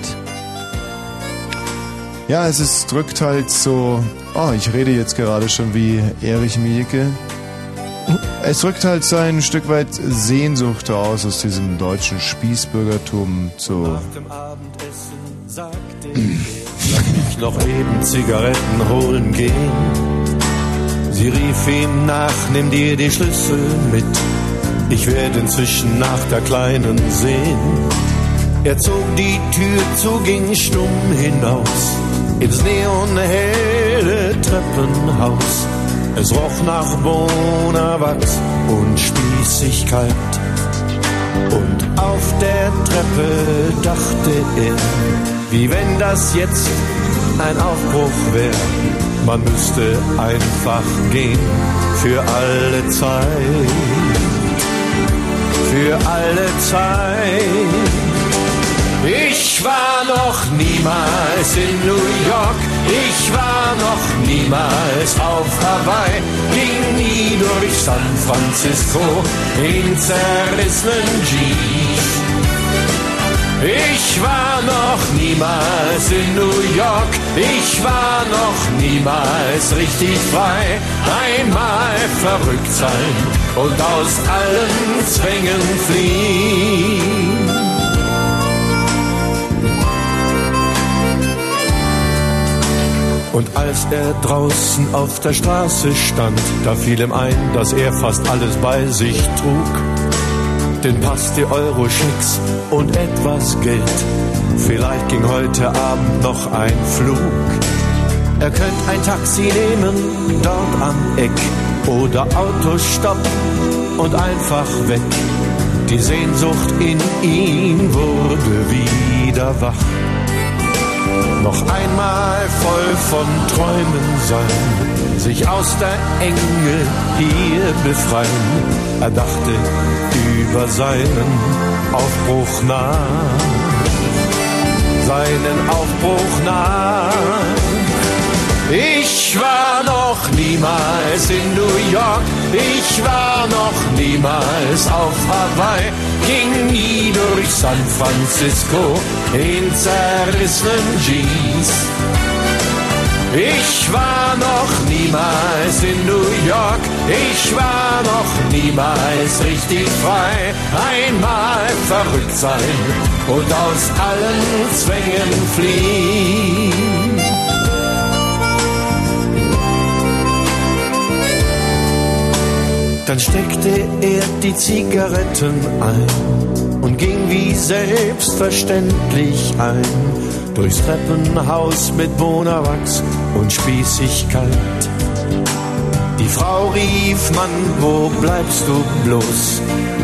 Ja, es ist, drückt halt so, oh, ich rede jetzt gerade schon wie Erich Mielke. Es drückt halt so ein Stück weit Sehnsucht aus aus diesem deutschen Spießbürgertum zu. dem Abendessen sagte noch eben Zigaretten holen gehen. Sie rief ihm nach, nimm dir die Schlüssel mit. Ich werde inzwischen nach der Kleinen sehen. Er zog die Tür zu, ging stumm hinaus ins neonhelle Treppenhaus. Es roch nach Bonawachs und Spießigkeit. Und auf der Treppe dachte er, wie wenn das jetzt ein Aufbruch wäre. Man müsste einfach gehen für alle Zeit. Für alle Zeit. Ich war noch niemals in New York, ich war noch niemals auf Hawaii, ging nie durch San Francisco in zerrissenen Jeans. Ich war noch niemals in New York, ich war noch niemals richtig frei. Einmal verrückt sein und aus allen Zwängen fliehen. Und als er draußen auf der Straße stand, da fiel ihm ein, dass er fast alles bei sich trug. Den Pass, die Euro-Schicks und etwas Geld. Vielleicht ging heute Abend noch ein Flug. Er könnte ein Taxi nehmen, dort am Eck. Oder Autostopp und einfach weg. Die Sehnsucht in ihm wurde wieder wach noch einmal voll von Träumen sein, sich aus der Enge hier befreien. Er dachte über seinen Aufbruch nach, seinen Aufbruch nach. Ich war noch niemals in New York, ich war noch niemals auf Hawaii, ging nie durch San Francisco in zerrissenen Jeans. Ich war noch niemals in New York, ich war noch niemals richtig frei. Einmal verrückt sein und aus allen Zwängen fliehen. Dann steckte er die Zigaretten ein und ging wie selbstverständlich ein durchs Treppenhaus mit Bonawachs und Spießigkeit. Die Frau rief, Mann, wo bleibst du bloß?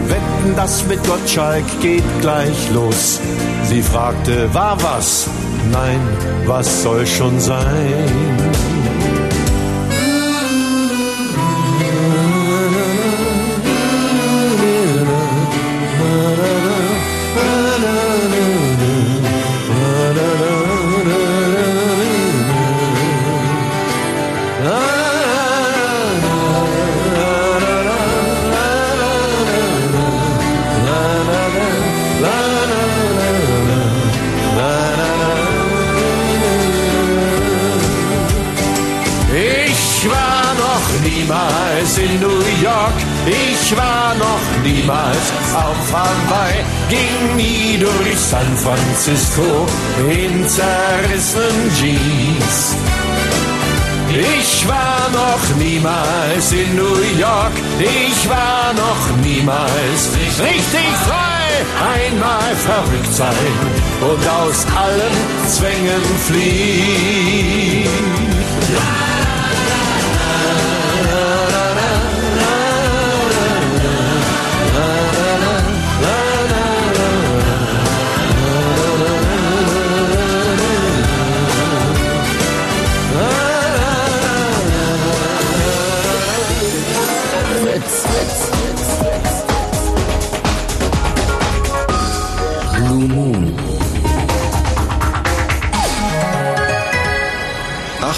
Wetten, das mit Gottschalk geht gleich los. Sie fragte, war was? Nein, was soll schon sein? New York, ich war noch niemals auf Hawaii, ging nie durch San Francisco in zerrissenen Jeans. Ich war noch niemals in New York, ich war noch niemals richtig frei. Einmal verrückt sein und aus allen Zwängen fliehen.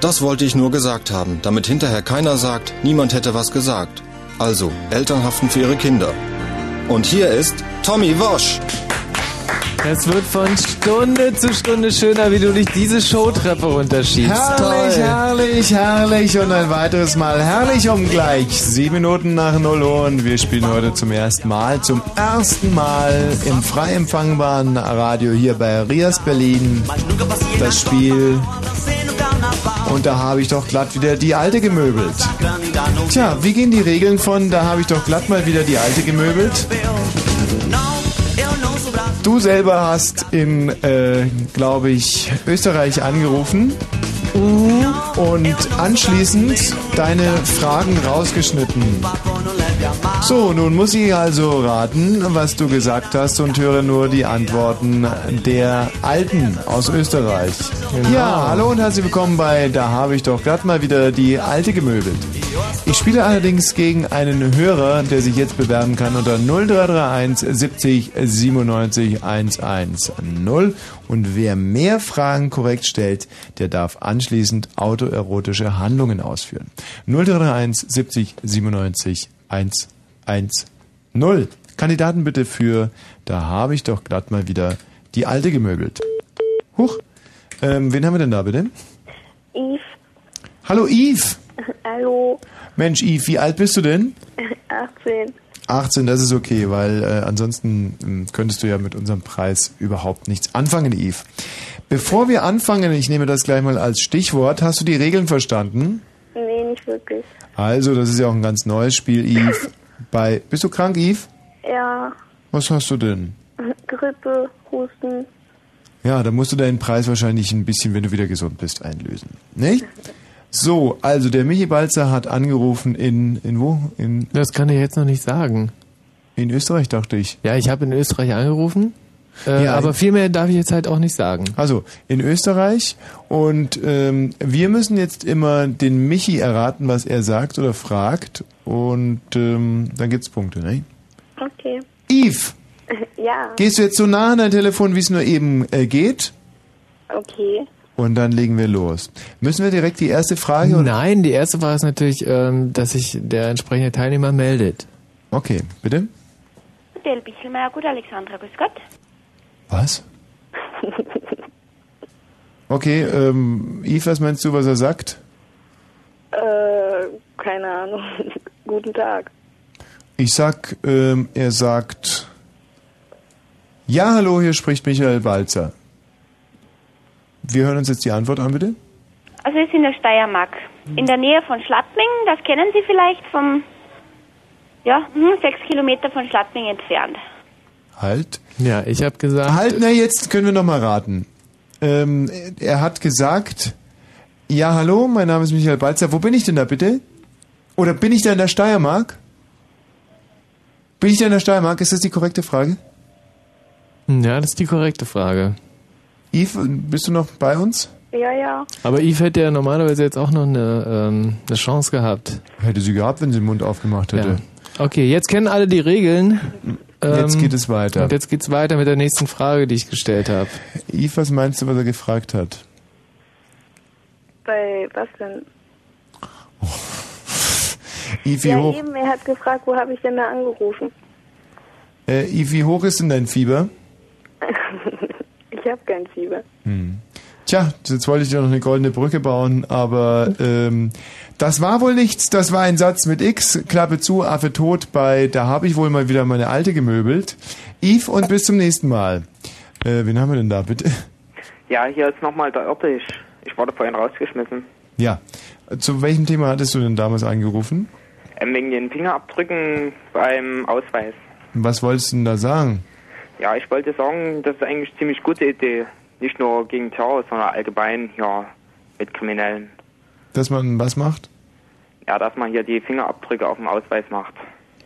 Das wollte ich nur gesagt haben, damit hinterher keiner sagt, niemand hätte was gesagt. Also, Eltern haften für ihre Kinder. Und hier ist Tommy Wosch. Es wird von Stunde zu Stunde schöner, wie du dich diese Showtreppe runterschiebst. Herrlich, Toll. herrlich, herrlich und ein weiteres Mal herrlich um gleich. Sieben Minuten nach Null Uhr und wir spielen heute zum ersten Mal, zum ersten Mal im frei empfangbaren Radio hier bei Rias Berlin das Spiel Und da habe ich doch glatt wieder die alte gemöbelt. Tja, wie gehen die Regeln von da habe ich doch glatt mal wieder die alte gemöbelt? Du selber hast in, äh, glaube ich, Österreich angerufen und anschließend deine Fragen rausgeschnitten. So, nun muss ich also raten, was du gesagt hast und höre nur die Antworten der Alten aus Österreich. Ja, hallo und herzlich willkommen bei Da habe ich doch gerade mal wieder die Alte gemöbelt. Ich spiele allerdings gegen einen Hörer, der sich jetzt bewerben kann unter 0331 70 97 110. Und wer mehr Fragen korrekt stellt, der darf anschließend autoerotische Handlungen ausführen. 0331 70 97 110. Kandidaten bitte für, da habe ich doch glatt mal wieder die Alte gemöbelt. Huch, ähm, wen haben wir denn da bitte? Yves. Hallo Yves. [laughs] Hallo. Mensch Yves, wie alt bist du denn? [laughs] 18. 18, das ist okay, weil äh, ansonsten ähm, könntest du ja mit unserem Preis überhaupt nichts anfangen, Yves. Bevor wir anfangen, ich nehme das gleich mal als Stichwort, hast du die Regeln verstanden? Nee, nicht wirklich. Also, das ist ja auch ein ganz neues Spiel, Yves. Bei, bist du krank, Yves? Ja, Was hast du denn? Grippe, Husten. Ja, da musst du deinen Preis wahrscheinlich ein bisschen, wenn du wieder gesund bist, einlösen. Nicht? So, also der Michi Balzer hat angerufen in, in wo? In, Das kann ich jetzt noch nicht sagen. in Österreich, dachte ich. Ja, ich habe in Österreich angerufen, äh, Ja, aber viel mehr darf ich jetzt halt auch nicht sagen. Also, in Österreich. Und ähm, wir müssen jetzt immer den Michi erraten, was er sagt oder fragt. Und ähm, dann gibt's Punkte, ne? Okay. Yves, [laughs] Ja. gehst du jetzt so nah an dein Telefon, wie es nur eben äh, geht? Okay. Und dann legen wir los. Müssen wir direkt die erste Frage? Oder? Nein, die erste Frage ist natürlich, ähm, dass sich der entsprechende Teilnehmer meldet. Okay, bitte. Hotel Bichelmeier, gut, Alexandra, grüß Gott. Was? Okay, ähm, Yves, was meinst du, was er sagt? Äh, keine Ahnung. [laughs] Guten Tag. Ich sag, ähm, er sagt, ja, hallo, hier spricht Michael Balzer. Wir hören uns jetzt die Antwort an, bitte. Also ist in der Steiermark. In der Nähe von Schladming, das kennen Sie vielleicht vom, ja, hm, sechs Kilometer von Schladming entfernt. Halt. Ja, ich habe gesagt. Halt, na, jetzt können wir noch mal raten. Ähm, er hat gesagt, ja, hallo, mein Name ist Michael Balzer. Wo bin ich denn da, bitte? Oder bin ich da in der Steiermark? Bin ich da in der Steiermark? Ist das die korrekte Frage? Ja, das ist die korrekte Frage. Yves, bist du noch bei uns? Ja, ja. Aber Yves hätte ja normalerweise jetzt auch noch eine, ähm, eine Chance gehabt. Hätte sie gehabt, wenn sie den Mund aufgemacht hätte. Ja. Okay, jetzt kennen alle die Regeln. Jetzt Ähm, geht es weiter. Und jetzt geht's weiter mit der nächsten Frage, die ich gestellt habe. Yves, was meinst du, was er gefragt hat? Bei was denn? [laughs] Yves, wie ja, hoch, eben, er hat gefragt, wo habe ich denn da angerufen? äh, Yves, wie hoch ist denn dein Fieber? [laughs] ich habe kein Fieber. Hm. Tja, jetzt wollte ich dir noch eine goldene Brücke bauen, aber ähm, das war wohl nichts. Das war ein Satz mit X, Klappe zu, Affe tot bei Da habe ich wohl mal wieder meine Alte gemöbelt. Yves und bis zum nächsten Mal. Äh, wen haben wir denn da, bitte? Ja, hier ist nochmal der Irrtisch. Ich wurde vorhin rausgeschmissen. Ja. Zu welchem Thema hattest du denn damals angerufen? Ähm, wegen den Fingerabdrücken beim Ausweis. Was wolltest du denn da sagen? Ja, ich wollte sagen, das ist eigentlich eine ziemlich gute Idee. Nicht nur gegen Terror, sondern allgemein, ja, mit Kriminellen. Dass man was macht? Ja, dass man hier die Fingerabdrücke auf dem Ausweis macht.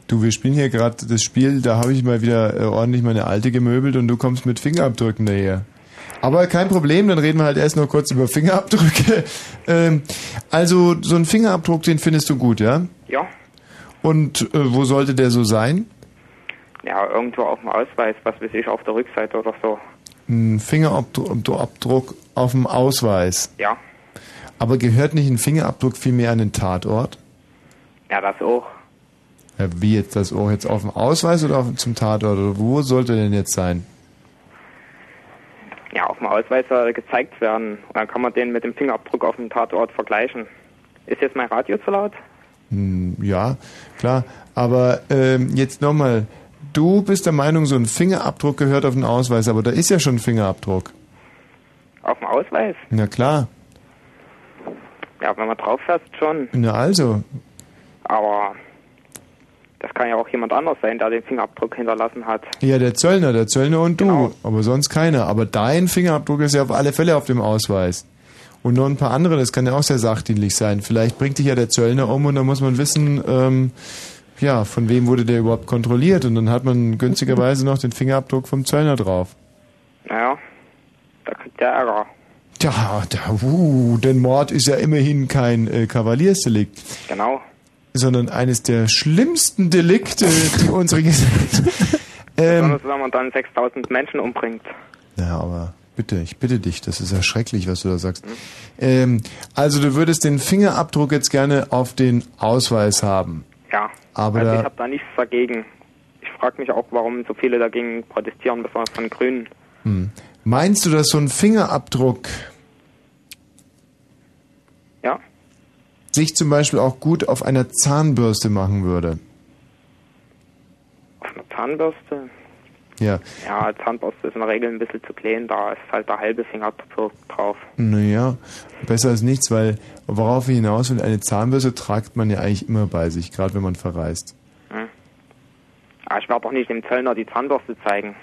Du, wir spielen hier gerade das Spiel, da habe ich mal wieder äh, ordentlich meine Alte gemöbelt und du kommst mit Fingerabdrücken daher. Aber kein Problem, dann reden wir halt erst noch kurz über Fingerabdrücke. [laughs] ähm, also so ein Fingerabdruck, den findest du gut, ja? Ja, Und äh, wo sollte der so sein? ja, irgendwo auf dem Ausweis, was weiß ich, auf der Rückseite oder so. Ein Fingerabdruck Abdruck auf dem Ausweis. Ja, Aber gehört nicht ein Fingerabdruck vielmehr an den Tatort? ja, das auch. Ja, wie jetzt das Ohr jetzt auf dem Ausweis oder auf, zum Tatort? Oder wo sollte denn jetzt sein? Ja, auf dem Ausweis soll gezeigt werden. Dann kann man den mit dem Fingerabdruck auf dem Tatort vergleichen. Ist jetzt mein Radio zu laut? Hm, ja, klar. Aber ähm, jetzt nochmal, du bist der Meinung, so ein Fingerabdruck gehört auf den Ausweis, aber da ist ja schon ein Fingerabdruck. Auf dem Ausweis? Na klar. Ja, wenn man drauf fährt, schon. Na also, Aber das kann ja auch jemand anders sein, der den Fingerabdruck hinterlassen hat. ja, der Zöllner, der Zöllner und du, Genau. aber sonst keiner. Aber dein Fingerabdruck ist ja auf alle Fälle auf dem Ausweis. Und noch ein paar andere, das kann ja auch sehr sachdienlich sein. Vielleicht bringt dich ja der Zöllner um und dann muss man wissen, ähm, ja, von wem wurde der überhaupt kontrolliert und dann hat man günstigerweise noch den Fingerabdruck vom Zöllner drauf. Naja, da kriegt der Ärger. Tja, da, uh, denn Mord ist ja immerhin kein äh, Kavaliersdelikt, Genau. sondern eines der schlimmsten Delikte, die unsere Gesellschaft. [laughs] ähm, Besonders wenn man dann 6000 Menschen umbringt. ja, aber bitte, ich bitte dich, das ist ja schrecklich, was du da sagst. Ähm, also du würdest den Fingerabdruck jetzt gerne auf den Ausweis haben. Ja. Aber also da- ich habe da nichts dagegen. Ich frage mich auch, warum so viele dagegen protestieren, besonders von Grünen. Hm. Meinst du, dass so ein Fingerabdruck Ja. Sich zum Beispiel auch gut auf einer Zahnbürste machen würde? Auf einer Zahnbürste. Ja. Ja, Zahnbürste ist in der Regel ein bisschen zu klein, da ist halt der halbe Fingerabdruck drauf. Naja, besser als nichts, weil worauf ich hinaus will, eine Zahnbürste tragt man ja eigentlich immer bei sich, gerade wenn man verreist. Hm. Aber ich werde doch nicht dem Zöllner die Zahnbürste zeigen.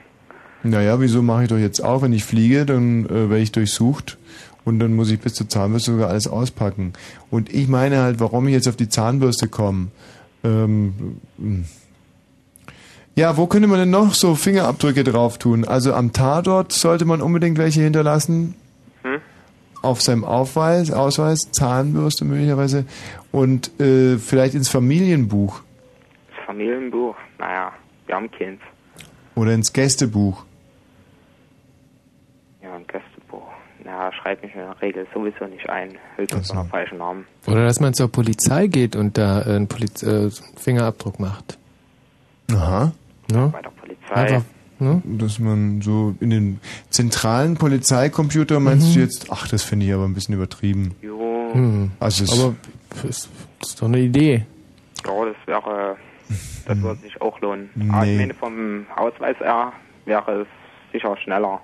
Naja, wieso mache ich doch jetzt auch, wenn ich fliege, dann äh, werde ich durchsucht und dann muss ich bis zur Zahnbürste sogar alles auspacken. Und ich meine halt, warum ich jetzt auf die Zahnbürste komme. Ähm, ja, wo könnte man denn noch so Fingerabdrücke drauf tun? Also am Tatort sollte man unbedingt welche hinterlassen. Hm? Auf seinem Aufweis, Ausweis, Zahnbürste möglicherweise und äh, vielleicht ins Familienbuch Das Familienbuch, naja, wir haben keins. oder ins Gästebuch. Ja, ein Gästebuch. Na, schreibt mich in der Regel sowieso nicht ein. Höchstens unter falschen Namen. Oder dass man zur Polizei geht und da äh, einen, Poliz äh, Fingerabdruck macht. Aha. Ne? Bei der Polizei. Einfach, ne? Dass man so in den zentralen Polizeicomputer meinst Mhm. du jetzt, ach, das finde ich aber ein bisschen übertrieben. Jo. Hm. Also es- Aber das ist doch eine Idee. Ja, das wäre, das würde sich auch lohnen. Nee. Aber ich meine, vom Ausweis her wäre es sicher schneller.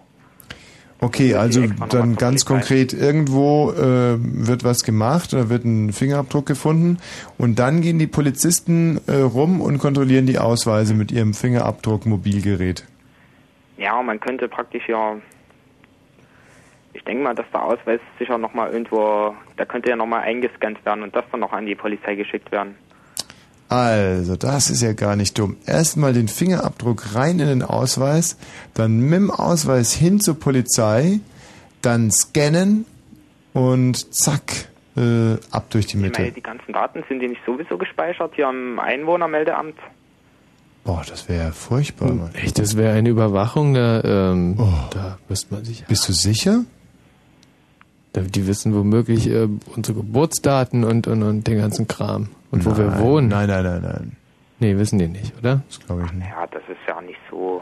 Okay, also dann ganz konkret, irgendwo äh, wird was gemacht oder wird ein Fingerabdruck gefunden und dann gehen die Polizisten äh, rum und kontrollieren die Ausweise mit ihrem Fingerabdruck-Mobilgerät. Ja, man könnte praktisch ja, ich denke mal, dass der Ausweis sicher nochmal irgendwo, der könnte ja nochmal eingescannt werden und das dann noch an die Polizei geschickt werden. Also, das ist ja gar nicht dumm. Erstmal den Fingerabdruck rein in den Ausweis, dann mit dem Ausweis hin zur Polizei, dann scannen und zack, äh, ab durch die Ich meine, Mitte. die ganzen Daten sind die nicht sowieso gespeichert hier im Einwohnermeldeamt? Boah, das wäre ja furchtbar. Mann. Echt, das wäre eine Überwachung, da, ähm, da müsste man sich. Bist du sicher? Die wissen womöglich äh, unsere Geburtsdaten und, und, und den ganzen Kram. Und wo wir Nein, wohnen. Nein, nein, nein, nein. Nee, wissen die nicht, oder? Das glaube ich nicht. Ja, das ist ja nicht so.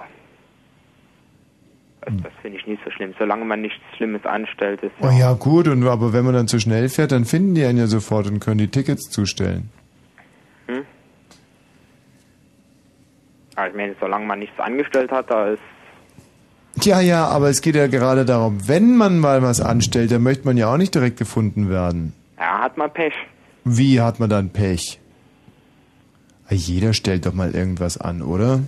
Also das finde ich nicht so schlimm. Solange man nichts Schlimmes anstellt, ist Oh ja, gut, und, aber wenn man dann zu schnell fährt, dann finden die einen ja sofort und können die Tickets zustellen. Hm? Aber ich meine, solange man nichts angestellt hat, da ist. Ja, ja, aber es geht ja gerade darum, wenn man mal was anstellt, dann möchte man ja auch nicht direkt gefunden werden. Ja, hat man Pech. Wie hat man dann Pech? Ah, Jeder stellt doch mal irgendwas an, oder?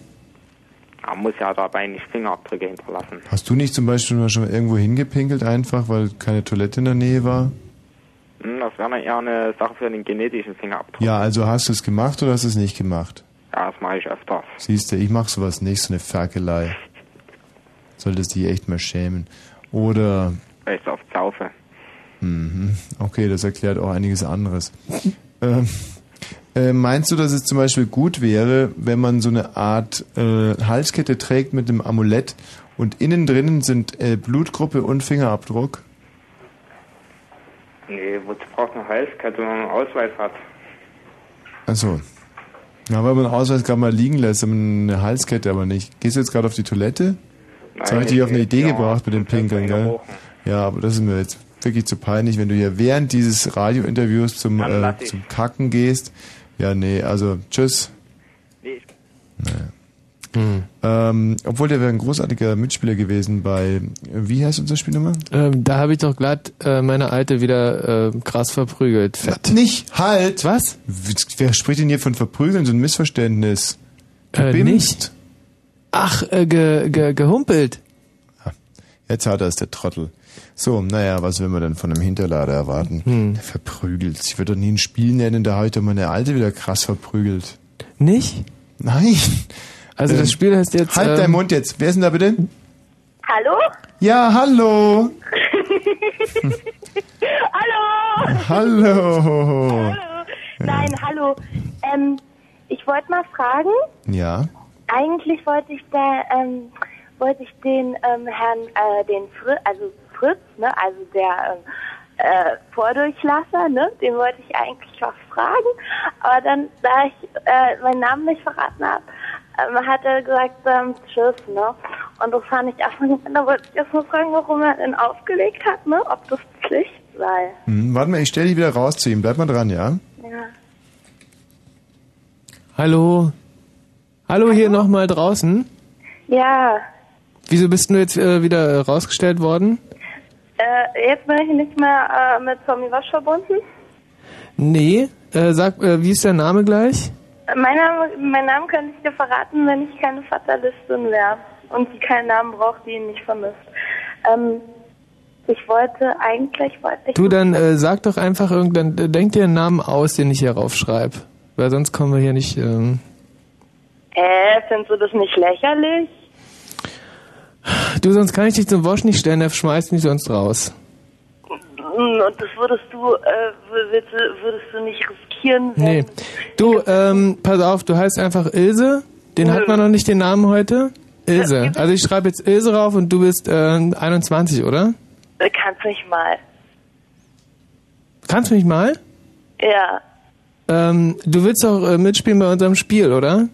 Man muss ja dabei nicht Fingerabdrücke hinterlassen. Hast du nicht zum Beispiel mal schon irgendwo hingepinkelt einfach, weil keine Toilette in der Nähe war? Hm, das wäre eher eine Sache für den genetischen Fingerabdruck. Ja, also hast du es gemacht oder hast du es nicht gemacht? Ja, das mache ich öfters. Siehst du, ich mach sowas nicht, so eine Ferkelei. Solltest dich echt mal schämen. Oder, Weil ich so oft saufe. mhm, okay, das erklärt auch einiges anderes. ähm, äh, meinst du, dass es zum Beispiel gut wäre, wenn man so eine Art äh, Halskette trägt mit dem Amulett und innen drinnen sind äh, Blutgruppe und Fingerabdruck? Nee, wozu braucht man Halskette, wenn man einen Ausweis hat? Achso. Ja, weil man den Ausweis gerade mal liegen lässt, eine Halskette aber nicht. Gehst du jetzt gerade auf die Toilette? Jetzt habe ich dich auf eine Idee gebracht mit dem Pinkeln, gell? Ja, aber das ist mir jetzt wirklich zu peinlich, wenn du hier während dieses Radiointerviews zum, äh, zum Kacken gehst. Ja, nee, also tschüss. Nee, Naja. Ähm, obwohl der wäre ein großartiger Mitspieler gewesen bei, wie heißt unser Spiel nochmal? Ähm, da habe ich doch glatt äh, meine Alte wieder äh, krass verprügelt. Fett. Nicht, halt! Was? Wer spricht denn hier von verprügeln? So ein Missverständnis. Äh, nicht. Ach, äh, ge, ge, gehumpelt. Jetzt hat er es, der Trottel. So, naja, was will man denn von einem Hinterlader erwarten? Hm. Der verprügelt. Ich würde doch nie ein Spiel nennen, da heute meine Alte wieder krass verprügelt. Nicht? Nein. Also das Spiel heißt jetzt... Halt ähm, deinen Mund jetzt. Wer ist denn da bitte? Hallo? Ja, hallo. [laughs] Hallo! Hallo. Nein, hallo. Ähm, ich wollte mal fragen, Ja. Eigentlich wollte ich da, ähm, wollte ich den ähm, Herrn, äh, den Fritz, also Fritz, ne, also der ähm, äh, Vordurchlasser, ne, den wollte ich eigentlich was fragen, aber dann, da ich äh, meinen Namen nicht verraten habe, ähm, hat er gesagt, ähm, tschüss, ne, und das fand ich einfach nicht, da wollte ich erst mal fragen, warum er denn aufgelegt hat, ne, ob das Pflicht sei. Hm, warte mal, ich stelle dich wieder raus zu ihm. Bleib mal dran, ja? Ja. Hallo? Hallo hier nochmal draußen. Ja, Wieso bist du jetzt äh, wieder rausgestellt worden? äh, jetzt bin ich nicht mehr äh, mit Tommy Wasch verbunden. Nee. Äh, sag, äh, wie ist der Name gleich? Mein Name, mein Namen könnte ich dir verraten, wenn ich keine Fatalistin wäre und die keinen Namen braucht, die ihn nicht vermisst. Ähm, ich wollte eigentlich, wollte ich... Du, dann äh, sag doch einfach irgendwann, äh, denk dir einen Namen aus, den ich hier raufschreibe. Weil sonst kommen wir hier nicht... Ähm Äh, findest du das nicht lächerlich? du, sonst kann ich dich zum Wasch nicht stellen, der schmeißt mich sonst raus. Mm, Und das würdest du, äh, würdest, du- würdest du nicht riskieren. Nee. Du, ähm, pass auf, du heißt einfach Ilse. Den hat man noch nicht den Namen heute. Ilse. Also ich schreibe jetzt Ilse rauf und du bist äh, 21, oder? Äh, Kannst mich mal. Kannst du mich mal? Ja. Ähm, du willst doch äh, mitspielen bei unserem Spiel, oder?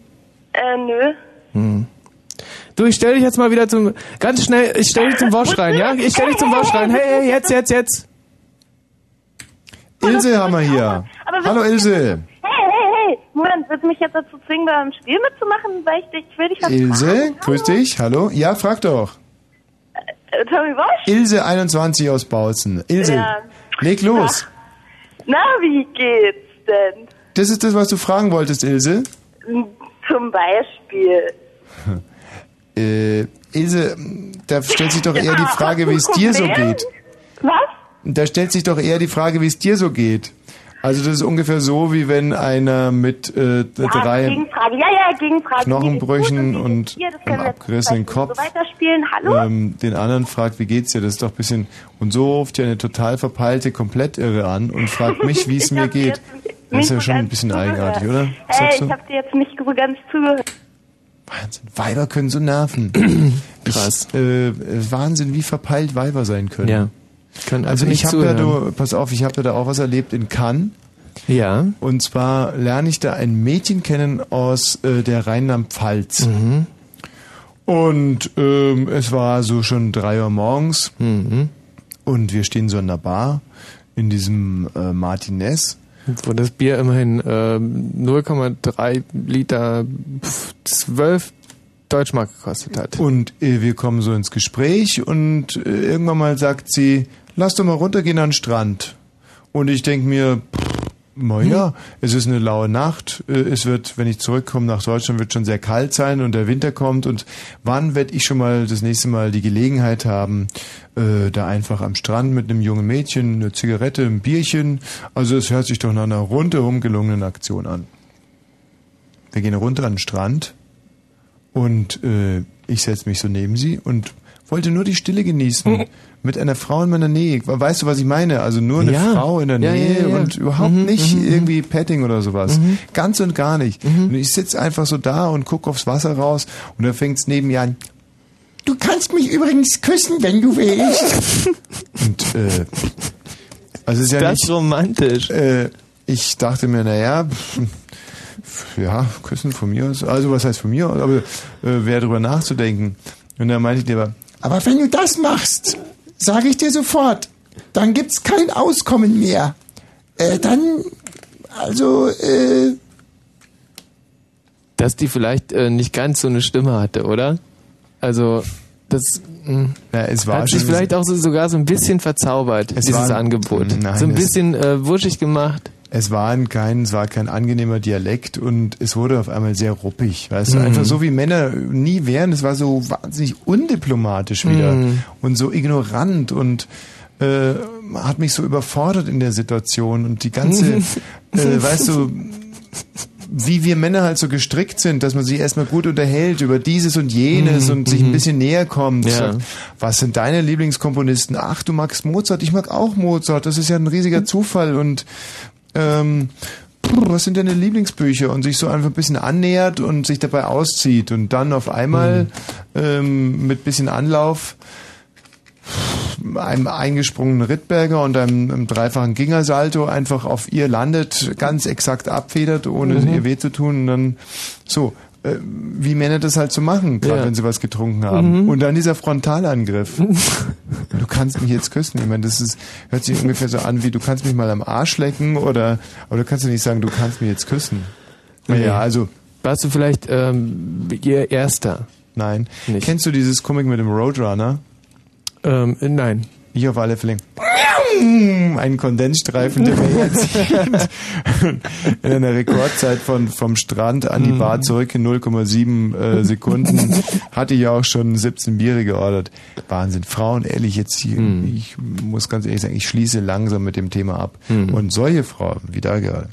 Äh, nö. Hm. Du, ich stell dich jetzt mal wieder zum, ganz schnell, ich stell dich zum Wasch rein, ja? Ich stell dich zum Wasch rein. Hey, hey, jetzt, jetzt, jetzt. Ilse haben wir hier. Hallo Ilse. Hey, hey, hey! Moment, willst du mich jetzt dazu zwingen, beim Spiel mitzumachen? Weil ich dich, ich will dich was Ilse, fragen. grüß dich. Hallo. Ja, frag doch. Äh, Tommy Wasch? Ilse 21 aus Bautzen. Ilse, Ja. leg los. Na, wie geht's denn? Das ist das, was du fragen wolltest, Ilse. Zum Beispiel. [laughs] Äh, Ilse, da stellt sich doch eher die Frage, wie es dir so geht. Was? Da stellt sich doch eher die Frage, wie es dir so geht. Also das ist ungefähr so, wie wenn einer mit äh, Ja, drei Gegenfrage. Ja, ja, Gegenfrage. Knochenbrüchen und einem abgerissenen so Kopf. Hallo? ähm, den anderen fragt, wie geht's dir? Das ist doch ein bisschen... Und so ruft ja eine total verpeilte Komplettirre an und fragt mich, wie es [laughs] mir geht. Das ist ja schon ein bisschen ganz eigenartig, zugehört. oder? Hey, Sagst ich du? hab dir jetzt nicht so ganz zugehört. Weiber können so nerven. [clears throat] Krass. Ich, äh, Wahnsinn, wie verpeilt Weiber sein können. Ja. Können also ich habe ja, du, pass auf, ich habe ja da auch was erlebt in Cannes. Ja. Und zwar lerne ich da ein Mädchen kennen aus äh, der Rheinland-Pfalz. Mhm. Und ähm, es war so schon drei Uhr morgens. Mhm. Und wir stehen so in der Bar in diesem äh, Martinez. Wo das Bier immerhin äh, 0,3 Liter pf, 12 Deutschmark gekostet hat. Und äh, wir kommen so ins Gespräch und äh, irgendwann mal sagt sie, lass doch mal runtergehen an den Strand. Und ich denk mir, pff, na ja, es ist eine laue Nacht. Äh, Es wird, wenn ich zurückkomme nach Deutschland, wird schon sehr kalt sein und der Winter kommt. Und wann werde ich schon mal das nächste Mal die Gelegenheit haben, äh, da einfach am Strand mit einem jungen Mädchen eine Zigarette, ein Bierchen. Also es hört sich doch nach einer rundherum gelungenen Aktion an. Wir gehen runter an den Strand und äh, ich setze mich so neben sie und wollte nur die Stille genießen. [laughs] mit einer Frau in meiner Nähe. Weißt du, was ich meine? Also nur eine Ja. Frau in der Ja, Nähe ja, und überhaupt Mhm, nicht mhm, irgendwie Petting oder sowas. Mhm. Ganz und gar nicht. Und ich sitze einfach so da und gucke aufs Wasser raus und da fängt's neben mir an. Du kannst mich übrigens küssen, wenn du willst. [laughs] und äh, also es ist ja Das nicht ist romantisch. Äh, ich dachte mir, naja, ja, küssen von mir aus. Also was heißt von mir aus? Aber äh, wer drüber nachzudenken. Und dann meinte ich dir aber, aber wenn du das machst, sage ich dir sofort, dann gibt's kein Auskommen mehr. Äh, dann, also, äh, dass die vielleicht äh, nicht ganz so eine Stimme hatte, oder? Also das mh, Ja, es war hat sich vielleicht auch so, sogar so ein bisschen verzaubert, Es dieses war- Angebot. Nein, so ein es- bisschen äh, wuschig gemacht. Es war ein kein, es war kein angenehmer Dialekt und es wurde auf einmal sehr ruppig, weißt du, Mhm. einfach so wie Männer nie wären. Es war so wahnsinnig undiplomatisch wieder Mhm. und so ignorant und äh, hat mich so überfordert in der Situation und die ganze, [laughs] äh, weißt du, wie wir Männer halt so gestrickt sind, dass man sich erstmal gut unterhält über dieses und jenes Mhm, und sich ein mhm. bisschen näher kommt. Ja. Was sind deine Lieblingskomponisten? Ach, du magst Mozart, ich mag auch Mozart. Das ist ja ein riesiger Zufall und ähm, was sind deine Lieblingsbücher? Und sich so einfach ein bisschen annähert und sich dabei auszieht und dann auf einmal ähm, mit bisschen Anlauf einem eingesprungenen Rittberger und einem, einem dreifachen Gingersalto einfach auf ihr landet, ganz exakt abfedert, ohne Mhm. ihr weh zu tun und dann so, wie Männer das halt so machen, gerade Ja. wenn sie was getrunken haben. Mhm. Und dann dieser Frontalangriff. [laughs] du kannst mich jetzt küssen. Ich meine, das ist, hört sich ungefähr so an wie, du kannst mich mal am Arsch lecken oder, aber du kannst ja nicht sagen, du kannst mich jetzt küssen. Nee. Naja, also. Warst du vielleicht ähm, ihr Erster? Nein. Kennst du dieses Comic mit dem Roadrunner? Ähm, nein. Ich auf alle Fälle. Ein Kondensstreifen, der mir jetzt in einer Rekordzeit von vom Strand an die Bar zurück in 0,7 äh, Sekunden hatte ich auch schon 17 Biere geordert. Wahnsinn. Frauen, ehrlich, jetzt hier, ich muss ganz ehrlich sagen, ich schließe langsam mit dem Thema ab. Und solche Frauen, wie da gerade.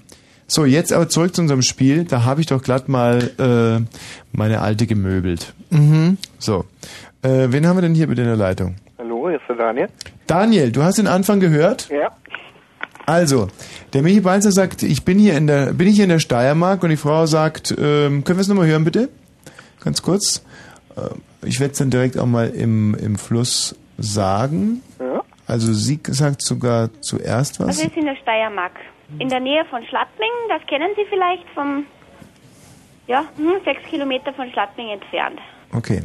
So, jetzt aber zurück zu unserem Spiel. Da habe ich doch glatt mal äh, meine alte gemöbelt. Mhm. So. Äh, wen haben wir denn hier bitte in der Leitung? Hallo, hier ist der Daniel. Daniel, du hast den Anfang gehört? Ja. Also, der Michi Balzer sagt, ich bin hier in der, bin ich hier in der Steiermark und die Frau sagt, ähm, können wir es nochmal hören bitte? Ganz kurz. Äh, ich werde es dann direkt auch mal im, im Fluss sagen. Ja. Also sie sagt sogar zuerst was. Also ist in der Steiermark. In der Nähe von Schladming, das kennen Sie vielleicht vom, ja, hm, sechs Kilometer von Schladming entfernt. Okay.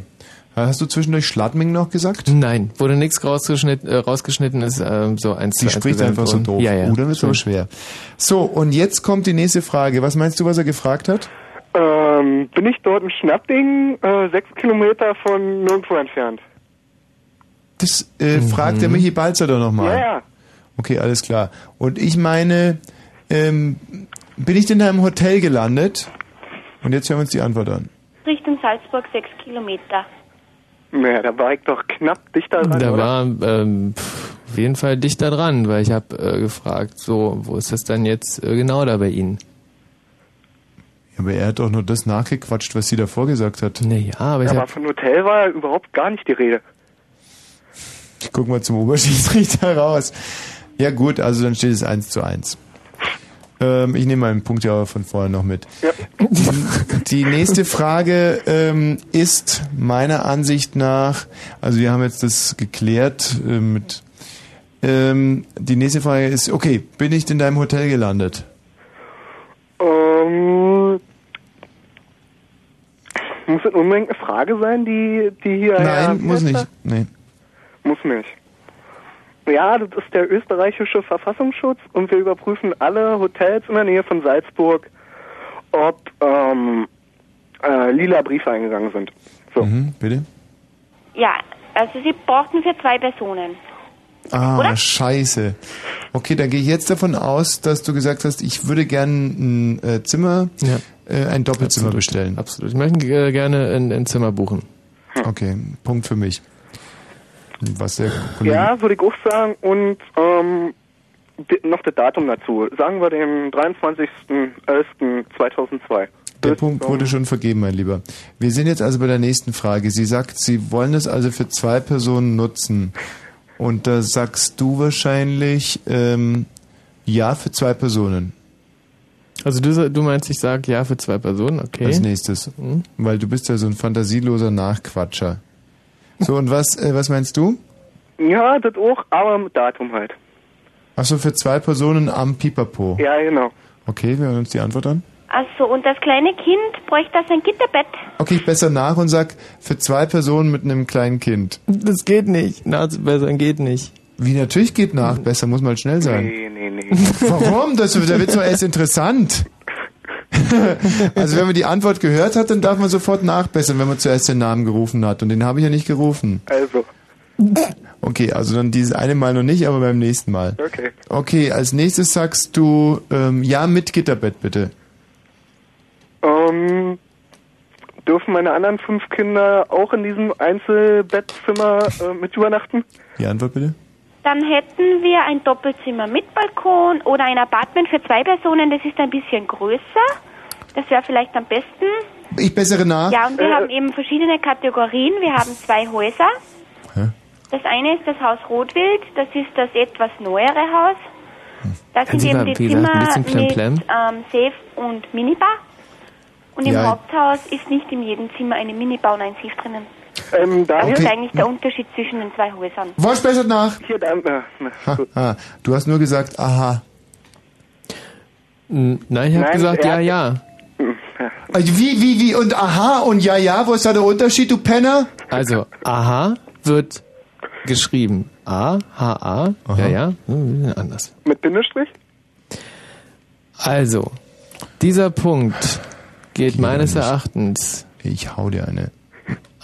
Hast du zwischendurch Schladming noch gesagt? Nein, wurde nichts rausgeschnitten, äh, rausgeschnitten ist, ähm, so eins Sie zu spricht einfach so doof. Ja, ja. Uh, dann ist aber schwer. So, und jetzt kommt die nächste Frage. Was meinst du, was er gefragt hat? Ähm, bin ich dort in Schnapping, äh, sechs Kilometer von nirgendwo entfernt? Das äh, fragt der Michi Balzer doch nochmal. Ja, ja. Okay, alles klar. Und ich meine, ähm, bin ich denn da im Hotel gelandet? Und jetzt hören wir uns die Antwort an. Richtung Salzburg sechs Kilometer. Naja, da war ich doch knapp dichter dran, Da oder? war ähm, pff, auf jeden Fall dichter dran, weil ich habe äh, gefragt, so, wo ist das dann jetzt äh, genau da bei Ihnen? Aber er hat doch nur das nachgequatscht, was sie davor gesagt hat. Naja, aber Ja, aber von Hotel war überhaupt gar nicht die Rede. Ich guck mal zum Oberschiedsrichter [laughs] raus. Ja gut, also dann steht es 1 zu 1. Ähm, ich nehme meinen Punkt ja von vorher noch mit. [laughs] Die nächste Frage ähm, ist meiner Ansicht nach, also wir haben jetzt das geklärt äh, mit, ähm, die nächste Frage ist, okay, bin ich in deinem Hotel gelandet? Ähm, muss das unbedingt eine Frage sein, die, die hier... Nein, muss nicht. Nee. Muss nicht. Ja, das ist der österreichische Verfassungsschutz und wir überprüfen alle Hotels in der Nähe von Salzburg, ob ähm, äh, lila Briefe eingegangen sind. So. Mhm, bitte? Ja, also Sie brauchten für zwei Personen. Ah, scheiße. Okay, dann gehe ich jetzt davon aus, dass du gesagt hast, ich würde gerne ein äh, Zimmer, äh, ein Doppelzimmer bestellen. Absolut. Ich möchte äh, gerne ein, ein Zimmer buchen. Okay, Punkt für mich. Was der Kollege... Ja, würde ich auch sagen. Und ähm, noch das Datum dazu. Sagen wir den 23.11.2002. Der Punkt wurde schon vergeben, mein Lieber. Wir sind jetzt also bei der nächsten Frage. Sie sagt, Sie wollen es also für zwei Personen nutzen. Und da sagst du wahrscheinlich, ähm, ja, für zwei Personen. Also du, du meinst, ich sage ja für zwei Personen, okay. Als nächstes. Weil du bist ja so ein fantasieloser Nachquatscher. So, und was, äh, was meinst du? Ja, das auch, aber mit Datum halt. Achso, für zwei Personen am Pipapo. Ja, genau. Okay, wir hören uns die Antwort an. Also, und das kleine Kind bräuchte das ein Gitterbett. Okay, ich besser nach und sag, für zwei Personen mit einem kleinen Kind. Das geht nicht. Nachzubessern geht nicht. Wie natürlich geht nach besser, muss mal schnell sein. Nee, nee, nee. Warum? Das, da wird doch erst interessant. [laughs] Also wenn man die Antwort gehört hat, dann darf man sofort nachbessern, wenn man zuerst den Namen gerufen hat. Und den habe ich ja nicht gerufen. Also, Okay, also dann dieses eine Mal noch nicht, aber beim nächsten Mal. okay. Okay, als nächstes sagst du ähm, ja mit Gitterbett bitte. Ähm, dürfen meine anderen fünf Kinder auch in diesem Einzelbettzimmer äh, mit übernachten? Die Antwort bitte. Dann hätten wir ein Doppelzimmer mit Balkon oder ein Apartment für zwei Personen, das ist ein bisschen größer. Das wäre vielleicht am besten. Ich bessere nach. Ja, und wir haben eben verschiedene Kategorien. Wir haben zwei Häuser. Hä? Das eine ist das Haus Rotwild, das ist das etwas neuere Haus. Da Können sind Sie eben die Zimmer mit ähm, Safe und Minibar. Und im Ja. Haupthaus ist nicht in jedem Zimmer eine Minibar und ein Safe drinnen. Ähm, Das Daniel? ist eigentlich der Unterschied zwischen den zwei Häusern. Was bessert nach? Hier, da, äh, Ha, ha. Du hast nur gesagt, aha. N- Nein, ich habe gesagt, ja, ja. [laughs] Also wie, wie, wie und aha und ja, ja, wo ist da der Unterschied, du Penner? Also, aha wird geschrieben. A, H, A. Ja, ja. Hm, anders. Mit Bindestrich? Also, dieser Punkt geht meines Erachtens. Ich hau dir eine.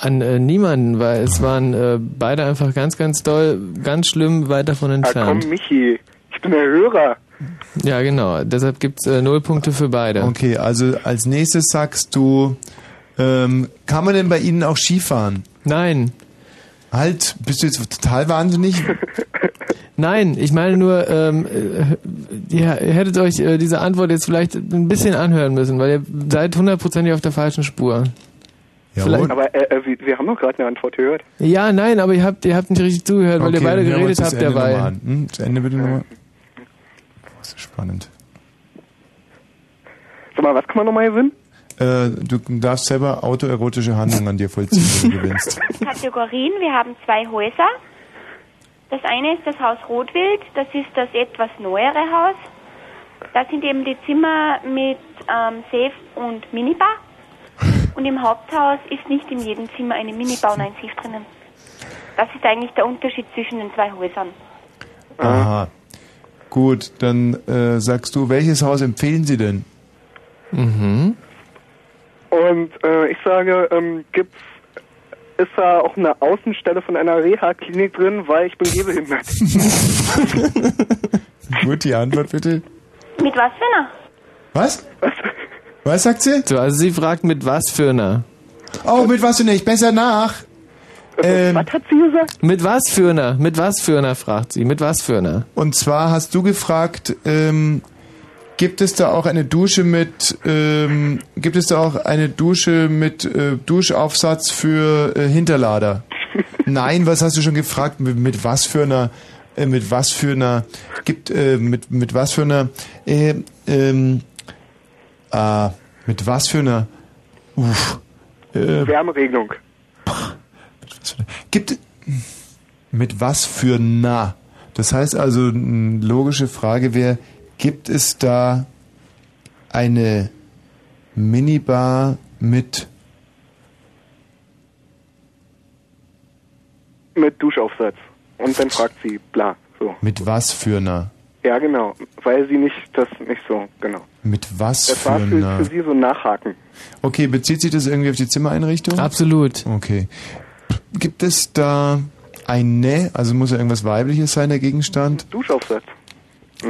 An äh, niemanden, weil es waren äh, beide einfach ganz, ganz doll, ganz schlimm weit davon Ah, komm, entfernt. Michi, ich bin der Hörer. Ja, genau. Deshalb gibt's äh, null Punkte für beide. Okay, also als nächstes sagst du, ähm, kann man denn bei Ihnen auch Skifahren? Nein. Halt, bist du jetzt total wahnsinnig? [laughs] Nein, ich meine nur, ähm, äh, ihr, ihr hättet euch äh, diese Antwort jetzt vielleicht ein bisschen anhören müssen, weil ihr seid hundertprozentig auf der falschen Spur. Vielleicht- Aber äh, äh, wir, wir haben doch gerade eine Antwort gehört. Ja, nein, aber ihr habt, ihr habt nicht richtig zugehört, weil ihr Okay, beide wir uns geredet das habt Ende dabei. Hm, das Ende bitte nochmal. Das ist spannend. Sag mal, was kann man nochmal gewinnen? Äh, du darfst selber autoerotische Handlungen an dir vollziehen, wenn du [laughs] gewinnst. Kategorien, wir haben zwei Häuser. Das eine ist das Haus Rotwild, das ist das etwas neuere Haus. Da sind eben die Zimmer mit ähm, Safe und Minibar. Und im Haupthaus ist nicht in jedem Zimmer eine Minibar und ein Safe drinnen. Das ist eigentlich der Unterschied zwischen den zwei Häusern. Aha. Gut, dann äh, sagst du, welches Haus empfehlen Sie denn? Mhm. Und äh, ich sage, ähm, gibt's ist da auch eine Außenstelle von einer Reha-Klinik drin, weil ich bin gehbehindert. [laughs] Gut, die Antwort bitte. Mit was für einer? Was? Was [laughs] sagt sie? So, also sie fragt mit was für einer. Oh, mit was für einer? Ich besser nach. Ähm, was hat sie gesagt? Mit was für einer? Mit was für einer, fragt sie. Mit was für einer? Und zwar hast du gefragt, ähm, gibt es da auch eine Dusche mit, ähm, gibt es da auch eine Dusche mit äh, Duschaufsatz für äh, Hinterlader? [laughs] Nein, was hast du schon gefragt? Mit, mit was für einer, äh, mit was für einer, gibt, äh, mit, mit was für einer, äh, ähm, ah, mit was für einer, uff, äh, Wärmeregelung. Gibt mit was für na? Das heißt also, eine logische Frage wäre, gibt es da eine Minibar mit Mit Duschaufsatz. Und dann fragt sie, bla, so. mit was für na? Ja, genau. Weil sie nicht, das nicht so, genau. Mit was Das für war für, na? für sie so ein Nachhaken. Okay, bezieht sich das irgendwie auf die Zimmereinrichtung? Absolut. Okay. Gibt es da eine, also muss ja irgendwas weibliches sein, der Gegenstand? Duschaufsatz.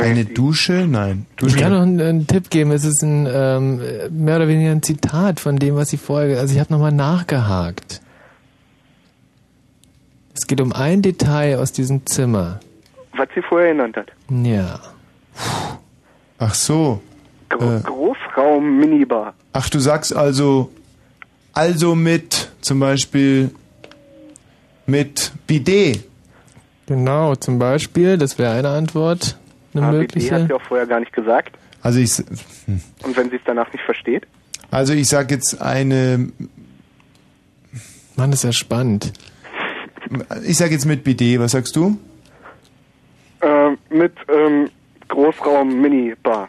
Eine Dusche? Nein. Ich Dusche. kann noch einen, einen Tipp geben. Es ist ein ähm, mehr oder weniger ein Zitat von dem, was sie vorher. Also ich habe nochmal nachgehakt. Es geht um ein Detail aus diesem Zimmer. Was sie vorher genannt hat. Ja. Ach so. Gro Äh, Großraum-Minibar. Ach, du sagst also, also mit zum Beispiel mit Bidet. Genau, zum Beispiel, das wäre eine Antwort, eine ABD mögliche. hat sie auch vorher gar nicht gesagt. Also ich, s- hm. Und wenn sie es danach nicht versteht? also ich sag jetzt eine, Mann, das ist ja spannend. ich sag jetzt mit Bidet. Was sagst du? Äh, mit ähm, Großraum-Minibar.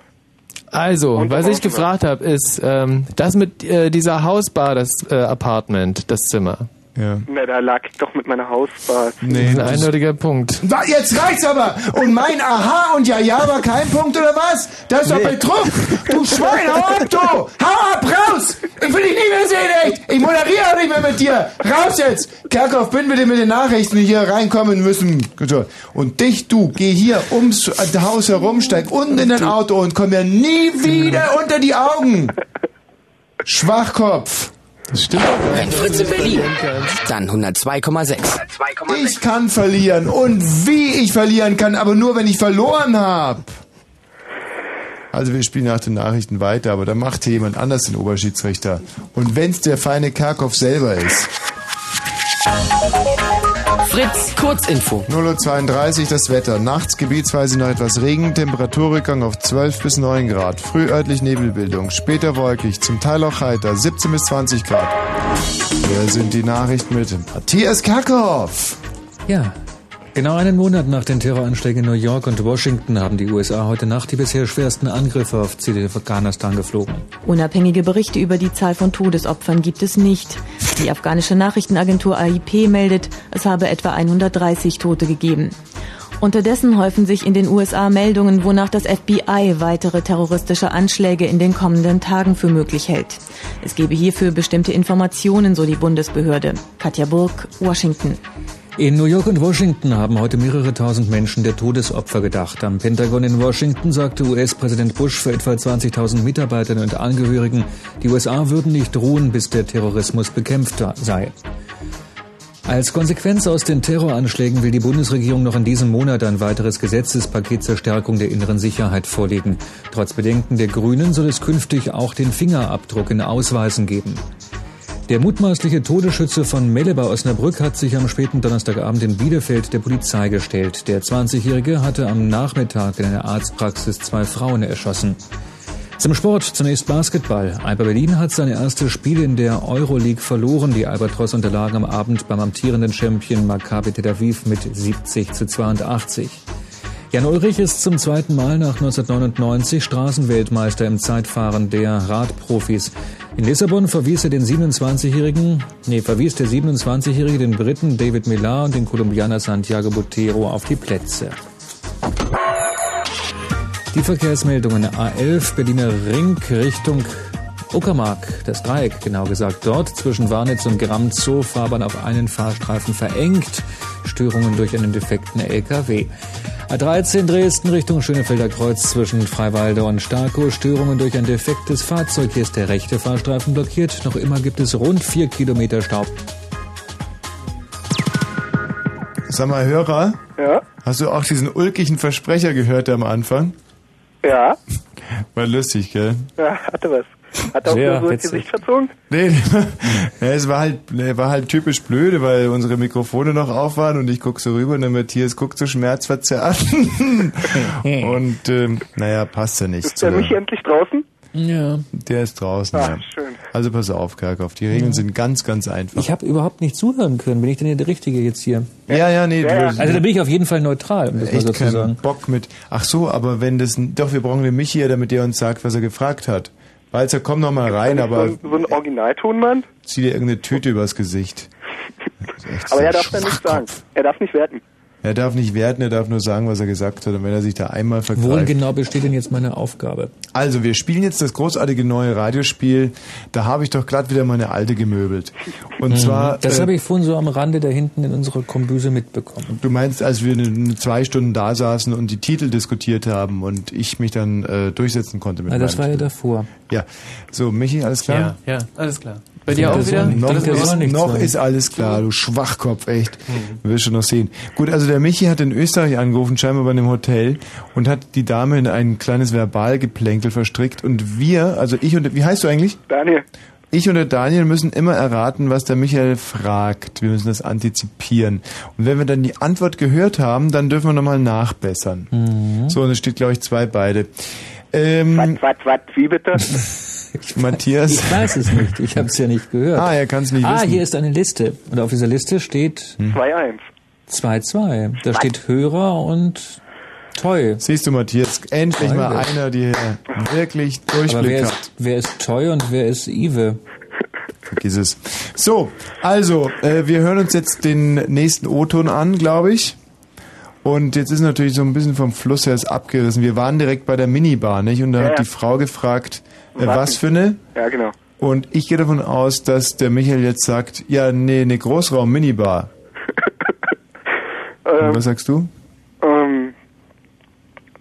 Also, Und was ich gefragt habe, ist ähm, das mit äh, dieser Hausbar, das äh, Apartment, das Zimmer. Ja. Na, da lag ich doch mit meiner Hausbar. Nee, Ein eindeutiger Punkt. Jetzt reicht's aber! Und mein Aha und Ja-Ja war kein Punkt oder was? Das ist doch Nee. Betrug! Du Schwein, hau ab, du! Hau ab, raus! Ich will dich nie mehr sehen, echt! Ich moderiere auch nicht mehr mit dir! Raus jetzt! Kerkhoff, bin bitte mit den Nachrichten, die hier reinkommen müssen. So. Und dich, du, geh hier ums Haus herum, steig unten in dein Auto und komm mir nie wieder unter die Augen! Schwachkopf! Das stimmt. Wenn Fritz in Berlin, dann 102,6. Ich kann verlieren und wie ich verlieren kann, aber nur wenn ich verloren habe. Also wir spielen nach den Nachrichten weiter, aber da macht hier jemand anders den Oberschiedsrichter. Und wenn's der feine Karkow selber ist. Fritz, Kurzinfo. 0.32 Uhr das Wetter. Nachts gebietsweise noch etwas Regen, Temperaturrückgang auf 12 bis 9 Grad. Früh örtlich Nebelbildung, später wolkig, zum Teil auch heiter, 17 bis 20 Grad. Hier sind die Nachrichten mit Matthias Karkow. Ja. Genau einen Monat nach den Terroranschlägen in New York und Washington haben die USA heute Nacht die bisher schwersten Angriffe auf Ziele in Afghanistan geflogen. Unabhängige Berichte über die Zahl von Todesopfern gibt es nicht. Die afghanische Nachrichtenagentur AIP meldet, es habe etwa 130 Tote gegeben. Unterdessen häufen sich in den USA Meldungen, wonach das FBI weitere terroristische Anschläge in den kommenden Tagen für möglich hält. Es gebe hierfür bestimmte Informationen, so die Bundesbehörde. Katja Burg, Washington. In New York und Washington haben heute mehrere tausend Menschen der Todesopfer gedacht. Am Pentagon in Washington sagte US-Präsident Bush für etwa 20.000 Mitarbeiter und Angehörigen, die USA würden nicht ruhen, bis der Terrorismus bekämpft sei. Als Konsequenz aus den Terroranschlägen will die Bundesregierung noch in diesem Monat ein weiteres Gesetzespaket zur Stärkung der inneren Sicherheit vorlegen. Trotz Bedenken der Grünen soll es künftig auch den Fingerabdruck in Ausweisen geben. Der mutmaßliche Todesschütze von Melle bei Osnabrück hat sich am späten Donnerstagabend in Bielefeld der Polizei gestellt. Der 20-Jährige hatte am Nachmittag in einer Arztpraxis zwei Frauen erschossen. Zum Sport zunächst Basketball. Alba Berlin hat seine erste Spiele in der Euroleague verloren. Die Albatros unterlagen am Abend beim amtierenden Champion Maccabi Tel Aviv mit 70 zu 82. Jan Ulrich ist zum zweiten Mal nach 1999 Straßenweltmeister im Zeitfahren der Radprofis. In Lissabon verwies er den 27-jährigen, nee, verwies der 27-jährige den Briten David Millar und den Kolumbianer Santiago Botero auf die Plätze. Die Verkehrsmeldungen A11 Berliner Ring Richtung Uckermark, das Dreieck genau gesagt. Dort zwischen Warnitz und Gramm Zoo Fahrbahn auf einen Fahrstreifen verengt. Störungen durch einen defekten LKW. A13 Dresden Richtung Schönefelder Kreuz zwischen Freiwalde und Starkow. Störungen durch ein defektes Fahrzeug. Hier ist der rechte Fahrstreifen blockiert. Noch immer gibt es rund vier Kilometer Staub. Sag mal, Hörer, Ja? hast du auch diesen ulkigen Versprecher gehört am Anfang? Ja? War lustig, gell? Ja, hatte was. Hat er auch Sehr nur so ins witzig. Gesicht verzogen? Nee, [laughs] ja, es war halt, war halt typisch blöde, weil unsere Mikrofone noch auf waren und ich guck so rüber und der Matthias guckt so schmerzverzerrt. [laughs] und ähm, naja, passt ja nicht. Ist der Michi endlich draußen? Ja. Der ist draußen, Ach, ja. schön. Also pass auf, Kerkhoff, die Regeln sind ganz, ganz einfach. Ich habe überhaupt nicht zuhören können. Bin ich denn der Richtige jetzt hier? Ja, ja, nee. Ja, ja. du- Also da bin ich auf jeden Fall neutral, um das mal echt so zu keinen sagen. Bock mit. Ach so, aber wenn das, doch, wir brauchen den Michi ja, damit er uns sagt, was er gefragt hat. Walzer, komm noch mal rein, so, aber ein- so ein Originaltonmann? zieh dir irgendeine Tüte übers Gesicht. [laughs] Aber so er darf dann nichts sagen. Er darf nicht werten. Er darf nicht werten, er darf nur sagen, was er gesagt hat. Und wenn er sich da einmal Worin vergreift. genau besteht denn jetzt meine Aufgabe? Also, wir spielen jetzt das großartige neue Radiospiel. Da habe ich doch glatt wieder meine alte gemöbelt. Und Mhm. zwar. Das äh, habe ich vorhin so am Rande da hinten in unserer Kombüse mitbekommen. Du meinst, als wir zwei Stunden da saßen und die Titel diskutiert haben und ich mich dann äh, durchsetzen konnte mit Ah, das war ja Titel. davor. Ja. So, Michi, alles klar? Ja, ja, alles klar. Bei dir auch wieder? Noch, Das ist, nichts noch sein. ist alles klar, du Schwachkopf, echt. Mhm. Wirst schon noch sehen. Gut, also der Michi hat in Österreich angerufen, scheinbar bei einem Hotel, und hat die Dame in ein kleines Verbalgeplänkel verstrickt. Und wir, also ich und, wie heißt du eigentlich? Daniel. Ich und der Daniel müssen immer erraten, was der Michael fragt. Wir müssen das antizipieren. Und wenn wir dann die Antwort gehört haben, dann dürfen wir nochmal nachbessern. Mhm. So, und es steht, glaube ich, zwei beide. Ähm, Was, was, was, wie bitte? [laughs] Matthias. Ich weiß es nicht. Ich habe es ja nicht gehört. Ah, er kann es nicht ah, wissen. hier ist eine Liste. Und auf dieser Liste steht 2-1. 2-2. Da steht Hörer und Toy. Siehst du, Matthias, endlich mal Frage. einer, der wirklich Aber wer Durchblick ist, hat. wer ist Toy und wer ist Ive? Vergiss es. So, also, äh, wir hören uns jetzt den nächsten O-Ton an, glaube ich. Und jetzt ist natürlich so ein bisschen vom Fluss her ist abgerissen. Wir waren direkt bei der Minibar, nicht? Und da Ja, hat die Frau gefragt, äh, Was? für eine? Ja, genau. Und ich gehe davon aus, dass der Michael jetzt sagt, ja, nee, eine Großraum-Minibar. [laughs] Ähm, was sagst du? ähm,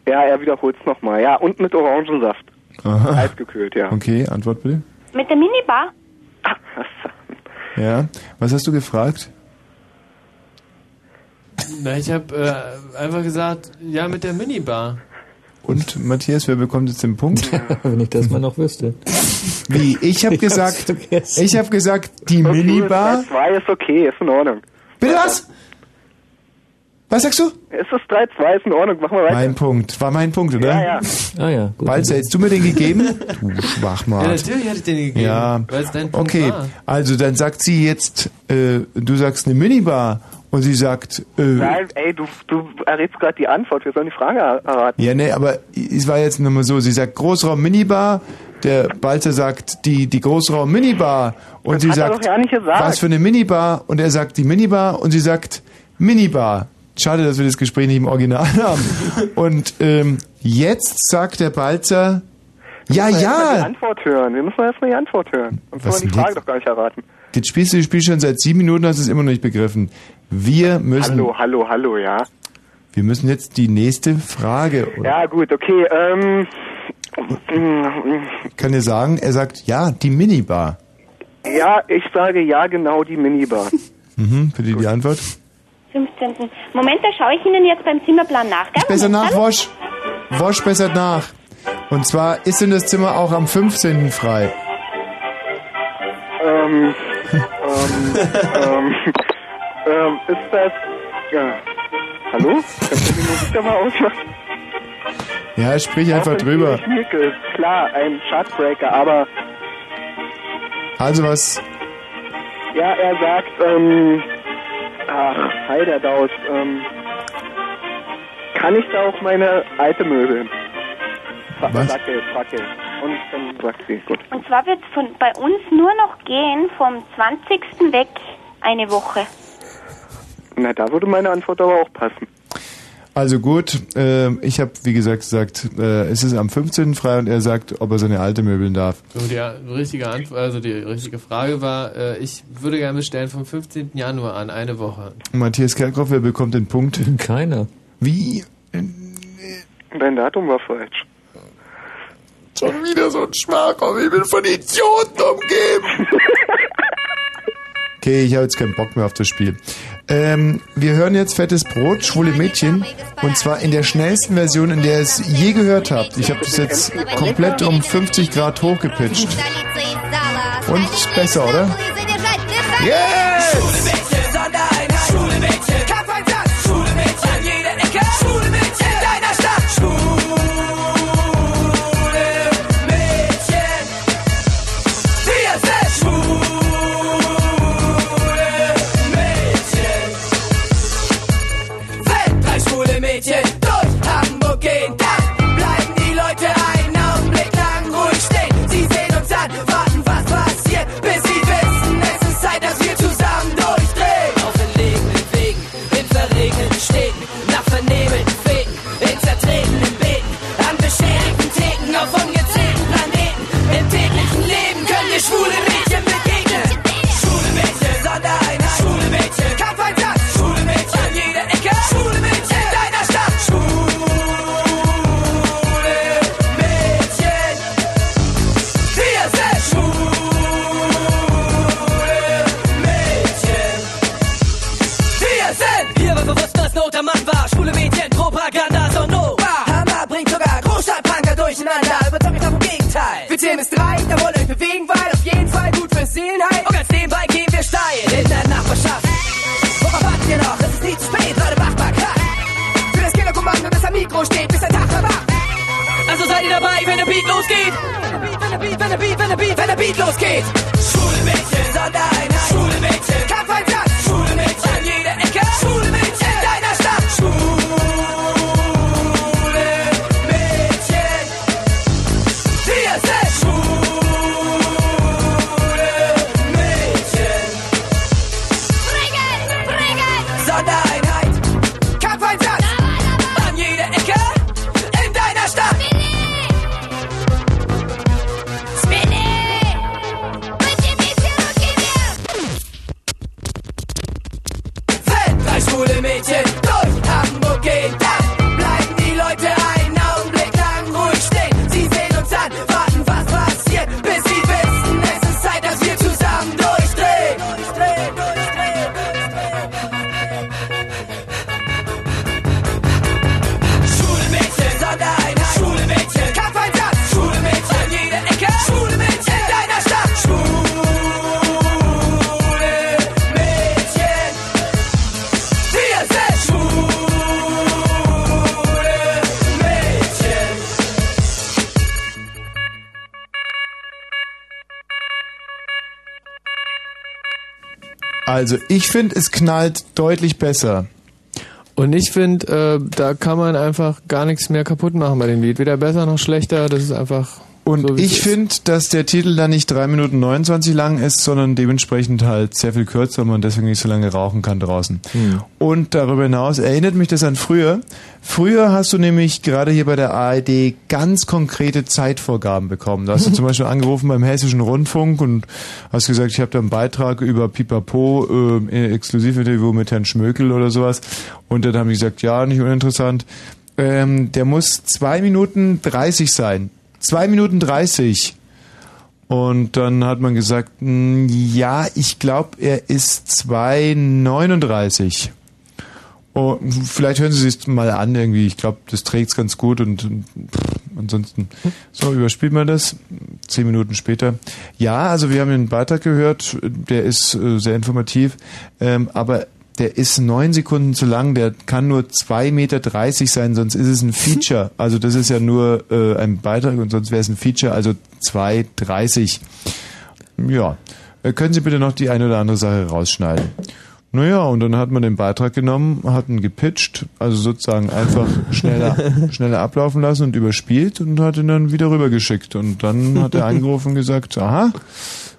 ja, er wiederholt es nochmal. Ja, und mit Orangensaft. Aha. Eisgekühlt, ja. Okay, Antwort bitte. Mit der Minibar? [laughs] Ja. Was hast du gefragt? Na, ich habe äh, einfach gesagt, ja, mit der Minibar. Und Matthias, wer bekommt jetzt den Punkt? Wenn ich das mal noch wüsste. Wie? Ich habe [laughs] gesagt, ich habe gesagt, die Minibar. 3-2 ist okay, ist in Ordnung. Bitte was? Was sagst du? Es ist 3-2, ist in Ordnung, machen wir weiter. Mein Punkt. War mein Punkt, oder? Ja, ja. Ah ja, gut. Balzer, hättest du mir den gegeben? Du Ja, Schwachmat. natürlich hatte ich den gegeben. Ja, Weil es dein Punkt okay. war. Also dann sagt sie jetzt, äh, du sagst eine Minibar und sie sagt, äh, Nein, ey, du, du errätst gerade die Antwort, wir sollen die Frage er- erraten. ja, nee, aber es war jetzt nochmal so, sie sagt Großraum Minibar, der Balzer sagt die, die Großraum Minibar und Das sie sagt, ja was für eine Minibar und er sagt die Minibar und sie sagt Minibar. Schade, dass wir das Gespräch nicht im Original [laughs] haben. Und ähm, jetzt sagt der Balzer, ja, Wir müssen erst mal Die ja, Antwort hören, wir müssen erstmal die Antwort hören. Sonst können wir die Frage jetzt? doch gar nicht erraten. Jetzt spielst du das Spiel schon seit sieben Minuten, hast es immer noch nicht begriffen. Wir müssen, Hallo, hallo, hallo, ja. wir müssen jetzt die nächste Frage. Ja, gut, okay, ähm... Ich kann dir sagen, er sagt, ja, die Minibar. Ja, ich sage ja, genau die Minibar. [laughs] Mhm, für die, die Antwort. 15. Moment, da schaue ich Ihnen jetzt beim Zimmerplan nach, gell? Besser Moment, nach, Wosch. Wosch bessert nach. Und zwar ist denn das Zimmer auch am 15. frei. Ähm, ähm, ähm, ähm, ist das... Ja. Hallo? Kannst du die Musik da mal ausmachen? Ja, sprich einfach drüber. Schmierke klar, ein Chartbreaker, aber Also was, ja, er sagt, ähm, ach, Heiderdaus, ähm, kann ich da auch meine alte Was? Fackel, Fackel. Und dann sie, gut. Und zwar wird von bei uns nur noch gehen vom 20. weg eine Woche. Na, da würde meine Antwort aber auch passen. also gut, äh, ich habe wie gesagt gesagt, äh, es ist am 15. frei und er sagt, ob er seine alte möbeln darf. So, die richtige Antwort, also die richtige Frage war, äh, ich würde gerne bestellen vom 15. Januar an, eine Woche. Matthias Kerkhoff, wer bekommt den Punkt? Keiner. Wie? Dein Datum war falsch. Schon wieder so ein Schwachkopf, ich bin von Idioten umgeben. [laughs] Okay, ich habe jetzt keinen Bock mehr auf das Spiel. Ähm, wir hören jetzt Fettes Brot, schwule Mädchen. Und zwar in der schnellsten Version, in der ihr es je gehört habt. Ich habe das jetzt komplett um 50 Grad hochgepitcht. Und besser, oder? Yes! Ich finde, es knallt deutlich besser. Und ich finde, äh, da kann man einfach gar nichts mehr kaputt machen bei dem Lied. Weder besser noch schlechter. Das ist einfach. Und so, ich finde, dass der Titel dann nicht 3 Minuten 29 lang ist, sondern dementsprechend halt sehr viel kürzer und man deswegen nicht so lange rauchen kann draußen. Hm. Und darüber hinaus erinnert mich das an früher. Früher hast du nämlich gerade hier bei der ARD ganz konkrete Zeitvorgaben bekommen. Da hast du [laughs] zum Beispiel angerufen beim Hessischen Rundfunk und hast gesagt, ich habe da einen Beitrag über Pipapo, äh, Exklusivinterview mit Herrn Schmökel oder sowas. Und dann haben die gesagt, ja, nicht uninteressant. Ähm, der muss zwei Minuten 30 sein. Zwei Minuten 30. Und dann hat man gesagt, "Hm, ja, ich glaube, er ist 2,39. Oh, vielleicht hören Sie sich mal an irgendwie. Ich glaube, das trägt's ganz gut und pff, ansonsten so überspielt man das. Zehn Minuten später. Ja, also wir haben den Beitrag gehört. Der ist äh, sehr informativ, ähm, aber der ist neun Sekunden zu lang. Der kann nur 2,30 Meter sein, sonst ist es ein Feature. [laughs] Also das ist ja nur äh, ein Beitrag und sonst wäre es ein Feature. Also 2,30. Ja. Äh, Können Sie bitte noch die eine oder andere Sache rausschneiden? Naja, und dann hat man den Beitrag genommen, hat ihn gepitcht, also sozusagen einfach schneller, [laughs] schneller ablaufen lassen und überspielt und hat ihn dann wieder rübergeschickt. Und dann hat er angerufen und gesagt, aha,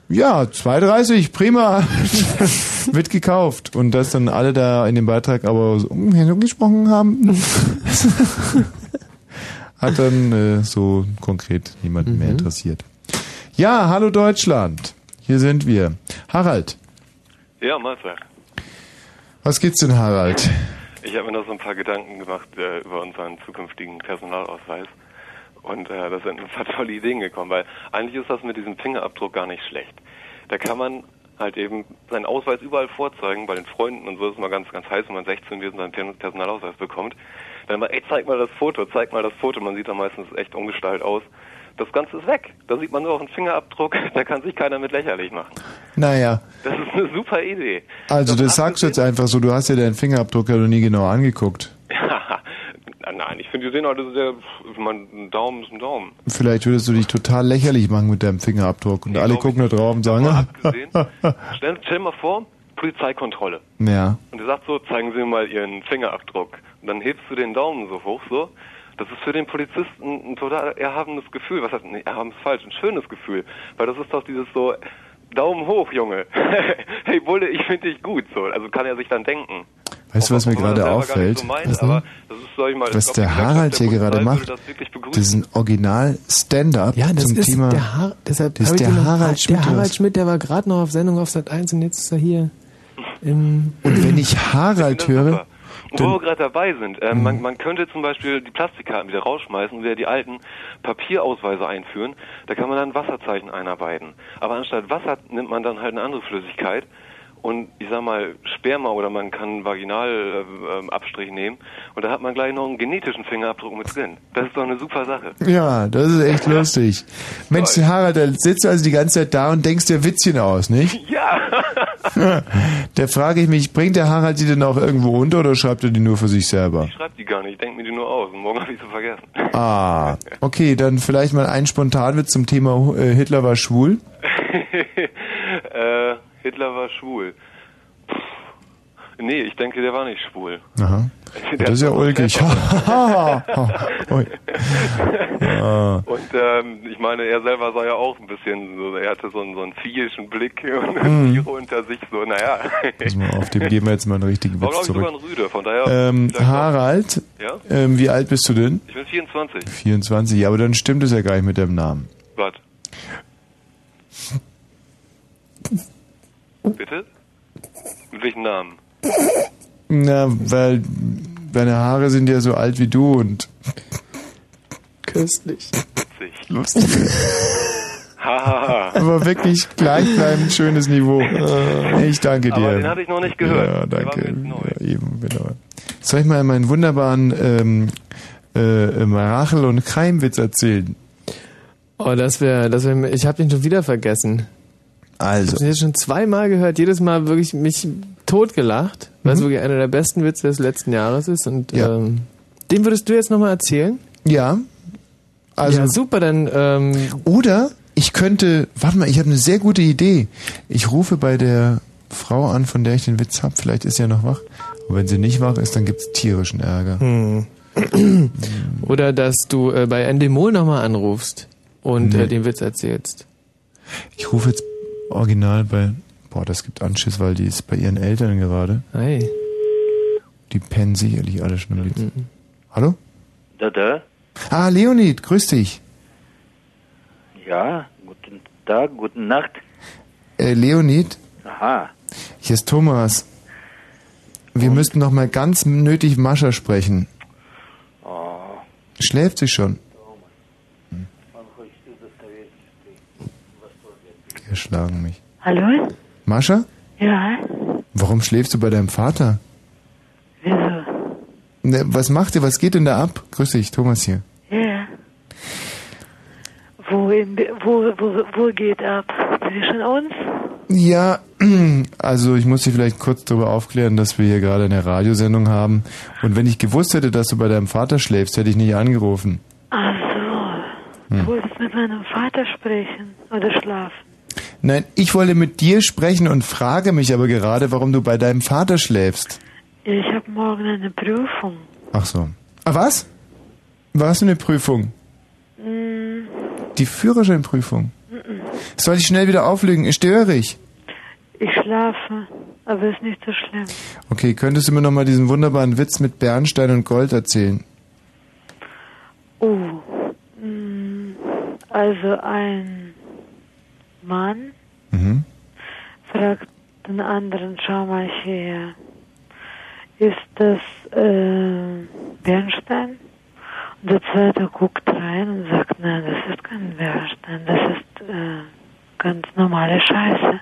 ja, 2,30, prima, [laughs] wird gekauft. Und dass dann alle da in dem Beitrag aber so gesprochen haben, [laughs] hat dann äh, so konkret niemanden mehr interessiert. Ja, hallo Deutschland, hier sind wir. Harald, Ja, Mahlzeit. Was geht's denn Harald? Ich habe mir noch so ein paar Gedanken gemacht äh, über unseren zukünftigen Personalausweis. Und äh, da sind ein paar [laughs] tolle Ideen gekommen, weil eigentlich ist das mit diesem Fingerabdruck gar nicht schlecht. Da kann man halt eben seinen Ausweis überall vorzeigen, bei den Freunden und so ist es mal ganz, ganz heiß, wenn man 16 wird und seinen Per- Personalausweis bekommt. Dann mal, ey, zeig mal das Foto, zeig mal das Foto. Man sieht da meistens echt ungestalt aus. Das Ganze ist weg. Da sieht man nur auf einen Fingerabdruck. [laughs] Da kann sich keiner mit lächerlich machen. Naja, Das ist eine super Idee. also das sagst du jetzt einfach so, du hast ja deinen Fingerabdruck ja noch nie genau angeguckt. [laughs] Nein, ich finde, die sehen das ja, ich meine, ein Daumen ist ein Daumen. Vielleicht würdest du dich total lächerlich machen mit deinem Fingerabdruck und alle gucken da drauf und sagen, [laughs] Stell, stell dir mal vor, Polizeikontrolle. ja, Und er sagt so, zeigen Sie mir mal Ihren Fingerabdruck. Und dann hebst du den Daumen so hoch, so. Das ist für den Polizisten ein total erhabenes Gefühl. Was heißt, nee, erhaben ist falsch, ein schönes Gefühl. Weil das ist doch dieses so, Daumen hoch, Junge. [laughs] hey, Bulle, ich finde dich gut, so. Also kann er sich dann denken. weißt du, was mir gerade auffällt? So meint, aber das ist, mal, Was der Harald hier gerade macht, das das ist ein Original Stand-up Ja, zum ist Thema. der, Har deshalb das ist der Harald Schmidt. Der Harald Schmidt, der war gerade noch auf Sendung auf Sat 1 und jetzt ist er hier im. Und wenn ich Harald höre, wo wir gerade dabei sind, ähm, man, man könnte zum Beispiel die Plastikkarten wieder rausschmeißen und wieder die alten Papierausweise einführen. Da kann man dann Wasserzeichen einarbeiten. Aber anstatt Wasser nimmt man dann halt eine andere Flüssigkeit. Und ich sag mal, Sperma oder man kann Vaginalabstrich nehmen. Und da hat man gleich noch einen genetischen Fingerabdruck mit drin. Das ist doch eine super Sache. ja, das ist echt lustig. Mensch, Harald, da sitzt du also die ganze Zeit da und denkst dir Witzchen aus, nicht? [laughs] Ja! [laughs] Da frage ich mich, bringt der Harald die denn auch irgendwo unter oder schreibt er die nur für sich selber? Ich schreibe die gar nicht, ich denke mir die nur aus. Und morgen habe ich sie vergessen. Ah, okay, dann vielleicht mal ein Spontanwitz zum Thema äh, Hitler war schwul. [laughs] äh, Hitler war schwul. Nee, ich denke, der war nicht schwul. Aha. [laughs] Der Das ist ja ulkig. [laughs] [laughs] Und ähm, ich meine, er selber sah ja auch ein bisschen so, er hatte so einen, so einen zielischen Blick und Mhm. Tiere unter sich, so, naja. Auf, dem geben wir jetzt mal einen richtigen War, Witz ich, sogar zurück. ein Rüde, von daher. Ähm, Harald, Ja? ähm, wie alt bist du denn? Ich bin 24. 24, ja, aber dann stimmt es ja gar nicht mit deinem Namen. Was? Bitte? Mit welchem Namen? Na, weil deine Haare sind ja so alt wie du und köstlich. Lustig. [laughs] Hahaha. Aber wirklich gleichbleibend schönes Niveau. Ich danke dir. Aber den hatte ich noch nicht gehört. Ja, danke. Ja, eben, genau. Soll ich mal meinen wunderbaren ähm, äh, Rachel- und Keimwitz erzählen? Oh, das wäre, das wäre, ich habe den schon wieder vergessen. Also. Ich habe den jetzt schon zweimal gehört, jedes Mal wirklich mich totgelacht, weil es Mhm. wirklich einer der besten Witze des letzten Jahres ist und ähm, den würdest du jetzt nochmal erzählen? Ja. Also, ja, super, dann ähm, Oder ich könnte, warte mal, ich habe eine sehr gute Idee. Ich rufe bei der Frau an, von der ich den Witz hab. Vielleicht ist sie ja noch wach. Und wenn sie nicht wach ist, dann gibt's tierischen Ärger. Hm. Oder dass du äh, bei Endemol nochmal anrufst und Nee. äh, den Witz erzählst. Ich rufe jetzt original bei, boah, das gibt Anschiss, weil die ist bei ihren Eltern gerade. Hey. Die pennen sicherlich alle schon im Lied. Hallo? Da, da. Ah, Leonid, grüß dich. Ja, guten Tag, guten Nacht. Äh, Leonid, Aha. hier ist Thomas. Wir müssten noch mal ganz nötig Mascha sprechen. Oh. Schläft sie schon? Die erschlagen mich. Hallo? Mascha? Ja? Warum schläfst du bei deinem Vater? Wieso? Ne, was macht ihr? Was geht denn da ab? Grüß dich, Thomas hier. Ja. Wo, in, wo, wo, wo geht ab? Zwischen uns? Ja, [clears throat] also ich muss dich vielleicht kurz darüber aufklären, dass wir hier gerade eine Radiosendung haben. Und wenn ich gewusst hätte, dass du bei deinem Vater schläfst, hätte ich nicht angerufen. Ach so. Hm. Du wolltest mit meinem Vater sprechen oder schlafen. Nein, ich wollte mit dir sprechen und frage mich aber gerade, warum du bei deinem Vater schläfst. Ich habe morgen eine Prüfung. Ach so. Ah, was? Was für eine Prüfung? Hm, Die Führerscheinprüfung. mm, Soll ich schnell wieder auflegen? Störe ich? Ich schlafe, aber ist nicht so schlimm. Okay, könntest du mir nochmal diesen wunderbaren Witz mit Bernstein und Gold erzählen? Oh. mm, Also ein Mann Mhm. fragt den anderen, schau mal her, ist das äh, Bernstein? Und der zweite guckt rein und sagt, nein, das ist kein Bernstein, das ist äh, ganz normale Scheiße.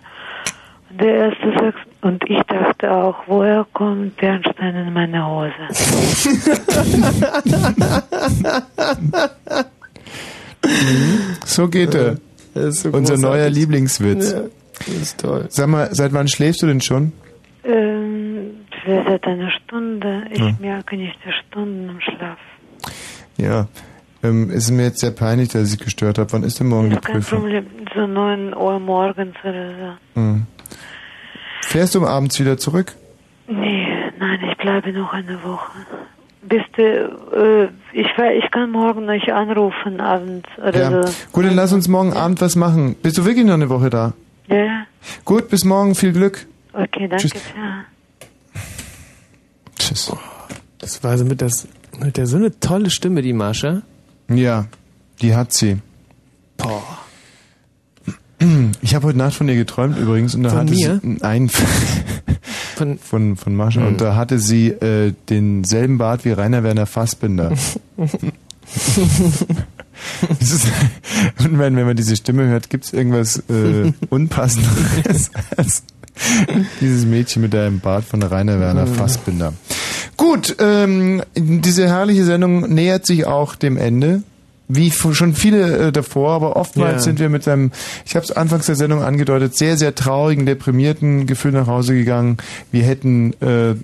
Und der erste sagt, und ich dachte auch, woher kommt Bernstein in meine Hose? [laughs] So geht er. Unser neuer Lieblingswitz. Ja, das ist toll. Sag mal, seit wann schläfst du denn schon? ähm, seit einer Stunde. Ich Ja. merke nicht die Stunden im Schlaf. Ja. Ähm, es ist mir jetzt sehr peinlich, dass ich gestört habe. Wann ist denn morgen die Kein Prüfung? Problem, so 9 Uhr morgens oder so. Hm. Fährst du abends wieder zurück? Nee, nein, ich bleibe noch eine Woche. Bist du, äh, ich, ich kann morgen euch anrufen abends oder Ja. so. Gut, dann lass uns morgen Abend was machen. Bist du wirklich noch eine Woche da? Ja, Gut, bis morgen. Viel Glück. okay, danke. Tschüss. Ja. Tschüss. Das war so mit, das, mit der so eine tolle Stimme, die Mascha. Ja, die hat sie. Boah. Ich habe heute Nacht von ihr geträumt übrigens und da Von hatte mir? sie nein [laughs] von von von Mascha Hm. und da hatte sie äh, denselben Bart wie Rainer Werner Fassbinder. [laughs] [laughs] Ist, und wenn, wenn man diese Stimme hört, gibt's irgendwas äh, Unpassenderes als dieses Mädchen mit einem Bart von Rainer Werner Mhm. Fassbinder. Gut, ähm, diese herrliche Sendung nähert sich auch dem Ende. Wie schon viele äh, davor, aber oftmals Ja. sind wir mit einem, ich habe es anfangs der Sendung angedeutet, sehr, sehr traurigen, deprimierten Gefühl nach Hause gegangen. Wir hätten äh,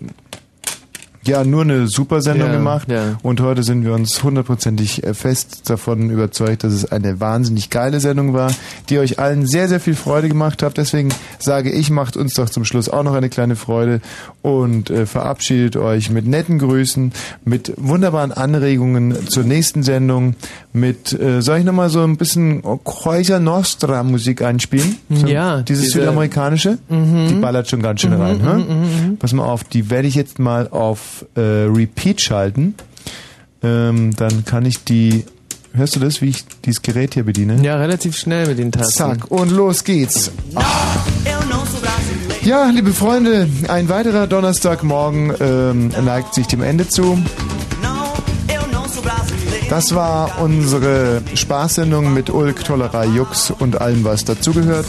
ja nur eine super Sendung Ja, gemacht ja. und heute sind wir uns hundertprozentig äh, fest davon überzeugt, dass es eine wahnsinnig geile Sendung war, die euch allen sehr, sehr viel Freude gemacht hat. Deswegen sage ich, macht uns doch zum Schluss auch noch eine kleine Freude und äh, verabschiedet euch mit netten Grüßen, mit wunderbaren Anregungen zur nächsten Sendung, mit, äh, soll ich nochmal so ein bisschen Kreuzer Nostra Musik einspielen? So, Ja, Dieses diese- südamerikanische? Mhm. Die ballert schon ganz schön Mhm, rein. mhm, hä? mhm, Pass mal auf, die werde ich jetzt mal auf äh, Repeat schalten. Ähm, dann kann ich die. Hörst du das, wie ich dieses Gerät hier bediene? Ja, relativ schnell mit den Tasten. Zack, und los geht's. Ja, liebe Freunde, ein weiterer Donnerstagmorgen ähm, neigt sich dem Ende zu. Das war unsere Spaßsendung mit Ulk, Tollerei, Jux und allem, was dazugehört.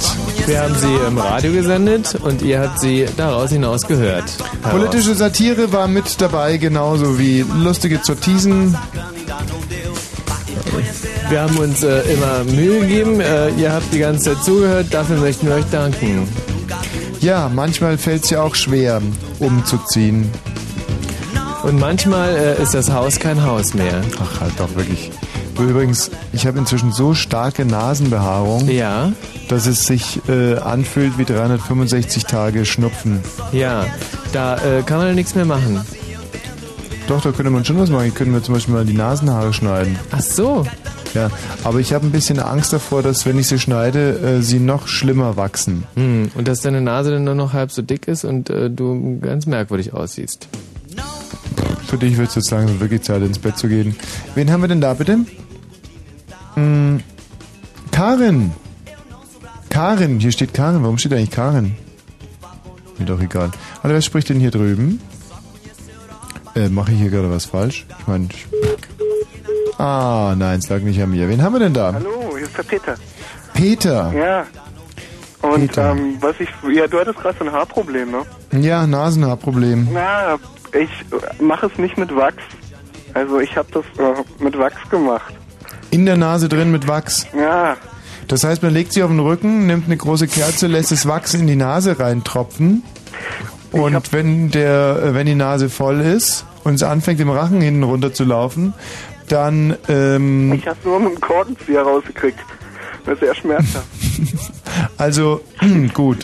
Wir haben sie im Radio gesendet und ihr habt sie daraus hinaus gehört. Politische Satire war mit dabei, genauso wie lustige Zotisen. Wir haben uns äh, immer Mühe gegeben. Äh, ihr habt die ganze Zeit zugehört. Dafür möchten wir euch danken. Ja, manchmal fällt es ja auch schwer, umzuziehen. Und manchmal äh, ist das Haus kein Haus mehr. Ach, halt doch wirklich. Du übrigens, ich habe inzwischen so starke Nasenbehaarung, ja. dass es sich äh, anfühlt wie 365 Tage Schnupfen. Ja, da äh, kann man nichts mehr machen. Doch, da könnte man schon was machen. Ich könnte mir zum Beispiel mal die Nasenhaare schneiden. Ach so. Ja, aber ich habe ein bisschen Angst davor, dass wenn ich sie schneide, äh, sie noch schlimmer wachsen. Hm, und dass deine Nase dann nur noch halb so dick ist und äh, du ganz merkwürdig aussiehst. Für dich wird es jetzt langsam wirklich Zeit, ins Bett zu gehen. Wen haben wir denn da bitte? Hm, Karin. Karin, hier steht Karin. Warum steht eigentlich Karin? Mir doch egal. Hallo, wer spricht denn hier drüben? Äh, mache ich hier gerade was falsch? Ich meine, Ah, nein, es lag nicht an mir. Wen haben wir denn da? Hallo, hier ist der Peter. Peter. Ja. Und Peter. ähm, was ich, ja, du hattest gerade so ein Haarproblem, ne? Ja, Nasenhaarproblem. Na, ich mache es nicht mit Wachs. Also ich habe das äh, mit Wachs gemacht. In der Nase drin mit Wachs. Ja. Das heißt, man legt sie auf den Rücken, nimmt eine große Kerze, lässt das Wachs in die Nase reintropfen. Und wenn der, äh, wenn die Nase voll ist und es anfängt im Rachen hinten runter zu laufen, dann ähm, Ich habe nur mit dem Korkenzieher rausgekriegt. Das ist sehr schmerzhaft. [laughs] Also [clears throat] gut,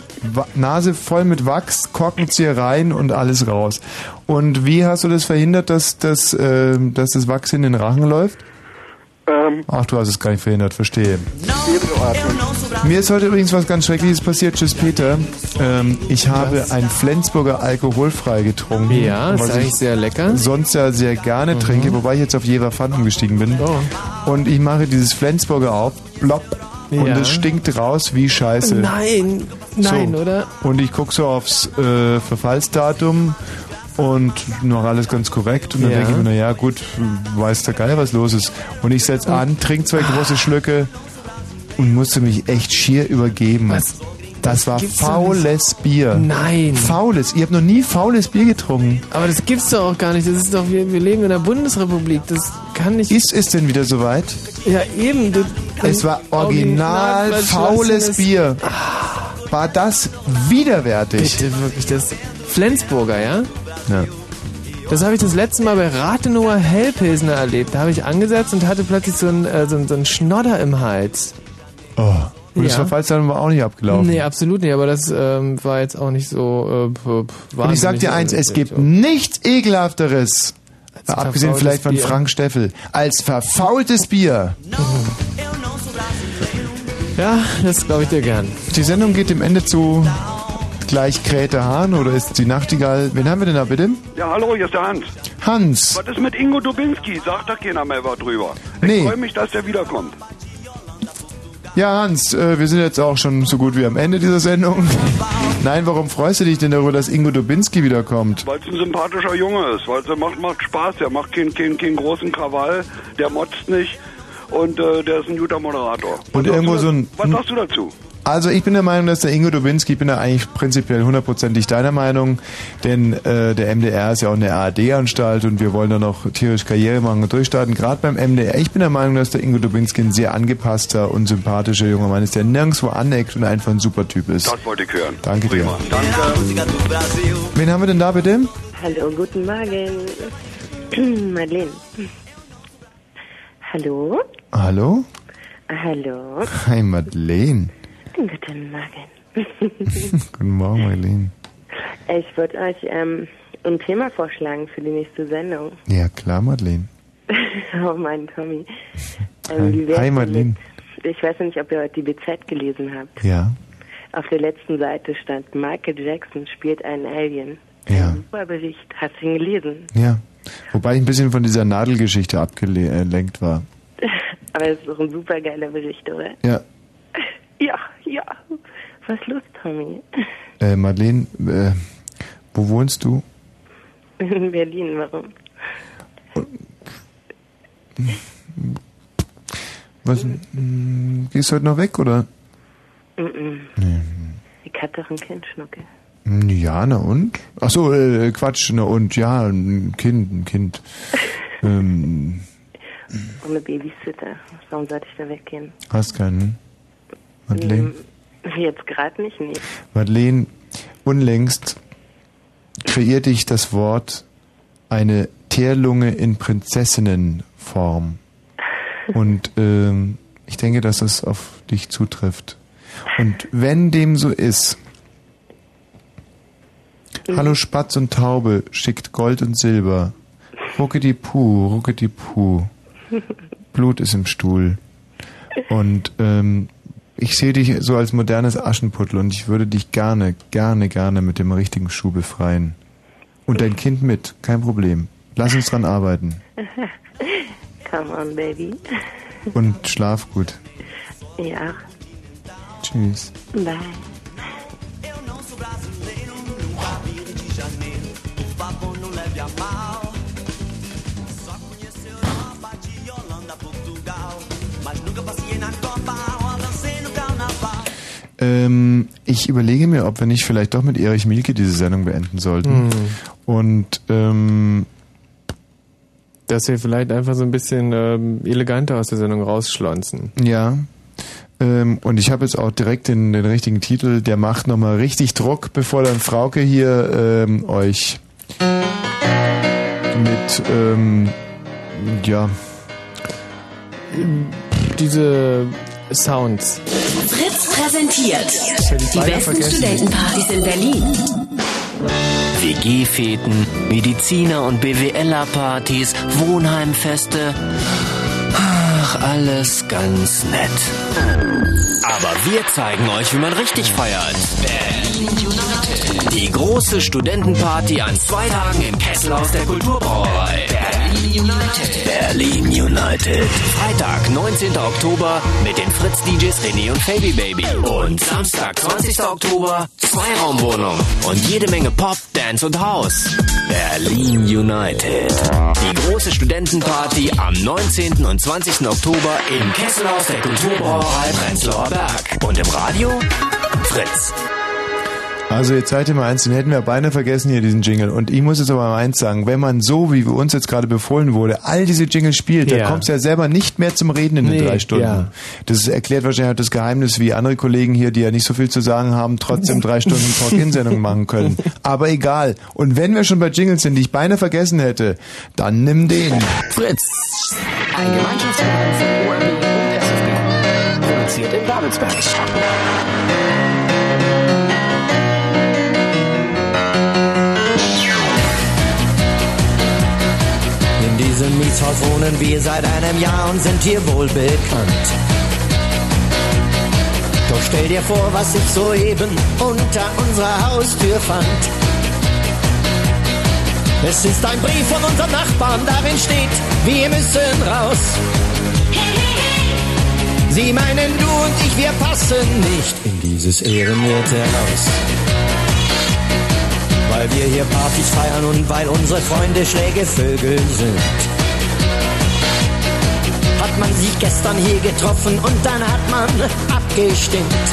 Nase voll mit Wachs, Korkenzieher rein und alles raus. Und wie hast du das verhindert, dass, dass, äh, dass das Wachs in den Rachen läuft? Ähm, Ach, du hast es gar nicht verhindert, verstehe. Mir ist heute übrigens was ganz Schreckliches passiert. Tschüss, Peter. Ähm, ich habe ein Flensburger alkoholfrei getrunken. Ja, ist was eigentlich ich sehr lecker. Sonst ja sehr gerne Mhm. trinke, wobei ich jetzt auf Jever Fun umgestiegen bin. Oh. Und ich mache dieses Flensburger auf, plopp, und Ja. es stinkt raus wie Scheiße. Nein, nein, So. oder? Und ich gucke so aufs äh, Verfallsdatum und noch alles ganz korrekt. Und dann Ja. denke ich mir, naja, gut, weiß der Geil, was los ist. Und ich setz an, trinke zwei große Schlücke und musste mich echt schier übergeben. Was? Das war faules Bier. Nein. Faules. Ihr habt noch nie faules Bier getrunken. Aber das gibt's doch auch gar nicht. Das ist doch, wir, wir leben in der Bundesrepublik. Das kann nicht. Ist es denn wieder soweit? Ja, eben. Du, Es war original faules Bier. War das widerwärtig? Bitte wirklich, das Flensburger, ja? Ja. Das habe ich das letzte Mal bei Rathenower Hellpilsner erlebt. Da habe ich angesetzt und hatte plötzlich so einen, äh, so, einen- so einen Schnodder im Hals. Oh. Und das Ja. Verfallsdatum war auch nicht abgelaufen. Nee, absolut nicht, aber das ähm, war jetzt auch nicht so. Äh, p- Und ich sag dir eins, es gibt nichts ekelhafteres, abgesehen vielleicht von Bier. Frank Steffel, als verfaultes Bier. [laughs] Ja, das glaube ich dir gern. Die Sendung geht dem Ende zu. Gleich kräht der Hahn oder ist die Nachtigall? Wen haben wir denn da bitte? Ja, hallo, hier ist der Hans. Hans. Was ist mit Ingo Dubinski? Sagt da keiner mehr was drüber. Nee. Ich freue mich, dass der wiederkommt. Ja, Hans, äh, wir sind jetzt auch schon so gut wie am Ende dieser Sendung. [laughs] Nein, warum freust du dich denn darüber, dass Ingo Dubinski wiederkommt? Weil es ein sympathischer Junge ist. Weil es macht, macht Spaß. Der macht keinen keinen keinen großen Krawall. Der motzt nicht. Und äh, der ist ein guter Moderator. Und irgendwo so ein... Was sagst du dazu? Also ich bin der Meinung, dass der Ingo Dubinski, ich bin da eigentlich prinzipiell hundertprozentig deiner Meinung, denn äh, der MDR ist ja auch eine ARD-Anstalt und wir wollen da noch tierisch Karriere machen und durchstarten. Gerade beim MDR, ich bin der Meinung, dass der Ingo Dubinski ein sehr angepasster und sympathischer junger Mann ist, der nirgendwo aneckt und einfach ein super Typ ist. Das wollte ich hören. Danke dir. Danke. Wen haben wir denn da bitte? Hallo, guten Morgen. [clears throat] Madeleine. Hallo? Hallo? Hallo? Hi Madeleine. Guten Morgen. [laughs] Guten Morgen Madeleine. ich würde euch ähm, ein Thema vorschlagen für die nächste Sendung. Ja klar Madeleine. [laughs] oh, mein Tommy. Hi. [laughs] Ähm, Hi, denn Madeleine. Mit, ich weiß nicht, ob ihr heute die BZ gelesen habt. Ja. Auf der letzten Seite stand, Michael Jackson spielt einen Alien. Ja. Super Bericht. Hast du ihn gelesen? Ja. Wobei ich ein bisschen von dieser Nadelgeschichte abgelenkt war. Aber es ist doch ein super geiler Bericht, oder? Ja. Ja, ja. Was los, Tommy? Äh, Madeleine, äh, wo wohnst du? In Berlin, warum? Was, mm, gehst du heute noch weg, oder? Mhm. Ich hatte doch ein Kind, Schnucke. Mm, Ja, na und? Ach so, äh, Quatsch, na und, ja, ein Kind, ein Kind. [laughs] ähm, Ohne Babysitter. Warum sollte ich da weggehen? hast keinen? Madeleine? Hm, Jetzt gerade nicht, nee. Madeleine, unlängst kreierte ich das Wort eine Teerlunge in Prinzessinnenform. Und ähm, ich denke, dass es auf dich zutrifft. Und wenn dem so ist, Hallo Spatz und Taube schickt Gold und Silber. Ruckedi Puh, Ruckedi Puh. [laughs] Blut ist im Stuhl. Und ähm, ich sehe dich so als modernes Aschenputtel und ich würde dich gerne, gerne, gerne mit dem richtigen Schuh befreien. Und dein Kind mit, kein Problem. Lass uns dran arbeiten. [laughs] Come on, baby. Und schlaf gut. Ja, Tschüss. bye. Ähm, ich überlege mir, ob wir nicht vielleicht doch mit Erich Mielke diese Sendung beenden sollten. Hm. Und ähm, Dass wir vielleicht einfach so ein bisschen ähm, eleganter aus der Sendung rausschlonzen. Ja. Ähm, und ich habe jetzt auch direkt den, den richtigen Titel. Der macht nochmal richtig Druck, bevor dann Frauke hier ähm, euch mit, ähm, ja, Diese Sounds. Fritz präsentiert die besten. Studentenpartys in Berlin. WG-Feten, Mediziner- und BWLer-Partys, Wohnheimfeste. Ach, alles ganz nett. Aber wir zeigen euch, wie man richtig feiert. United. Die große Studentenparty an zwei Tagen im Kessel aus der Kulturbrauerei. Berlin United. Berlin United. Freitag, 19. Oktober mit den Fritz-DJs René und Faby Baby. Und Samstag, 20. Oktober, Zweiraumwohnung. Und jede Menge Pop, Dance und House. Berlin United. Die große Studentenparty am 19. und 20. Oktober im Kesselhaus der Kulturbrauerei Prenzlauer Berg. Und im Radio Fritz. Also jetzt seid ihr mal eins, den hätten wir beinahe vergessen hier, diesen Jingle. Und ich muss jetzt aber mal eins sagen, wenn man so, wie wir uns jetzt gerade befohlen wurde, all diese Jingle spielt, Ja. dann kommst du ja selber nicht mehr zum Reden in den Nee, drei Stunden. ja. Das erklärt wahrscheinlich auch das Geheimnis, wie andere Kollegen hier, die ja nicht so viel zu sagen haben, trotzdem drei Stunden Talk-In-Sendung machen können. Aber egal. Und wenn wir schon bei Jingles sind, die ich beinahe vergessen hätte, dann nimm den. Fritz. Ein Gemeinschaftsprogramm von ORB und SFB. Produziert in Babelsberg. Diesem Mietshaus wohnen wir seit einem Jahr und sind hier wohl bekannt. Doch stell dir vor, was ich soeben unter unserer Haustür fand. Es ist ein Brief von unserem Nachbarn, darin steht, wir müssen raus. Sie meinen, du und ich, wir passen nicht in dieses ehrenwerte Haus. Weil wir hier Partys feiern und weil unsere Freunde schräge Vögel sind. Hat man sich gestern hier getroffen und dann hat man abgestimmt.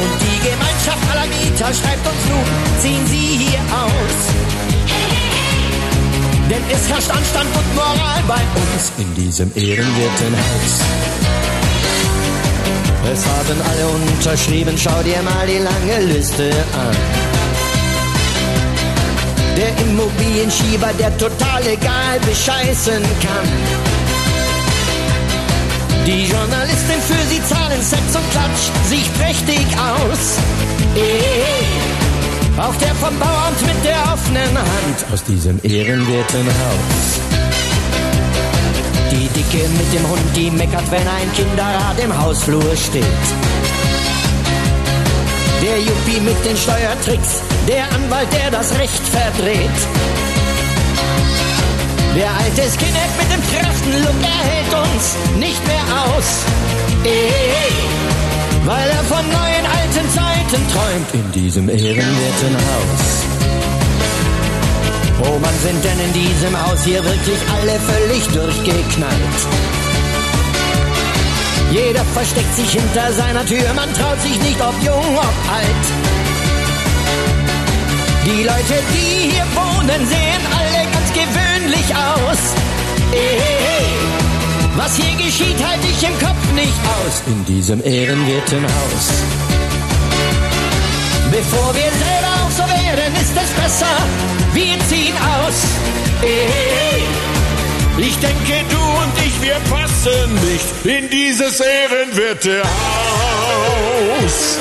Und die Gemeinschaft aller Mieter schreibt uns nun, ziehen Sie hier aus. Denn es herrscht Anstand und Moral bei uns in diesem ehrenwerten Haus. Es haben alle unterschrieben, schau dir mal die lange Liste an. Der Immobilienschieber, der total legal bescheißen kann. Die Journalistin für sie zahlen Sex und Klatsch sich prächtig aus. Eh, Auch der vom Bauamt mit der offenen Hand aus diesem ehrenwerten Haus. Die Dicke mit dem Hund, die meckert, wenn ein Kinderrad im Hausflur steht. Der Yuppie mit den Steuertricks, der Anwalt, der das Recht verdreht. Der alte Skinhead mit dem Kraftenlook, er hält uns nicht mehr aus. Ey, weil er von neuen alten Zeiten träumt in diesem ehrenwerten Haus. Wo man sind denn in diesem Haus hier wirklich alle völlig durchgeknallt? Jeder versteckt sich hinter seiner Tür, man traut sich nicht, ob jung, ob alt. Die Leute, die hier wohnen, sehen alle ganz gewöhnlich aus. Was hier geschieht, halte ich im Kopf nicht aus in diesem ehrenwerten Haus. Bevor wir selber werden, ist es besser, wir ziehen aus. Ich denke, du und ich, wir passen nicht in dieses ehrenwerte Haus.